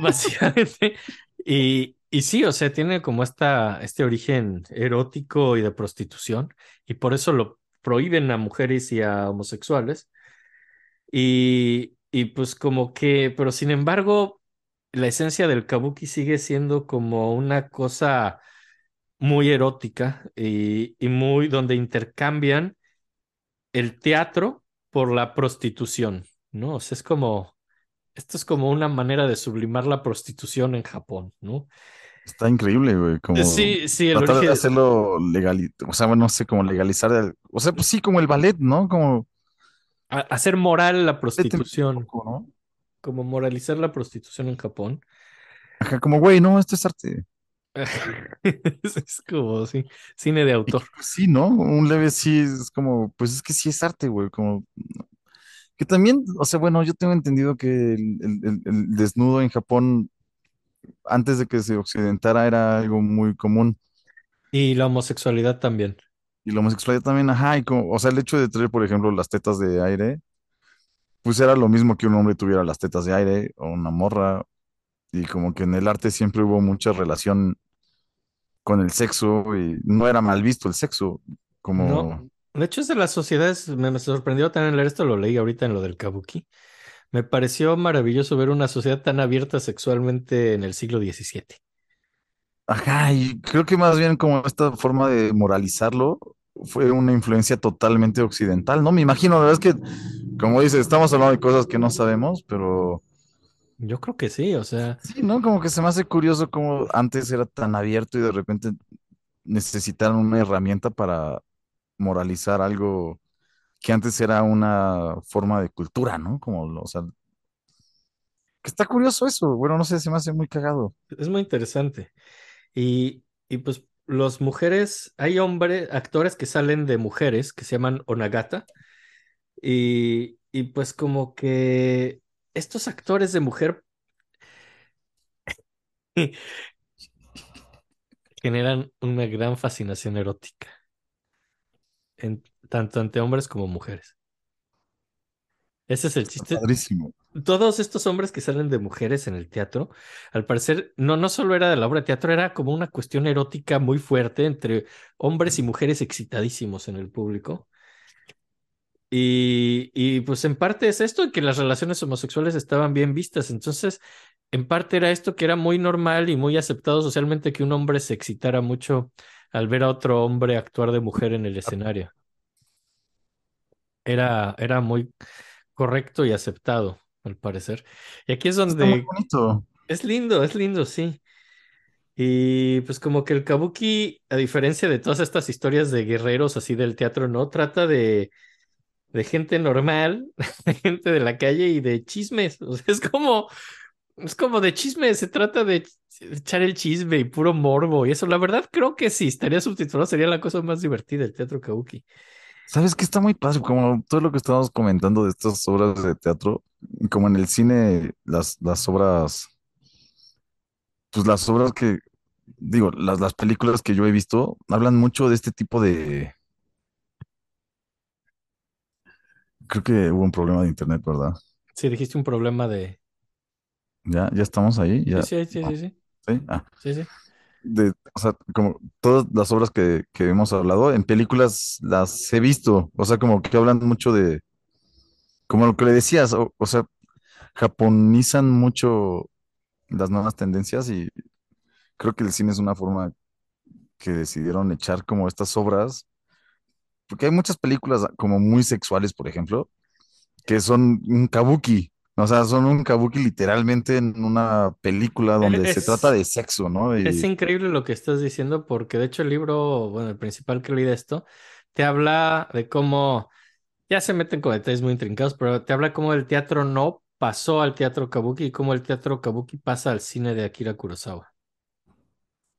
básicamente, y, y sí, o sea, tiene como esta, este origen erótico y de prostitución, y por eso lo prohíben a mujeres y a homosexuales. Y, y pues como que, pero sin embargo, la esencia del kabuki sigue siendo como una cosa muy erótica y, y muy donde intercambian el teatro por la prostitución, ¿no? O sea, es como, esto es como una manera de sublimar la prostitución en Japón, ¿no? Está increíble, güey. Como Sí, sí, el tratar de hacerlo legal, o sea, bueno, no sé, como legalizar, el- o sea, pues sí, como el ballet, ¿no? Como a- hacer moral la prostitución, poco, ¿no? como moralizar la prostitución en Japón. Ajá, como, güey, no, esto es arte. [LAUGHS] Es, como, sí, cine de autor. pues, sí, ¿no? Un leve sí es como, pues es que sí es arte, güey, como que también, o sea, bueno, yo tengo entendido que el- el desnudo en Japón, antes de que se occidentara, era algo muy común. Y la homosexualidad también. Y la homosexualidad también, ajá, y como, o sea, el hecho de tener, por ejemplo, las tetas de aire, pues era lo mismo que un hombre tuviera las tetas de aire o una morra, y como que en el arte siempre hubo mucha relación con el sexo y no era mal visto el sexo, como... No, de hecho es de las sociedades, me, me sorprendió también leer esto, lo leí ahorita en lo del kabuki. Me pareció maravilloso ver una sociedad tan abierta sexualmente en el siglo XVII. Ajá, y creo que más bien como esta forma de moralizarlo fue una influencia totalmente occidental, ¿no? Me imagino, la verdad es que, como dices, estamos hablando de cosas que no sabemos, pero Yo creo que sí, o sea, sí, ¿no? Como que se me hace curioso cómo antes era tan abierto y de repente necesitaron una herramienta para moralizar algo que antes era una forma de cultura, ¿no? Como, o sea, que está curioso eso, bueno, no sé, se me hace muy cagado. es muy interesante. Y, y pues los mujeres, hay hombres, actores que salen de mujeres que se llaman Onagata. Y, y pues como que estos actores de mujer [LAUGHS] generan una gran fascinación erótica, en, tanto ante hombres como mujeres. Ese es el chiste. padrísimo. Todos estos hombres que salen de mujeres en el teatro, al parecer, no, no solo era de la obra de teatro, era como una cuestión erótica muy fuerte entre hombres y mujeres excitadísimos en el público. Y, y pues en parte es esto, que las relaciones homosexuales estaban bien vistas. Entonces, en parte era esto que era muy normal y muy aceptado socialmente que un hombre se excitara mucho al ver a otro hombre actuar de mujer en el escenario. Era, era muy correcto y aceptado, al parecer. Y aquí es Está muy donde bonito. es lindo, es lindo, sí. Y pues como que el kabuki, a diferencia de todas estas historias de guerreros así del teatro, no trata de, de gente normal, [LAUGHS] de gente de la calle y de chismes. O sea, es como, es como de chismes, se trata de ch- echar el chisme y puro morbo y eso. La verdad creo que sí, estaría subtitulado, sería la cosa más divertida el teatro kabuki. ¿Sabes qué está muy padre? Como todo lo que estábamos comentando de estas obras de teatro, como en el cine, las, las obras, pues las obras que, digo, las, las películas que yo he visto, hablan mucho de este tipo de... Creo que hubo un problema de internet, ¿verdad? Sí, dijiste un problema de... Ya, ya estamos ahí, Sí, ya. sí, sí, sí, sí, ¿Sí? Ah, sí, sí. De, o sea, como todas las obras que, que hemos hablado, en películas las he visto, o sea, como que hablan mucho de, como lo que le decías, o, o sea, japonizan mucho las nuevas tendencias y creo que el cine es una forma que decidieron echar como estas obras, porque hay muchas películas como muy sexuales, por ejemplo, que son un kabuki, o sea, son un kabuki literalmente en una película donde se trata de sexo, ¿no? es increíble lo que estás diciendo porque de hecho el libro, bueno, el principal que leí de esto, te habla de cómo, ya se meten con detalles muy intrincados, pero te habla cómo el teatro no pasó al teatro kabuki y cómo el teatro kabuki pasa al cine de Akira Kurosawa.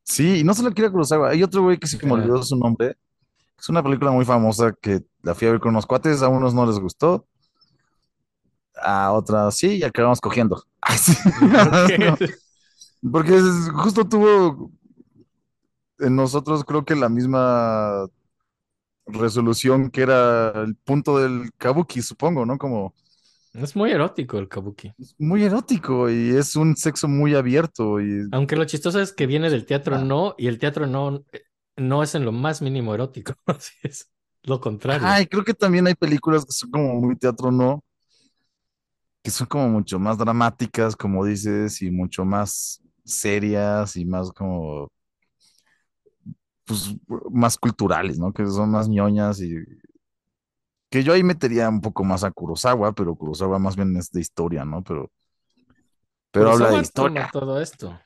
sí, y no solo Akira Kurosawa, hay otro güey que se me Ajá. olvidó su nombre, es una película muy famosa que la fui a ver con unos cuates, a unos no les gustó, a otras sí, y acabamos cogiendo. [LAUGHS] ¿Por qué? [LAUGHS] Porque es- justo tuvo en nosotros creo que la misma resolución que era el punto del kabuki, supongo, ¿no? Como Es muy erótico el kabuki. es muy erótico y es un sexo muy abierto y Aunque lo chistoso es que viene del teatro ah, no y el teatro no, eh, no es en lo más mínimo erótico. [LAUGHS] Así es lo contrario. ay, creo que también hay películas que son como muy teatro, ¿no? Que son como mucho más dramáticas, como dices, y mucho más serias y más como, pues, más culturales, ¿no? Que son más ñoñas y que yo ahí metería un poco más a Kurosawa, pero Kurosawa más bien es de historia, ¿no? Pero, pero habla de Kurosawa toma historia. todo esto,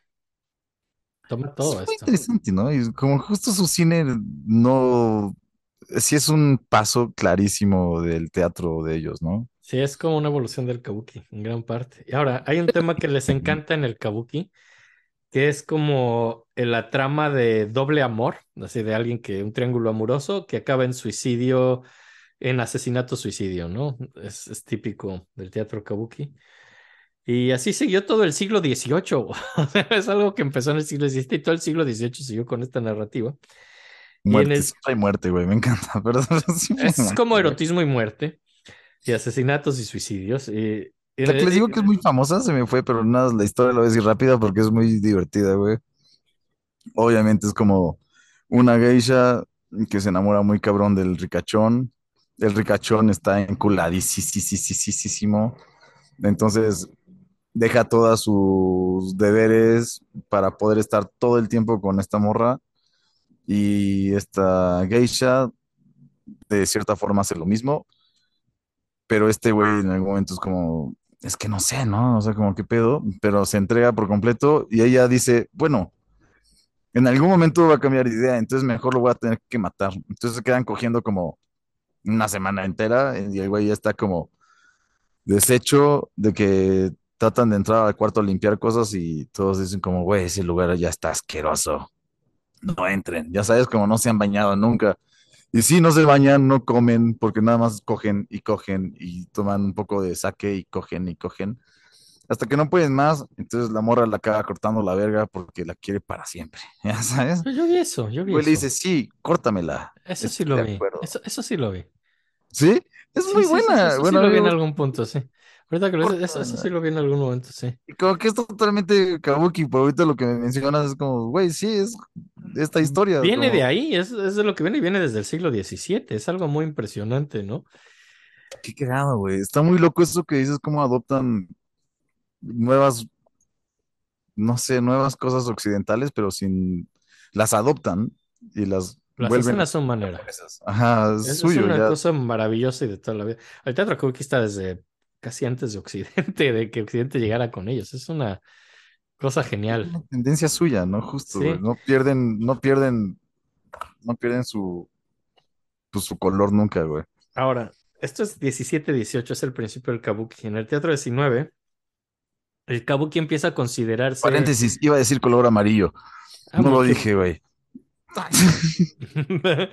toma Es todo muy esto. interesante, ¿no? Y como justo su cine no, sí es un paso clarísimo del teatro de ellos, ¿no? Sí, es como una evolución del kabuki, en gran parte. Y ahora, hay un tema que les encanta en el kabuki, que es como en la trama de doble amor, así de alguien que, un triángulo amoroso que acaba en suicidio, en asesinato-suicidio, ¿no? Es, es típico del teatro kabuki. Y así siguió todo el siglo XVIII. [LAUGHS] Es algo que empezó en el siglo XVII y todo el siglo XVIII siguió con esta narrativa. Y en Muerte, el, hay muerte, güey, me encanta, [LAUGHS] pero es muerte, como erotismo y muerte, y asesinatos y suicidios. En La que les digo que es muy famosa se me fue, pero nada, la historia la voy a decir rápida porque es muy divertida, güey. Obviamente es como una geisha que se enamora muy cabrón del ricachón. El ricachón está enculadísimo. Entonces deja todos sus deberes para poder estar todo el tiempo con esta morra. Y esta geisha, de cierta forma, hace lo mismo. Pero este güey en algún momento es como, es que no sé, ¿no? O sea, como qué pedo, pero se entrega por completo y ella dice, bueno, en algún momento va a cambiar de idea, entonces mejor lo voy a tener que matar. Entonces se quedan cogiendo como una semana entera y el güey ya está como deshecho de que tratan de entrar al cuarto a limpiar cosas y todos dicen como, güey, ese lugar ya está asqueroso. No entren, ya sabes, como no se han bañado nunca. Y si no se bañan, no comen, porque nada más cogen y cogen y toman un poco de sake y cogen y cogen. Hasta que no pueden más, entonces la morra la acaba cortando la verga porque la quiere para siempre. [LAUGHS] ¿Ya sabes? Yo vi eso, yo vi le eso. dice, sí, córtamela. Eso sí lo vi. Eso, eso sí lo vi. ¿Sí? Es Sí, muy sí, sí, buena. sí, sí, bueno, sí lo vi en algún punto, sí. Ahorita que lo dices, eso, eso sí lo vi en algún momento, sí. y como que es totalmente kabuki, pero ahorita lo que me mencionas es como, güey, sí, es esta historia. Viene como, de ahí, es, es de lo que viene y viene desde el siglo XVII. Es algo muy impresionante, ¿no? Qué cagado, güey. Está muy loco eso que dices, cómo adoptan nuevas, no sé, nuevas cosas occidentales, pero sin, las adoptan y las Las vuelven hacen a su manera. Ajá, es Es, es suyo, una ya. cosa maravillosa y de toda la vida. El teatro kabuki está desde casi antes de Occidente, de que Occidente llegara con ellos. Es una cosa genial. Una tendencia suya, ¿no? Justo, Sí. güey. No pierden, no pierden, no pierden su, pues, su color nunca, güey. Ahora, esto es 17-18, es el principio del kabuki. En el teatro 19, el kabuki empieza a considerarse. Paréntesis, iba a decir color amarillo. Ah, No lo dije, güey. [LAUGHS]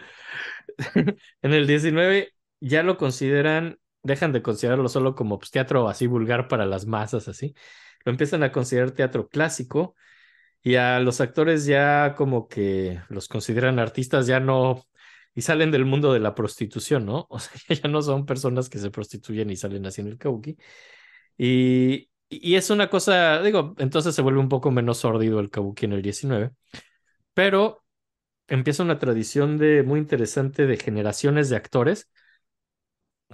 en el 19 ya lo consideran, dejan de considerarlo solo como pues, teatro así vulgar para las masas, así. Lo empiezan a considerar teatro clásico y a los actores ya como que los consideran artistas, ya no, y salen del mundo de la prostitución, ¿no? [LAUGHS] O sea, ya no son personas que se prostituyen y salen haciendo el kabuki. Y, y es una cosa, digo, entonces se vuelve un poco menos sórdido el kabuki en el 19, pero empieza una tradición de muy interesante de generaciones de actores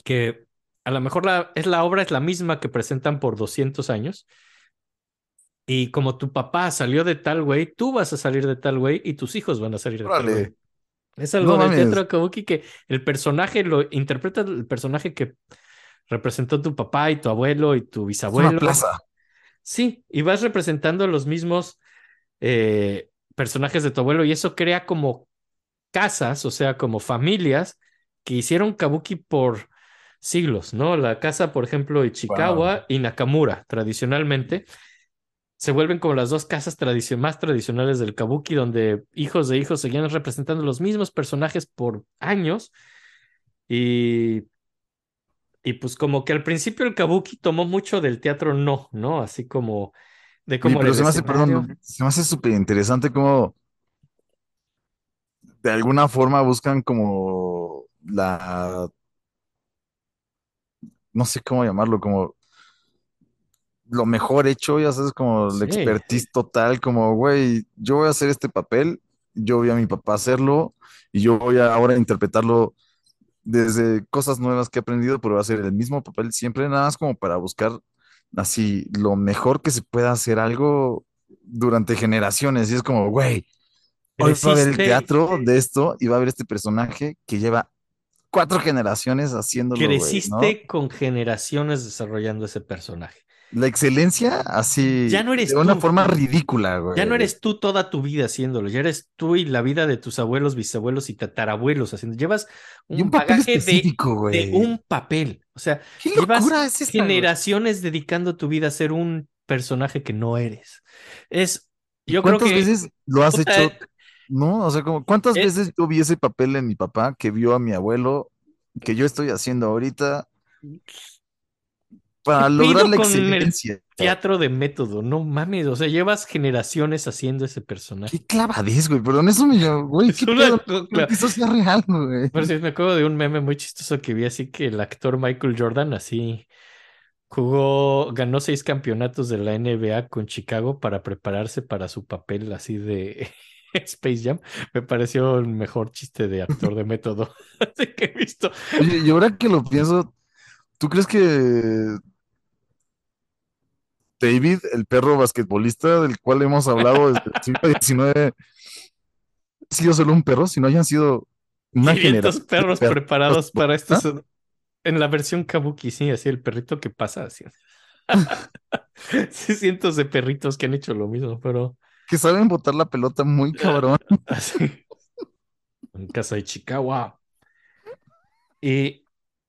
que a lo mejor la, es la obra es la misma que presentan por 200 años. Y como tu papá salió de tal güey, tú vas a salir de tal güey y tus hijos van a salir de tal güey. Es algo No del teatro kabuki que el personaje lo interpreta el personaje que representó tu papá y tu abuelo y tu Es bisabuelo. una plaza. Sí, y vas representando los mismos eh, personajes de tu abuelo y eso crea como casas, o sea, como familias que hicieron kabuki por siglos, ¿no? La casa, por ejemplo, Ichikawa y Nakamura, tradicionalmente, se vuelven como las dos casas más tradicionales del kabuki, donde hijos de hijos seguían representando los mismos personajes por años y... Y pues como que al principio el kabuki tomó mucho del teatro no, ¿no? Así como de cómo pero se me hace, perdón, se me hace súper interesante cómo de alguna forma buscan como la, no sé cómo llamarlo, como lo mejor hecho, ya sabes, como la Sí. expertise total, como, güey, yo voy a hacer este papel, yo vi a mi papá hacerlo y yo voy a ahora interpretarlo desde cosas nuevas que he aprendido, pero va a ser el mismo papel siempre, nada más como para buscar así lo mejor que se pueda hacer algo durante generaciones. Y es como, güey, hoy va a ver el teatro de esto y va a ver este personaje que lleva cuatro generaciones haciéndolo. Creciste con generaciones desarrollando ese personaje. La excelencia así Ya no eres de una forma ridícula, güey. Ya no eres tú toda tu vida haciéndolo, ya eres tú y la vida de tus abuelos, bisabuelos y tatarabuelos haciendo. Llevas un, un papel bagaje de, específico, güey. de un papel. O sea, ¿Qué llevas es esta, generaciones dedicando tu vida a ser un personaje que no eres. Es, yo creo ¿Cuántas que veces lo has puta, hecho? ¿No? O sea, como, ¿cuántas Eh. veces yo vi ese papel en mi papá que vio a mi abuelo que yo estoy haciendo ahorita para ¿Qué lograr la excelencia? teatro de método, no mames, o sea, llevas generaciones haciendo ese personaje. Qué clavadez, güey. Perdón, eso me dio, güey. Es ¿Qué una pedo? eso sea real, güey. Pero sí, me acuerdo de un meme muy chistoso que vi así que el actor Michael Jordan así jugó, ganó seis campeonatos de la NBA con Chicago para prepararse para su papel así de, [LAUGHS] Space Jam, me pareció el mejor chiste de actor de método [LAUGHS] que he visto. Oye, y ahora que lo pienso, ¿tú crees que David, el perro basquetbolista del cual hemos hablado desde el siglo [LAUGHS] XIX, ha sido solo un perro, si no hayan sido una 500 generación de perros perros? preparados para esto. ¿Ah? En la versión Kabuki, sí, así el perrito que pasa así. Sí, cientos de perritos que han hecho lo mismo, pero que saben botar la pelota muy cabrón. [LAUGHS] así. En casa de Chicago. Y,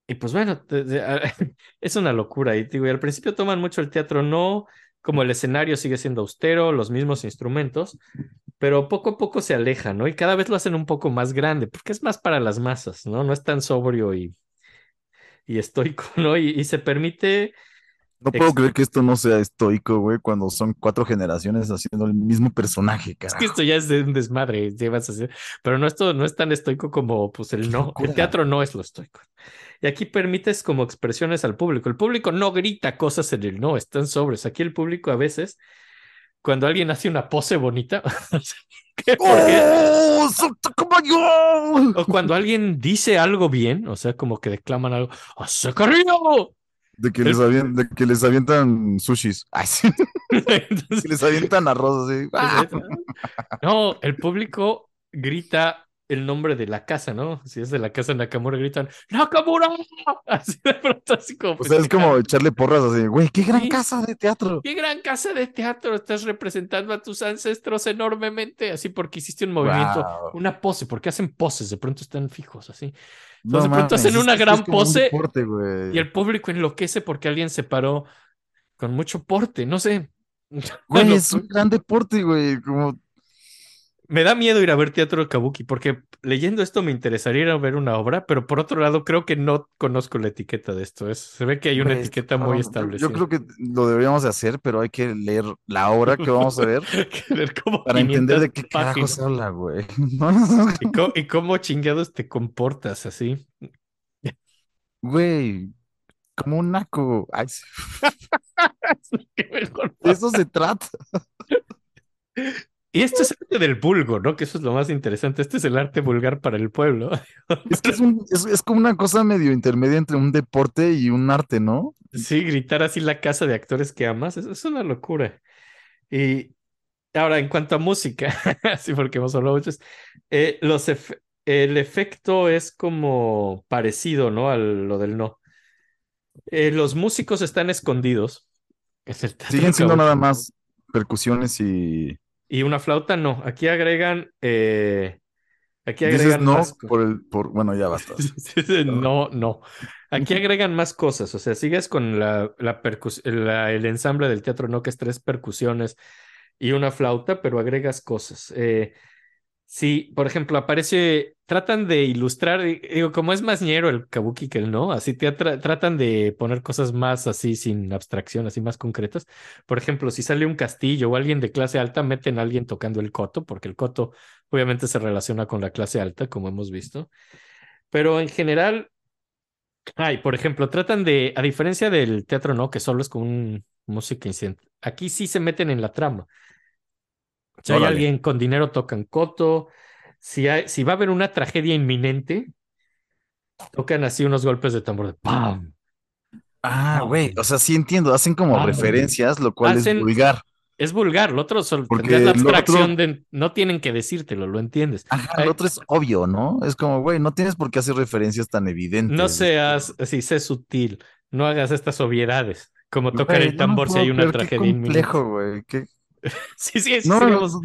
y pues bueno, te- te- a- [LAUGHS] es una locura. Y digo, y al principio toman mucho el teatro, no como el escenario sigue siendo austero, los mismos instrumentos, pero poco a poco se alejan, ¿no? Y cada vez lo hacen un poco más grande, porque es más para las masas, ¿no? No es tan sobrio y, y estoico, [LAUGHS] ¿no? Y, y se permite, No puedo creer que esto no sea estoico, güey, cuando son cuatro generaciones haciendo el mismo personaje, es que carajo. esto ya es de un desmadre, llevas a hacer, pero no, esto no es tan estoico como pues el no, el teatro no es lo estoico. Y aquí permites como expresiones al público. El público no grita cosas en el no, están sobres. Aquí el público a veces, cuando alguien hace una pose bonita, [LAUGHS] ¿qué? ¡Oh! O cuando alguien dice algo bien, o sea, como que declaman algo, ¡hace cariño! De que les avien- de que les avientan sushis. [LAUGHS] Ay, sí. Entonces, Que les avientan arroz así. No, el público grita el nombre de la casa, ¿no? Si es de la casa Nakamura, gritan ¡Nakamura! [LAUGHS] Así de pronto, así como. O sea, es como echarle porras así, güey, qué gran casa de teatro. ¡Qué gran casa de teatro! Estás representando a tus ancestros enormemente, así porque hiciste un movimiento, Wow. una pose, porque hacen poses, de pronto están fijos, así. No Entonces, de pronto mames, hacen una gran un pose deporte, güey. Y el público enloquece porque alguien se paró con mucho porte, no sé. [LAUGHS] Güey, No, es un gran deporte, güey. Como, Me da miedo ir a ver teatro de kabuki porque leyendo esto me interesaría ir a ver una obra, pero por otro lado creo que no conozco la etiqueta de esto. Es, se ve que hay una güey, etiqueta cabrón, muy establecida. Yo creo que lo deberíamos de hacer, pero hay que leer la obra que vamos a ver [LAUGHS] que ver como para entender 500 de qué páginas. carajos habla, güey. [LAUGHS] Y, co- y cómo chingados te comportas así. Güey, como un naco. Ay, sí. [LAUGHS] Eso se trata. Y esto es arte del vulgo, ¿no? Que eso es lo más interesante. Este es el arte vulgar para el pueblo. [LAUGHS] Es que es, un- es, es como una cosa medio intermedia entre un deporte y un arte, ¿no? Sí, gritar así la casa de actores que amas, eso es una locura. Y ahora, en cuanto a música, [LAUGHS] sí, porque hemos hablado mucho, eh, los efe- el efecto es como parecido, ¿no? A lo del no. Eh, los músicos están escondidos el [LAUGHS] Siguen siendo nada más percusiones y Y una flauta no. Aquí agregan, eh, aquí dices agregan no más por el, por, bueno, [LAUGHS] ya basta. No, no. Aquí agregan más cosas. O sea, sigues con la, la percus- la- el ensamble del teatro, no que es tres percusiones y una flauta, pero agregas cosas. Eh, sí, por ejemplo, aparece, tratan de ilustrar, di- digo, como es más ñero el kabuki que el no, así te tra- tratan de poner cosas más así sin abstracción, así más concretas. Por ejemplo, si sale un castillo o alguien de clase alta, meten a alguien tocando el koto, porque el koto obviamente se relaciona con la clase alta, como hemos visto. Pero en general, ay, por ejemplo, tratan de, a diferencia del teatro, ¿no? Que solo es con un- música incidente. Aquí sí se meten en la trama. Si hay alguien con dinero, tocan coto. Si, hay, si va a haber una tragedia inminente, tocan así unos golpes de tambor de ¡pam! Ah, güey, o sea, sí entiendo, hacen como Ah, referencias, lo cual Hacen- es vulgar. Es vulgar, lo otro tendrías la otro- abstracción de no tienen que decírtelo, lo entiendes. Ajá, Ay. otro es obvio, ¿no? Es como, güey, no tienes por qué hacer referencias tan evidentes. No seas así, sé sutil, no hagas estas obviedades, como tocar el no tambor si hay una qué tragedia inminente. complejo, güey. qué- [LAUGHS] Sí, sí, sí, No, seríamos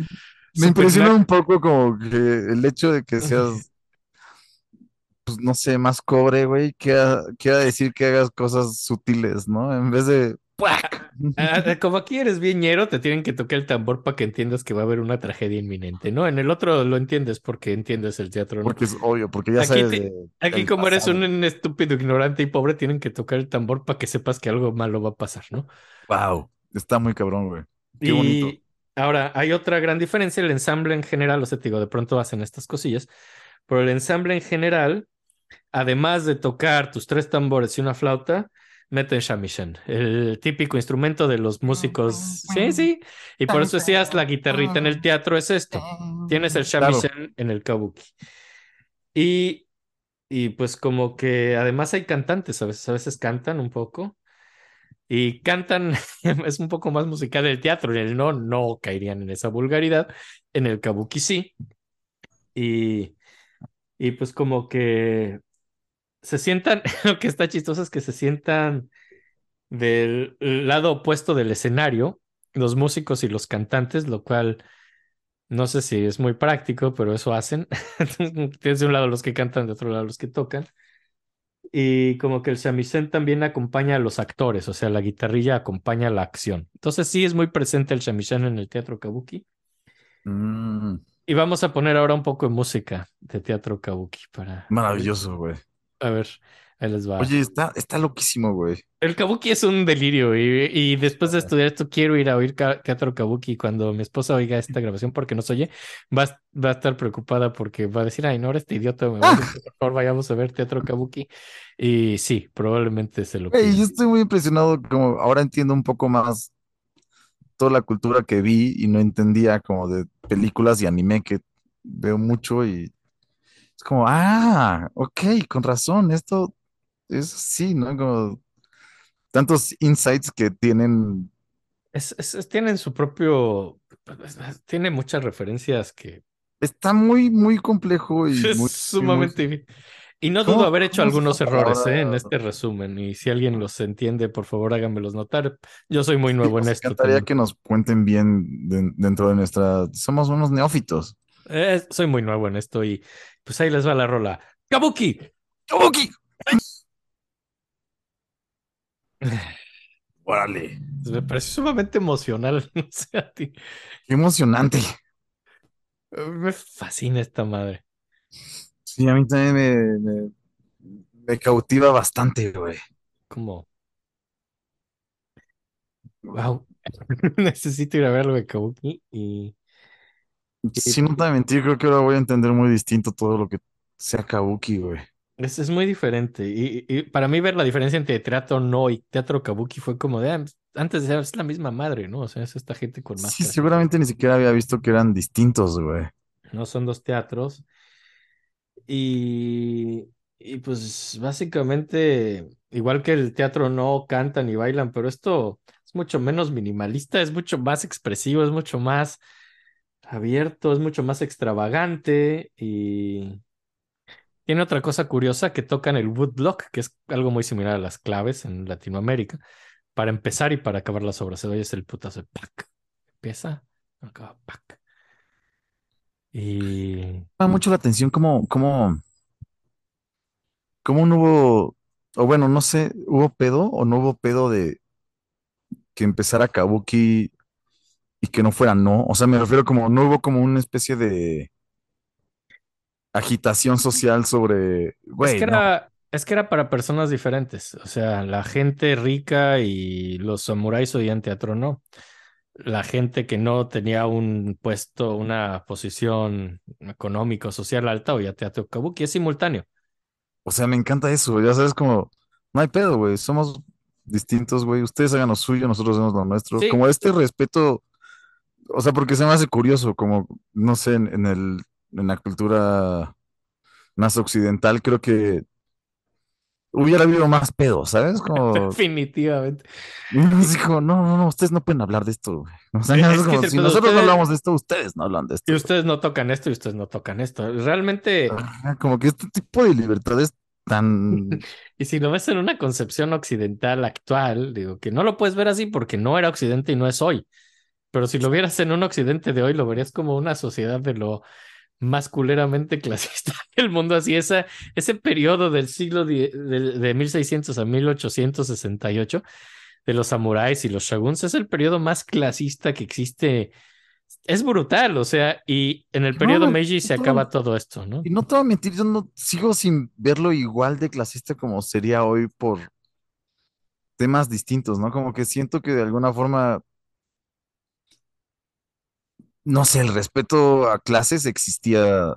me impresiona un poco como que el hecho de que seas, pues no sé, más cobre, güey, quiera, quiera decir que hagas cosas sutiles, ¿no? En vez de ¡puac! Ah, ah, Como aquí eres bien ñero, te tienen que tocar el tambor para que entiendas que va a haber una tragedia inminente, ¿no? En el otro lo entiendes porque entiendes el teatro, ¿no? Porque es obvio, porque ya Aquí sabes te- de- Aquí como eres un estúpido ignorante y pobre, tienen que tocar el tambor para que sepas que algo malo va a pasar, ¿no? Wow, está muy cabrón, güey. Qué bonito. Y ahora hay otra gran diferencia, el ensamble en general, o sea, te digo, de pronto hacen estas cosillas, pero el ensamble en general, además de tocar tus tres tambores y una flauta, meten shamisen, el típico instrumento de los músicos. Sí, sí. Y por eso decías la guitarrita en el teatro es esto. Tienes el claro. shamisen en el kabuki. Y, y pues como que además hay cantantes, a veces, a veces cantan un poco. Y cantan, [LAUGHS] es un poco más musical el teatro, en el no, no caerían en esa vulgaridad, en el kabuki sí. Y, y pues como que se sientan, [LAUGHS] lo que está chistoso es que se sientan del lado opuesto del escenario, los músicos y los cantantes, lo cual no sé si es muy práctico, pero eso hacen. [LAUGHS] Tienes de un lado los que cantan, de otro lado los que tocan. Y como que el shamisen también acompaña a los actores, o sea, la guitarrilla acompaña la acción. Entonces sí es muy presente el shamisen en el teatro kabuki. Mm, Y vamos a poner ahora un poco de música de teatro kabuki para... maravilloso, güey. A ver, ahí les va. Oye, está, está loquísimo, güey. El kabuki es un delirio y, y después de estudiar esto quiero ir a oír teatro kabuki. Cuando mi esposa oiga esta grabación porque nos oye, va, a- va a estar preocupada porque va a decir, ay, no, ahora este idiota me va a decir, por favor, vayamos a ver teatro kabuki. Y sí, probablemente se lo pida. yo estoy muy impresionado, como ahora entiendo un poco más toda la cultura que vi y no entendía como de películas y anime que veo mucho y es como, ah, ok, con razón, esto es sí, ¿no? Como tantos insights que tienen, Es, es- es- tienen su propio, tiene muchas referencias que está muy, muy complejo y [LAUGHS] es muy, sumamente difícil. Y no ¿Cómo- dudo haber hecho algunos errores ¿eh? en este resumen. Y si alguien los entiende, por favor háganmelos notar. Yo soy muy nuevo en Nos esto. encantaría también. que nos cuenten bien de- dentro de nuestra, somos unos neófitos. Eh, soy muy nuevo en esto y pues ahí les va la rola. Kabuki. ¡Kabuki! Órale, Me pareció sumamente emocional. [LAUGHS] No sé a ti. qué emocionante. Eh, Me fascina esta madre. Sí, a mí también me, me, me cautiva bastante, güey. Como. Wow. [LAUGHS] Necesito ir a ver algo de Kabuki y. Sin no te mentir, creo que ahora voy a entender muy distinto todo lo que sea Kabuki, güey. Es, es muy diferente. Y, y para mí ver la diferencia entre teatro no y teatro kabuki fue como de, ah, antes de ser, es la misma madre, ¿no? O sea, es esta gente con Sí, máscaras. seguramente ni siquiera había visto que eran distintos, güey. No son dos teatros. Y, y pues básicamente, igual que el teatro no cantan ni bailan, pero esto es mucho menos minimalista, es mucho más expresivo, es mucho más abierto, es mucho más extravagante y tiene otra cosa curiosa que tocan el woodblock, que es algo muy similar a las claves en Latinoamérica, para empezar y para acabar las obras. Se oye el putazo de pac. Empieza, acaba pac. Y Me llama mucho la atención cómo, cómo, cómo no hubo, o bueno, no sé, ¿hubo pedo o no hubo pedo de que empezara Kabuki y que no fuera no? O sea, me refiero como, no hubo como una especie de agitación social sobre, Es que no. era, es que era para personas diferentes. O sea, la gente rica y los samuráis oían teatro, no. La gente que no tenía un puesto, una posición económico, social alta, oía teatro kabuki. Es simultáneo. O sea, me encanta eso, ya sabes, como, no hay pedo, güey, somos distintos, güey, ustedes hagan lo suyo, nosotros hacemos lo nuestro, Sí. como este respeto, o sea, porque se me hace curioso, como, no sé, en, en el, en la cultura más occidental, creo que hubiera habido más pedo, ¿sabes? Como, [LAUGHS] Definitivamente. así como, no, no, no, ustedes no pueden hablar de esto. O sea, Es como, si nosotros no hablamos de esto, ustedes no hablan de esto. Y ustedes no tocan esto y ustedes no tocan esto. Realmente, Como que este tipo de libertades tan... [LAUGHS] y si lo ves en una concepción occidental actual, digo que no lo puedes ver así porque no era occidente y no es hoy. Pero si lo vieras en un occidente de hoy, lo verías como una sociedad de lo más culeramente [LAUGHS] clasista del mundo. Así, esa, ese periodo del siglo de, de 1600 a 1868 de los samuráis y los shoguns es el periodo más clasista que existe. Es brutal, o sea, y en el periodo no, Meiji se no, acaba todo esto, ¿no? Y no te voy a mentir, yo no sigo sin verlo igual de clasista como sería hoy por temas distintos, ¿no? Como que siento que de alguna forma, no sé, el respeto a clases existía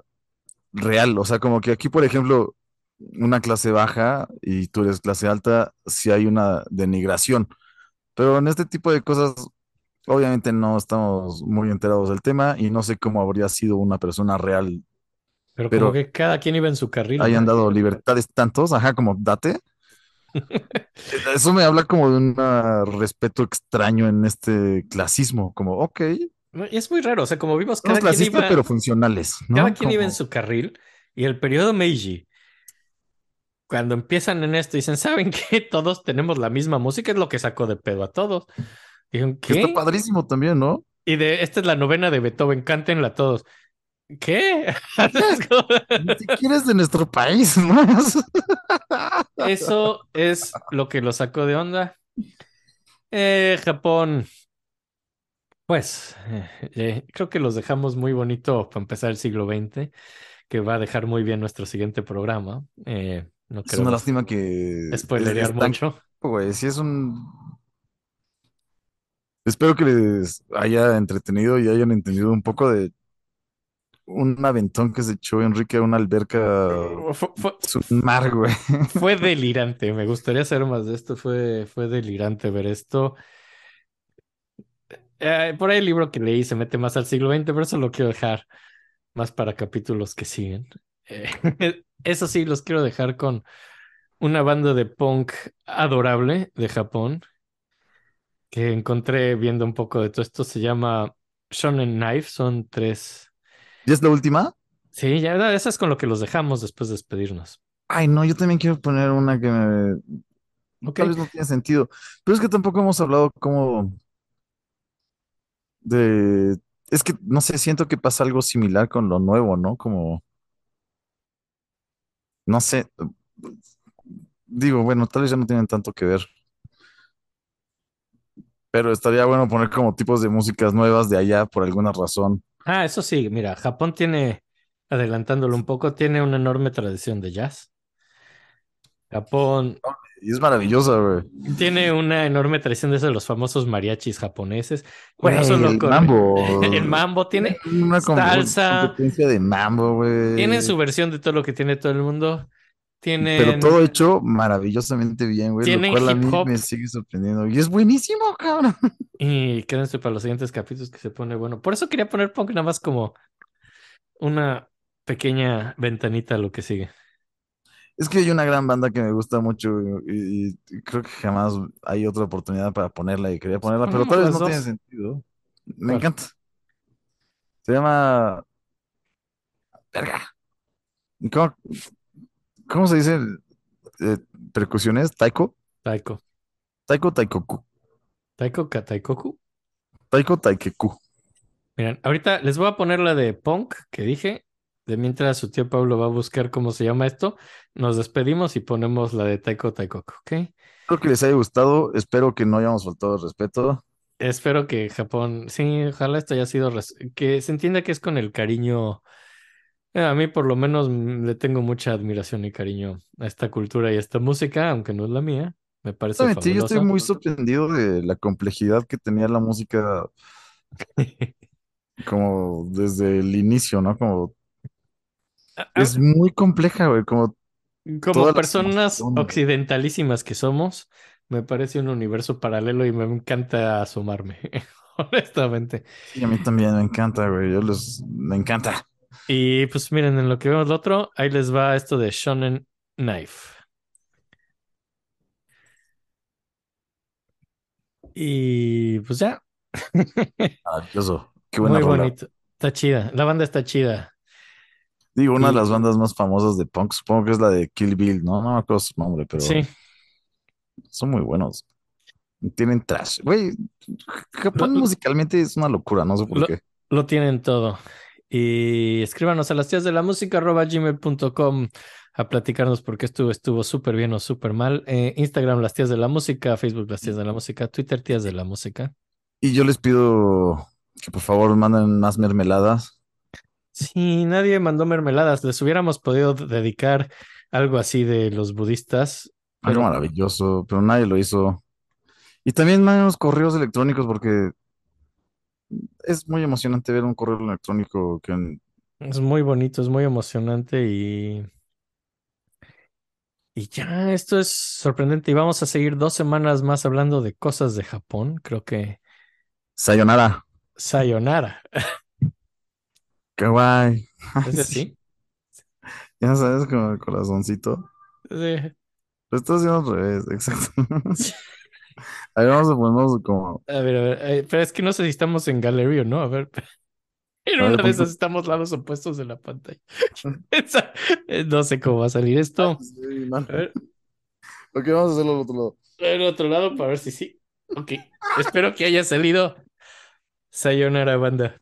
real. O sea, como que aquí, por ejemplo, una clase baja y tú eres clase alta, sí hay una denigración. Pero en este tipo de cosas, Obviamente no estamos muy enterados del tema y no sé cómo habría sido una persona real. Pero, Pero- como que cada quien iba en su carril. Hayan ¿no? dado libertades tantos, ajá, como date. [LAUGHS] Eso me habla como de un respeto extraño en este clasismo, como, ok, es muy raro, o sea, como vimos, cada quien iba, pero funcionales, ¿no? cada quien iba en su carril. Y el periodo Meiji, cuando empiezan en esto, dicen, ¿saben qué? [LAUGHS] Todos tenemos la misma música, es lo que sacó de pedo a todos. Dijeron, Que está ¿qué? padrísimo también, ¿no? Y de esta es la novena de Beethoven, cántenla a todos. ¿Qué? [LAUGHS] Ni siquiera es de nuestro país, ¿no? Eso es lo que lo sacó de onda. Eh, Japón, pues [LAUGHS] eh, creo que los dejamos muy bonito para empezar el siglo XX, que va a dejar muy bien nuestro siguiente programa. Eh, no Es una lástima que... spoilerear tan- mucho. Sí es un... Espero que les haya entretenido y hayan entendido un poco de un aventón que se echó Enrique a una alberca. Fue, fue- Es un mar, güey. fue [LAUGHS] delirante. Me gustaría hacer más de esto. Fue, fue delirante ver esto. Eh, por ahí el libro que leí se mete más al siglo XX, pero eso lo quiero dejar más para capítulos que siguen. Eh, [LAUGHS] eso sí, los quiero dejar con una banda de punk adorable de Japón que encontré viendo un poco de todo esto. Se llama Shonen Knife. Son tres. ¿Ya es la última? Sí, ya, esa es con lo que los dejamos después de despedirnos. Ay, no, yo también quiero poner una que me... Tal vez no tiene sentido. Pero es que tampoco hemos hablado como de... Es que, no sé, siento que pasa algo similar con lo nuevo, ¿no? Como... No sé. Digo, bueno, tal vez ya no tienen tanto que ver. Pero estaría bueno poner como tipos de músicas nuevas de allá por alguna razón. Ah, eso sí, mira, Japón tiene, adelantándolo un poco, tiene una enorme tradición de jazz. Japón Y es maravillosa, güey. tiene una enorme tradición de esos los famosos mariachis japoneses. Y Güey, no solo el con- mambo. [LAUGHS] el mambo tiene, Una salsa. competencia de mambo, güey. tiene su versión de todo lo que tiene todo el mundo. Pero Tienen, todo hecho maravillosamente bien, güey. Lo Tienen cual a mí me sigue sorprendiendo. Y es buenísimo, cabrón. y quédense para los siguientes capítulos que se pone bueno. Por eso quería poner punk nada más como una pequeña ventanita a lo que sigue. Es que hay una gran banda que me gusta mucho y, creo que jamás hay otra oportunidad para ponerla y quería ponerla, pero ponemos tal vez no tiene sentido. Me encanta. Se llama... Verga. ¿Cómo, cómo se dice? Eh, percusiones, taiko, Taiko. taiko, taikoku, Taiko taikoku. taiko, taikeku. Miren, ahorita les voy a poner la de punk que dije. De mientras su tío Pablo va a buscar cómo se llama esto, nos despedimos y ponemos la de Taiko Taikoku, ¿ok? Espero que les haya gustado, espero que no hayamos faltado el respeto. Espero que Japón, sí, ojalá esto haya sido, res- que se entienda que es con el cariño. eh, A mí por lo menos le tengo mucha admiración y cariño a esta cultura y a esta música, aunque no es la mía. Me parece Honestamente, yo estoy muy sorprendido de la complejidad que tenía la música [LAUGHS] como desde el inicio, ¿no? Como es muy compleja, güey, como Como personas occidentalísimas que somos, me parece un universo paralelo y me encanta asomarme, [LAUGHS] honestamente. sí, a mí también me encanta, güey, yo los me encanta. Y pues miren, en lo que vemos lo otro, ahí les va esto de Shonen Knife. Y pues ya. Qué buena muy rola. bonito. Está chida, la banda está chida. Digo, una de las bandas más famosas de punk, supongo que es la de Kill Bill, ¿no? No me acuerdo su nombre, pero Sí, son muy buenos. Tienen trash. Güey, Japón Lo- musicalmente es una locura, no sé por lo- qué. lo tienen todo. Y escríbanos a las tías de la música arroba gmail.com a platicarnos por qué estuvo, estuvo súper bien o súper mal. Eh, Instagram, las tías de la música, Facebook, las tías de la música, Twitter, tías de la música. Y yo les pido que por favor manden más mermeladas. Sí, nadie mandó mermeladas. Les hubiéramos podido dedicar algo así de los budistas. Algo pero- maravilloso, pero nadie lo hizo. Y también manden los correos electrónicos porque es muy emocionante ver un correo electrónico que Es muy bonito, es muy emocionante y. Y ya, esto es sorprendente. Y vamos a seguir dos semanas más hablando de cosas de Japón. Creo que Sayonara. Sayonara. [LAUGHS] Guay. ¿Es así? Ya sabes, como el corazoncito. Sí. Lo estás haciendo al revés, exacto. [LAUGHS] Ahí vamos a ponernos como. A ver, a ver. eh, pero es que no sé si estamos en Gallery o no. A ver. [LAUGHS] En A ver, una de esas estamos lados opuestos de la pantalla. [LAUGHS] Eh, no sé cómo va a salir esto. Sí, man. A ver, Ok, vamos a hacerlo al otro lado. al otro lado para ver si sí. Ok. Espero que haya salido. Sayonara, banda.